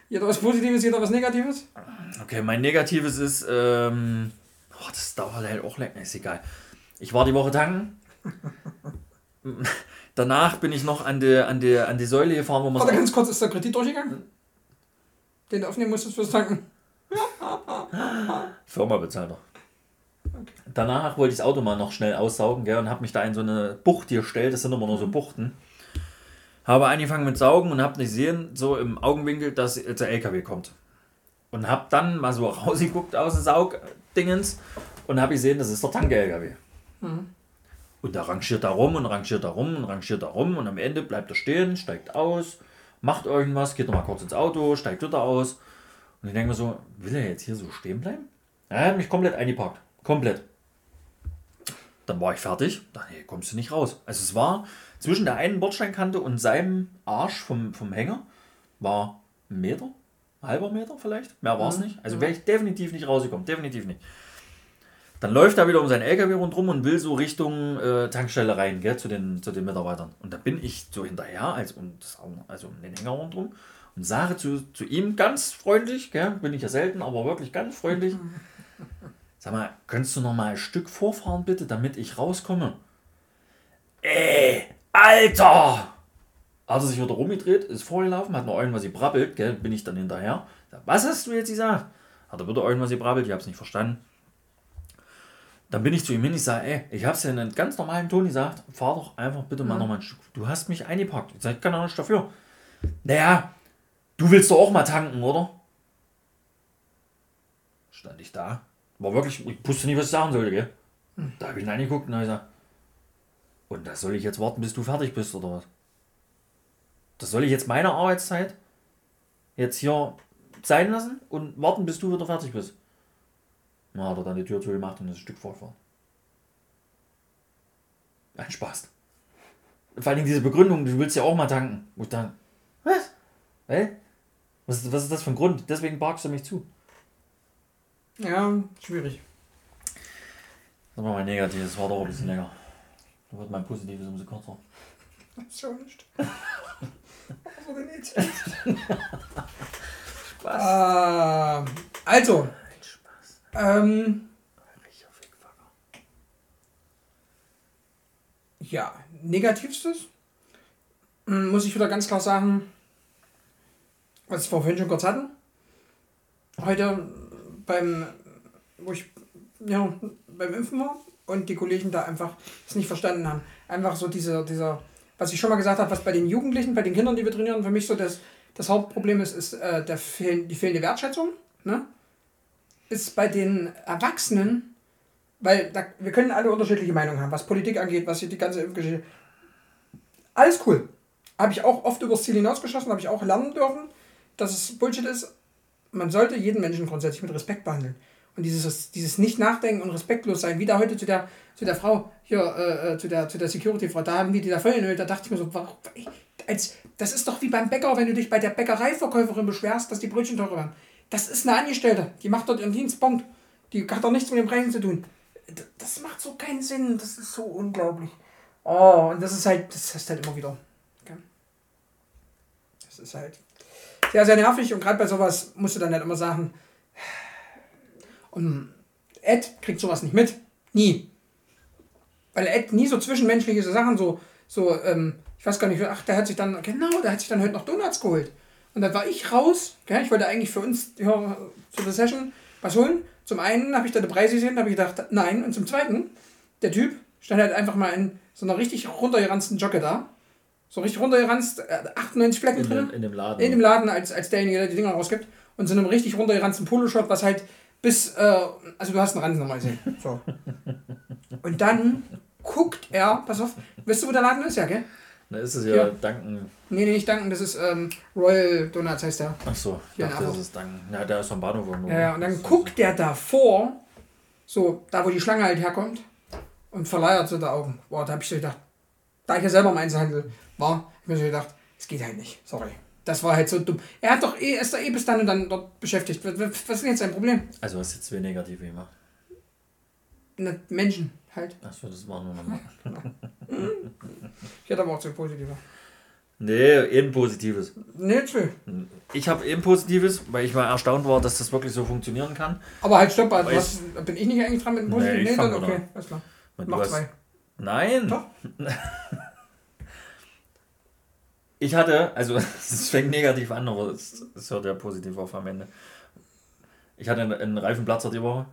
jeder was Positives, jeder was Negatives. Okay, mein Negatives ist, ähm, oh, das dauert halt auch länger, ist egal. Ich war die Woche tanken. Danach bin ich noch an die, an die, an die Säule gefahren, wo man Warte ganz kurz, ist der Kredit durchgegangen? Den du aufnehmen musstest fürs Tanken. Firma bezahlt er. Danach wollte ich das Auto mal noch schnell aussaugen gell, und habe mich da in so eine Bucht gestellt. Das sind immer nur so Buchten. Habe angefangen mit Saugen und habe nicht gesehen, so im Augenwinkel, dass der LKW kommt. Und habe dann mal so rausgeguckt aus dem Saugdingens und habe gesehen, das ist der Tanke-LKW. Und da rangiert er rum und rangiert er rum und rangiert er rum und am Ende bleibt er stehen, steigt aus, macht irgendwas, geht nochmal kurz ins Auto, steigt wieder aus. Und ich denke mir so, will er jetzt hier so stehen bleiben? Er hat mich komplett eingepackt. Komplett. Dann war ich fertig. Dann nee, kommst du nicht raus. Also es war zwischen der einen Bordsteinkante und seinem Arsch vom, vom Hänger war ein Meter, halber Meter vielleicht. Mehr war es Mhm. nicht. Also wäre ich definitiv nicht rausgekommen. Definitiv nicht. Dann läuft er wieder um sein LKW rundherum und will so Richtung äh, Tankstelle rein, gell, zu den, zu den Mitarbeitern. Und da bin ich so hinterher, als um, das, also um den Hänger rundherum, und sage zu, zu ihm ganz freundlich, gell, bin ich ja selten, aber wirklich ganz freundlich, sag mal, könntest du noch mal ein Stück vorfahren bitte, damit ich rauskomme? Ey, Alter! Hat er sich wieder rumgedreht, ist vorgelaufen, hat noch irgendwas gebrabbelt, gell, bin ich dann hinterher. Was hast du jetzt gesagt? Hat er wieder irgendwas gebrabbelt, ich hab's nicht verstanden. Dann bin ich zu ihm hin, ich sage, ey, ich hab's ja in einem ganz normalen Ton gesagt, fahr doch einfach bitte mal noch mal ein Stück. Du hast mich eingepackt. Ich sag, kann auch nicht dafür. Naja, du willst doch auch mal tanken, oder? Stand ich da. War wirklich, ich wusste nicht, was ich sagen sollte, gell? Da habe ich ihn angeguckt und habe gesagt, und da soll ich jetzt warten, bis du fertig bist, oder was? Das soll ich jetzt meine Arbeitszeit jetzt hier sein lassen und warten, bis du wieder fertig bist? Na, hat er dann die Tür zugemacht und ist ein Stück vorgefahren. Ein Spaß. Vor allem diese Begründung, du willst ja auch mal tanken. Wo ich dann, was? Hä? Was, ist- was ist das für ein Grund? Deswegen parkst du mich zu. Ja, schwierig. Das war mal negativ, das war doch ein bisschen länger. Da wird mein Positives umso kürzer. So nicht. Was war denn jetzt? Äh, also, ähm, ja, negativstes mm, muss ich wieder ganz klar sagen, was wir vorhin schon kurz hatten. Heute beim, wo ich ja, beim Impfen war und die Kollegen da einfach es nicht verstanden haben. Einfach so dieser, dieser, was ich schon mal gesagt habe, was bei den Jugendlichen, bei den Kindern, die wir trainieren, für mich so das, das Hauptproblem ist, ist äh, der fehl, die fehlende Wertschätzung. Ne? Ist bei den Erwachsenen, weil da, wir können alle unterschiedliche Meinungen haben, was Politik angeht, was die ganze Impfgeschichte. Alles cool. Habe ich auch oft übers Ziel hinausgeschossen, habe ich auch lernen dürfen, dass es Bullshit ist. Man sollte jeden Menschen grundsätzlich mit Respekt behandeln. Und dieses, dieses Nicht-Nachdenken und respektlos sein, wie da heute zu der, zu der Frau, hier, äh, äh, zu der, zu der Security-Frau, da haben die die da voll da dachte ich mir so, warum, als, das ist doch wie beim Bäcker, wenn du dich bei der Bäckereiverkäuferin beschwerst, dass die Brötchen teurer werden. Das ist eine Angestellte, die macht dort ihren Dienst, Punkt. Die hat doch nichts mit den Preisen zu tun. Das macht so keinen Sinn, das ist so unglaublich. Oh, und das ist halt, das ist halt immer wieder. Das ist halt sehr, sehr nervig und gerade bei sowas musst du dann halt immer sagen, und Ed kriegt sowas nicht mit. Nie. Weil Ed nie so zwischenmenschliche Sachen, so, so, ähm, ich weiß gar nicht, ach, der hat sich dann, genau, der hat sich dann heute noch Donuts geholt. Und dann war ich raus, gell, ich wollte eigentlich für uns ja, zu der Session was holen. Zum einen habe ich da die Preise gesehen, da habe ich gedacht, nein. Und zum zweiten, der Typ stand halt einfach mal in so einer richtig runtergeranzten Jocke da. So richtig runtergeranzt, äh, 98 Flecken In, drin dem, in dem Laden. in dem Laden als, als derjenige, der die Dinger rausgibt und so einem richtig runtergeranzten Poloshop, was halt bis, äh, also du hast einen Ranzen nochmal gesehen. So. Und dann guckt er, pass auf, weißt du, wo der Laden ist, ja, gell? Da ist es ja, Ja. danken. Nee, nee, nicht danken, das ist ähm, Royal Donuts heißt der. Ach so, ich dachte, das ist danken. Ja, der ist vom Bahnhof irgendwo. Ja, ja, und Das dann ist- guckt der davor, so, da wo die Schlange halt herkommt, und verleiert so die Augen. Boah, da hab ich so gedacht, da ich ja selber im Einzelhandel war, hab ich mir so gedacht, es geht halt nicht, sorry. Das war halt so dumm. Er hat doch eh, ist doch eh bis dann und dann dort beschäftigt. Was, was was ist denn jetzt sein Problem? Also du jetzt zwei negative gemacht. Na, Menschen halt. Achso, das war nur nochmal. Ich hätte aber auch zwei positive. nee, eben Positives. Nee, zwei. Ich habe eben Positives, weil ich mal erstaunt war, dass das wirklich so funktionieren kann. Aber halt, stopp, also, was, bin ich nicht eigentlich dran mit dem positiven? Nee, ich Nee, dann okay, alles klar. Mach zwei. Nein. Doch. Ich hatte, also es fängt negativ an, aber es, es hört ja positiv auf am Ende. Ich hatte einen, Reifenplatzer die Woche.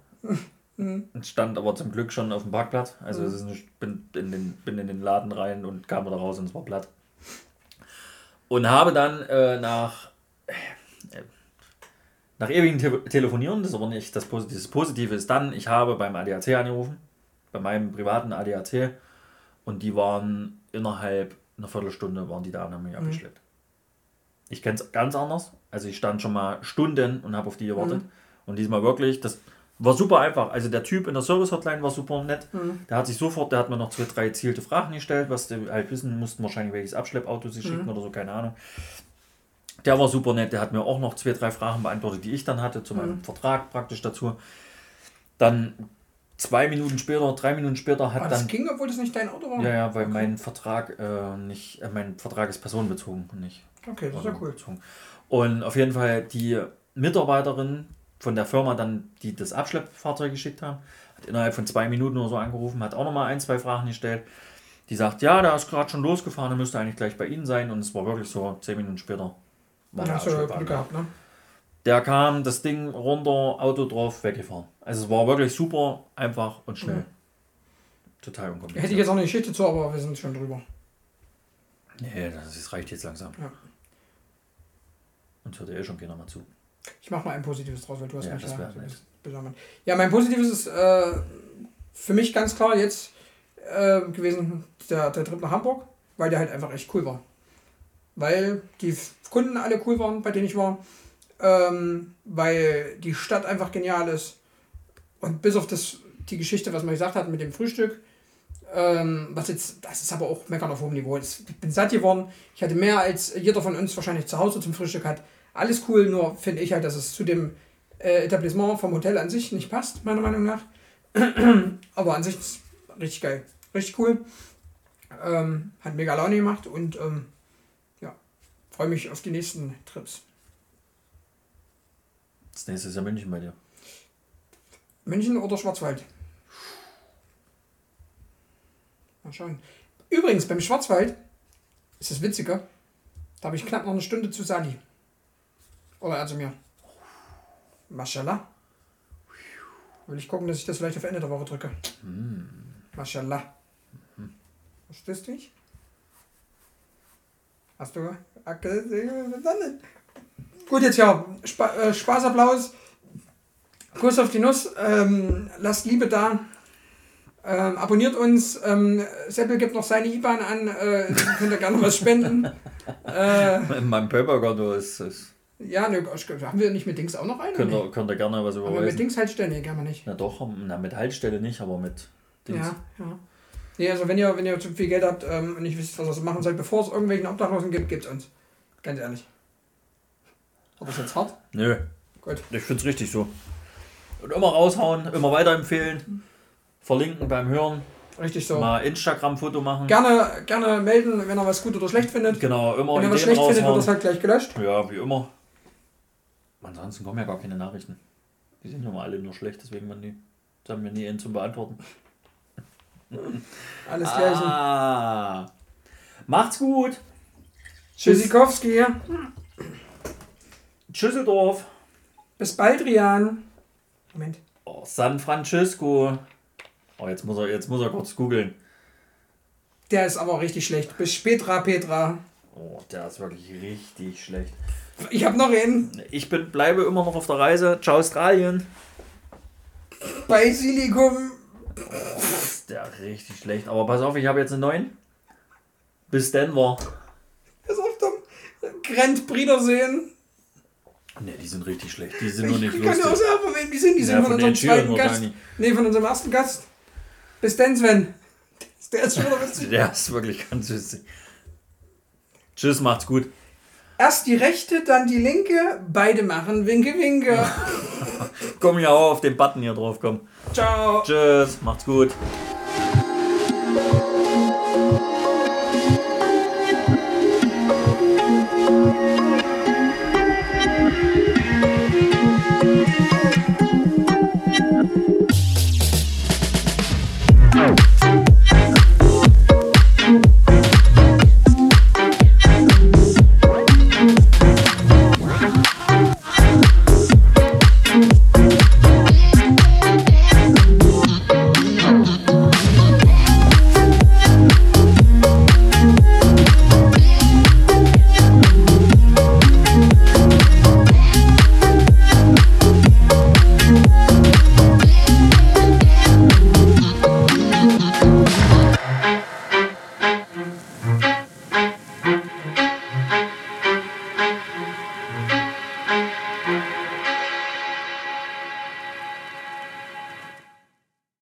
Und stand aber zum Glück schon auf dem Parkplatz. Also es ist nicht, bin, in den, bin in den Laden rein und kam wieder raus und es war platt. Und habe dann äh, nach, äh, nach ewigem Te Telefonieren, das ist aber nicht das Positive, das Positive ist dann, ich habe beim ADAC angerufen, bei meinem privaten ADAC und die waren innerhalb einer Viertelstunde waren die da und haben mich abgeschleppt. Ich kenne es ganz anders. Also ich stand schon mal Stunden und habe auf die gewartet. Und diesmal wirklich, das War super einfach. Also der Typ in der Service-Hotline war super nett. Mhm. Der hat sich sofort, der hat mir noch zwei, drei zielte Fragen gestellt, was die halt wissen mussten, wahrscheinlich welches Abschleppauto sie Mhm. schicken oder so, keine Ahnung. Der war super nett, der hat mir auch noch zwei, drei Fragen beantwortet, die ich dann hatte, zu meinem Mhm. Vertrag praktisch dazu. Dann zwei Minuten später, drei Minuten später hat Aber das dann. ging, obwohl das nicht dein Auto war? Ja, ja, weil mein Vertrag äh, nicht, äh, mein Vertrag ist personenbezogen und nicht Okay, das ist ja cool. bezogen. Und auf jeden Fall die Mitarbeiterin von der Firma dann, die das Abschleppfahrzeug geschickt haben, hat innerhalb von zwei Minuten oder so angerufen, hat auch nochmal ein, zwei Fragen gestellt. Die sagt, ja, der ist gerade schon losgefahren, der müsste eigentlich gleich bei Ihnen sein. Und es war wirklich so, zehn Minuten später. war hast du Glück gehabt, ne? Der kam, das Ding runter, Auto drauf, weggefahren. Also es war wirklich super, einfach und schnell. Mhm. Total Hätte ich unkompliziert. jetzt auch eine Geschichte zu, aber wir sind schon drüber. Nee, das ist- reicht jetzt langsam. Ja. Und hört ja eh schon keiner mal zu. Ich mach mal ein Positives draus, weil du hast Ja, mich das ja besammelt. Ja, mein Positives ist äh, für mich ganz klar jetzt äh, gewesen der, der Trip nach Hamburg, weil der halt einfach echt cool war. Weil die Kunden alle cool waren, bei denen ich war. Ähm, weil die Stadt einfach genial ist. Und bis auf das, die Geschichte, was man gesagt hat mit dem Frühstück, ähm, was jetzt, das ist aber auch meckern auf hohem Niveau. Ich bin satt geworden. Ich hatte mehr als jeder von uns wahrscheinlich zu Hause zum Frühstück hat. Alles cool, nur finde ich halt, dass es zu dem äh, Etablissement vom Hotel an sich nicht passt, meiner Meinung nach. aber an sich ist richtig geil. Richtig cool. Ähm, hat mega Laune gemacht und ähm, ja, freue mich auf die nächsten Trips. Das nächste ist ja München bei dir. München oder Schwarzwald? Mal schauen. Übrigens, beim Schwarzwald ist es witziger. Da habe ich knapp noch eine Stunde zu Sali. Oder also mir. Mashallah. Will ich gucken, dass ich das vielleicht auf Ende der Woche drücke. Mashallah. Verstehst du mich? Hast du? Gut, jetzt ja. Spa äh, Spaßapplaus. Kuss auf die Nuss. Ähm, lasst Liebe da. Ähm, abonniert uns. Ähm, Seppel gibt noch seine IBAN an. Äh, könnt ihr gerne was spenden. äh, In meinem Paperkonto ist es. ja, ne, haben wir nicht mit Dings auch noch einen? Könnt ihr, könnt ihr gerne was Aber mit überweisen. Dings halt stellen, nee, gerne nicht. Na doch, na, mit Haltestelle nicht, aber mit Dings. Ja, ja. Nee, also wenn ihr, wenn ihr zu viel Geld habt ähm, und nicht wisst, was ihr machen sollt, bevor es irgendwelchen Obdachlosen gibt, gibt's uns. Ganz ehrlich. War das jetzt hart? Nö, Gut. ich find's richtig so. Und immer raushauen, immer weiterempfehlen, verlinken beim Hören, Richtig so. mal Instagram-Foto machen. Gerne, gerne melden, wenn ihr was gut oder schlecht findet. Genau, immer Wenn ihr was schlecht findet, wird das raushauen. halt gleich gelöscht. Ja, wie immer. Ansonsten kommen ja gar keine Nachrichten. Die sind ja mal alle nur schlecht, deswegen man die, das haben wir nie einen zum Beantworten. Alles gleiche. Ah. Macht's gut. Tschüssikowski. Tschüsseldorf. Bis bald, Rian. Moment. Oh, San Francisco. Oh, jetzt muss er, jetzt muss er kurz googeln. Der ist aber richtig schlecht. Bis später, Petra. Oh, der ist wirklich richtig schlecht. Ich hab noch einen. Ich bin, bleibe immer noch auf der Reise. Ciao, Australien. Basilikum. Ist der richtig schlecht. Aber pass auf, ich habe jetzt einen neuen. Bis Denver. Pass auf, Tom. Grand Briederseen. Ne, die sind richtig schlecht. Die sind nur nicht Ich kann dir auch lustig. sagen, von wem die sind. Die Ja, sind von, von unserem zweiten Gast. Nee, von unserem ersten Gast. Bis dann, Sven. Der ist schon witzig. Der ist wirklich ganz süß. Tschüss, macht's gut. Erst die rechte, dann die linke. Beide machen Winke, Winke. Komm ja auch auf den Button hier drauf, komm. Ciao. Tschüss, macht's gut.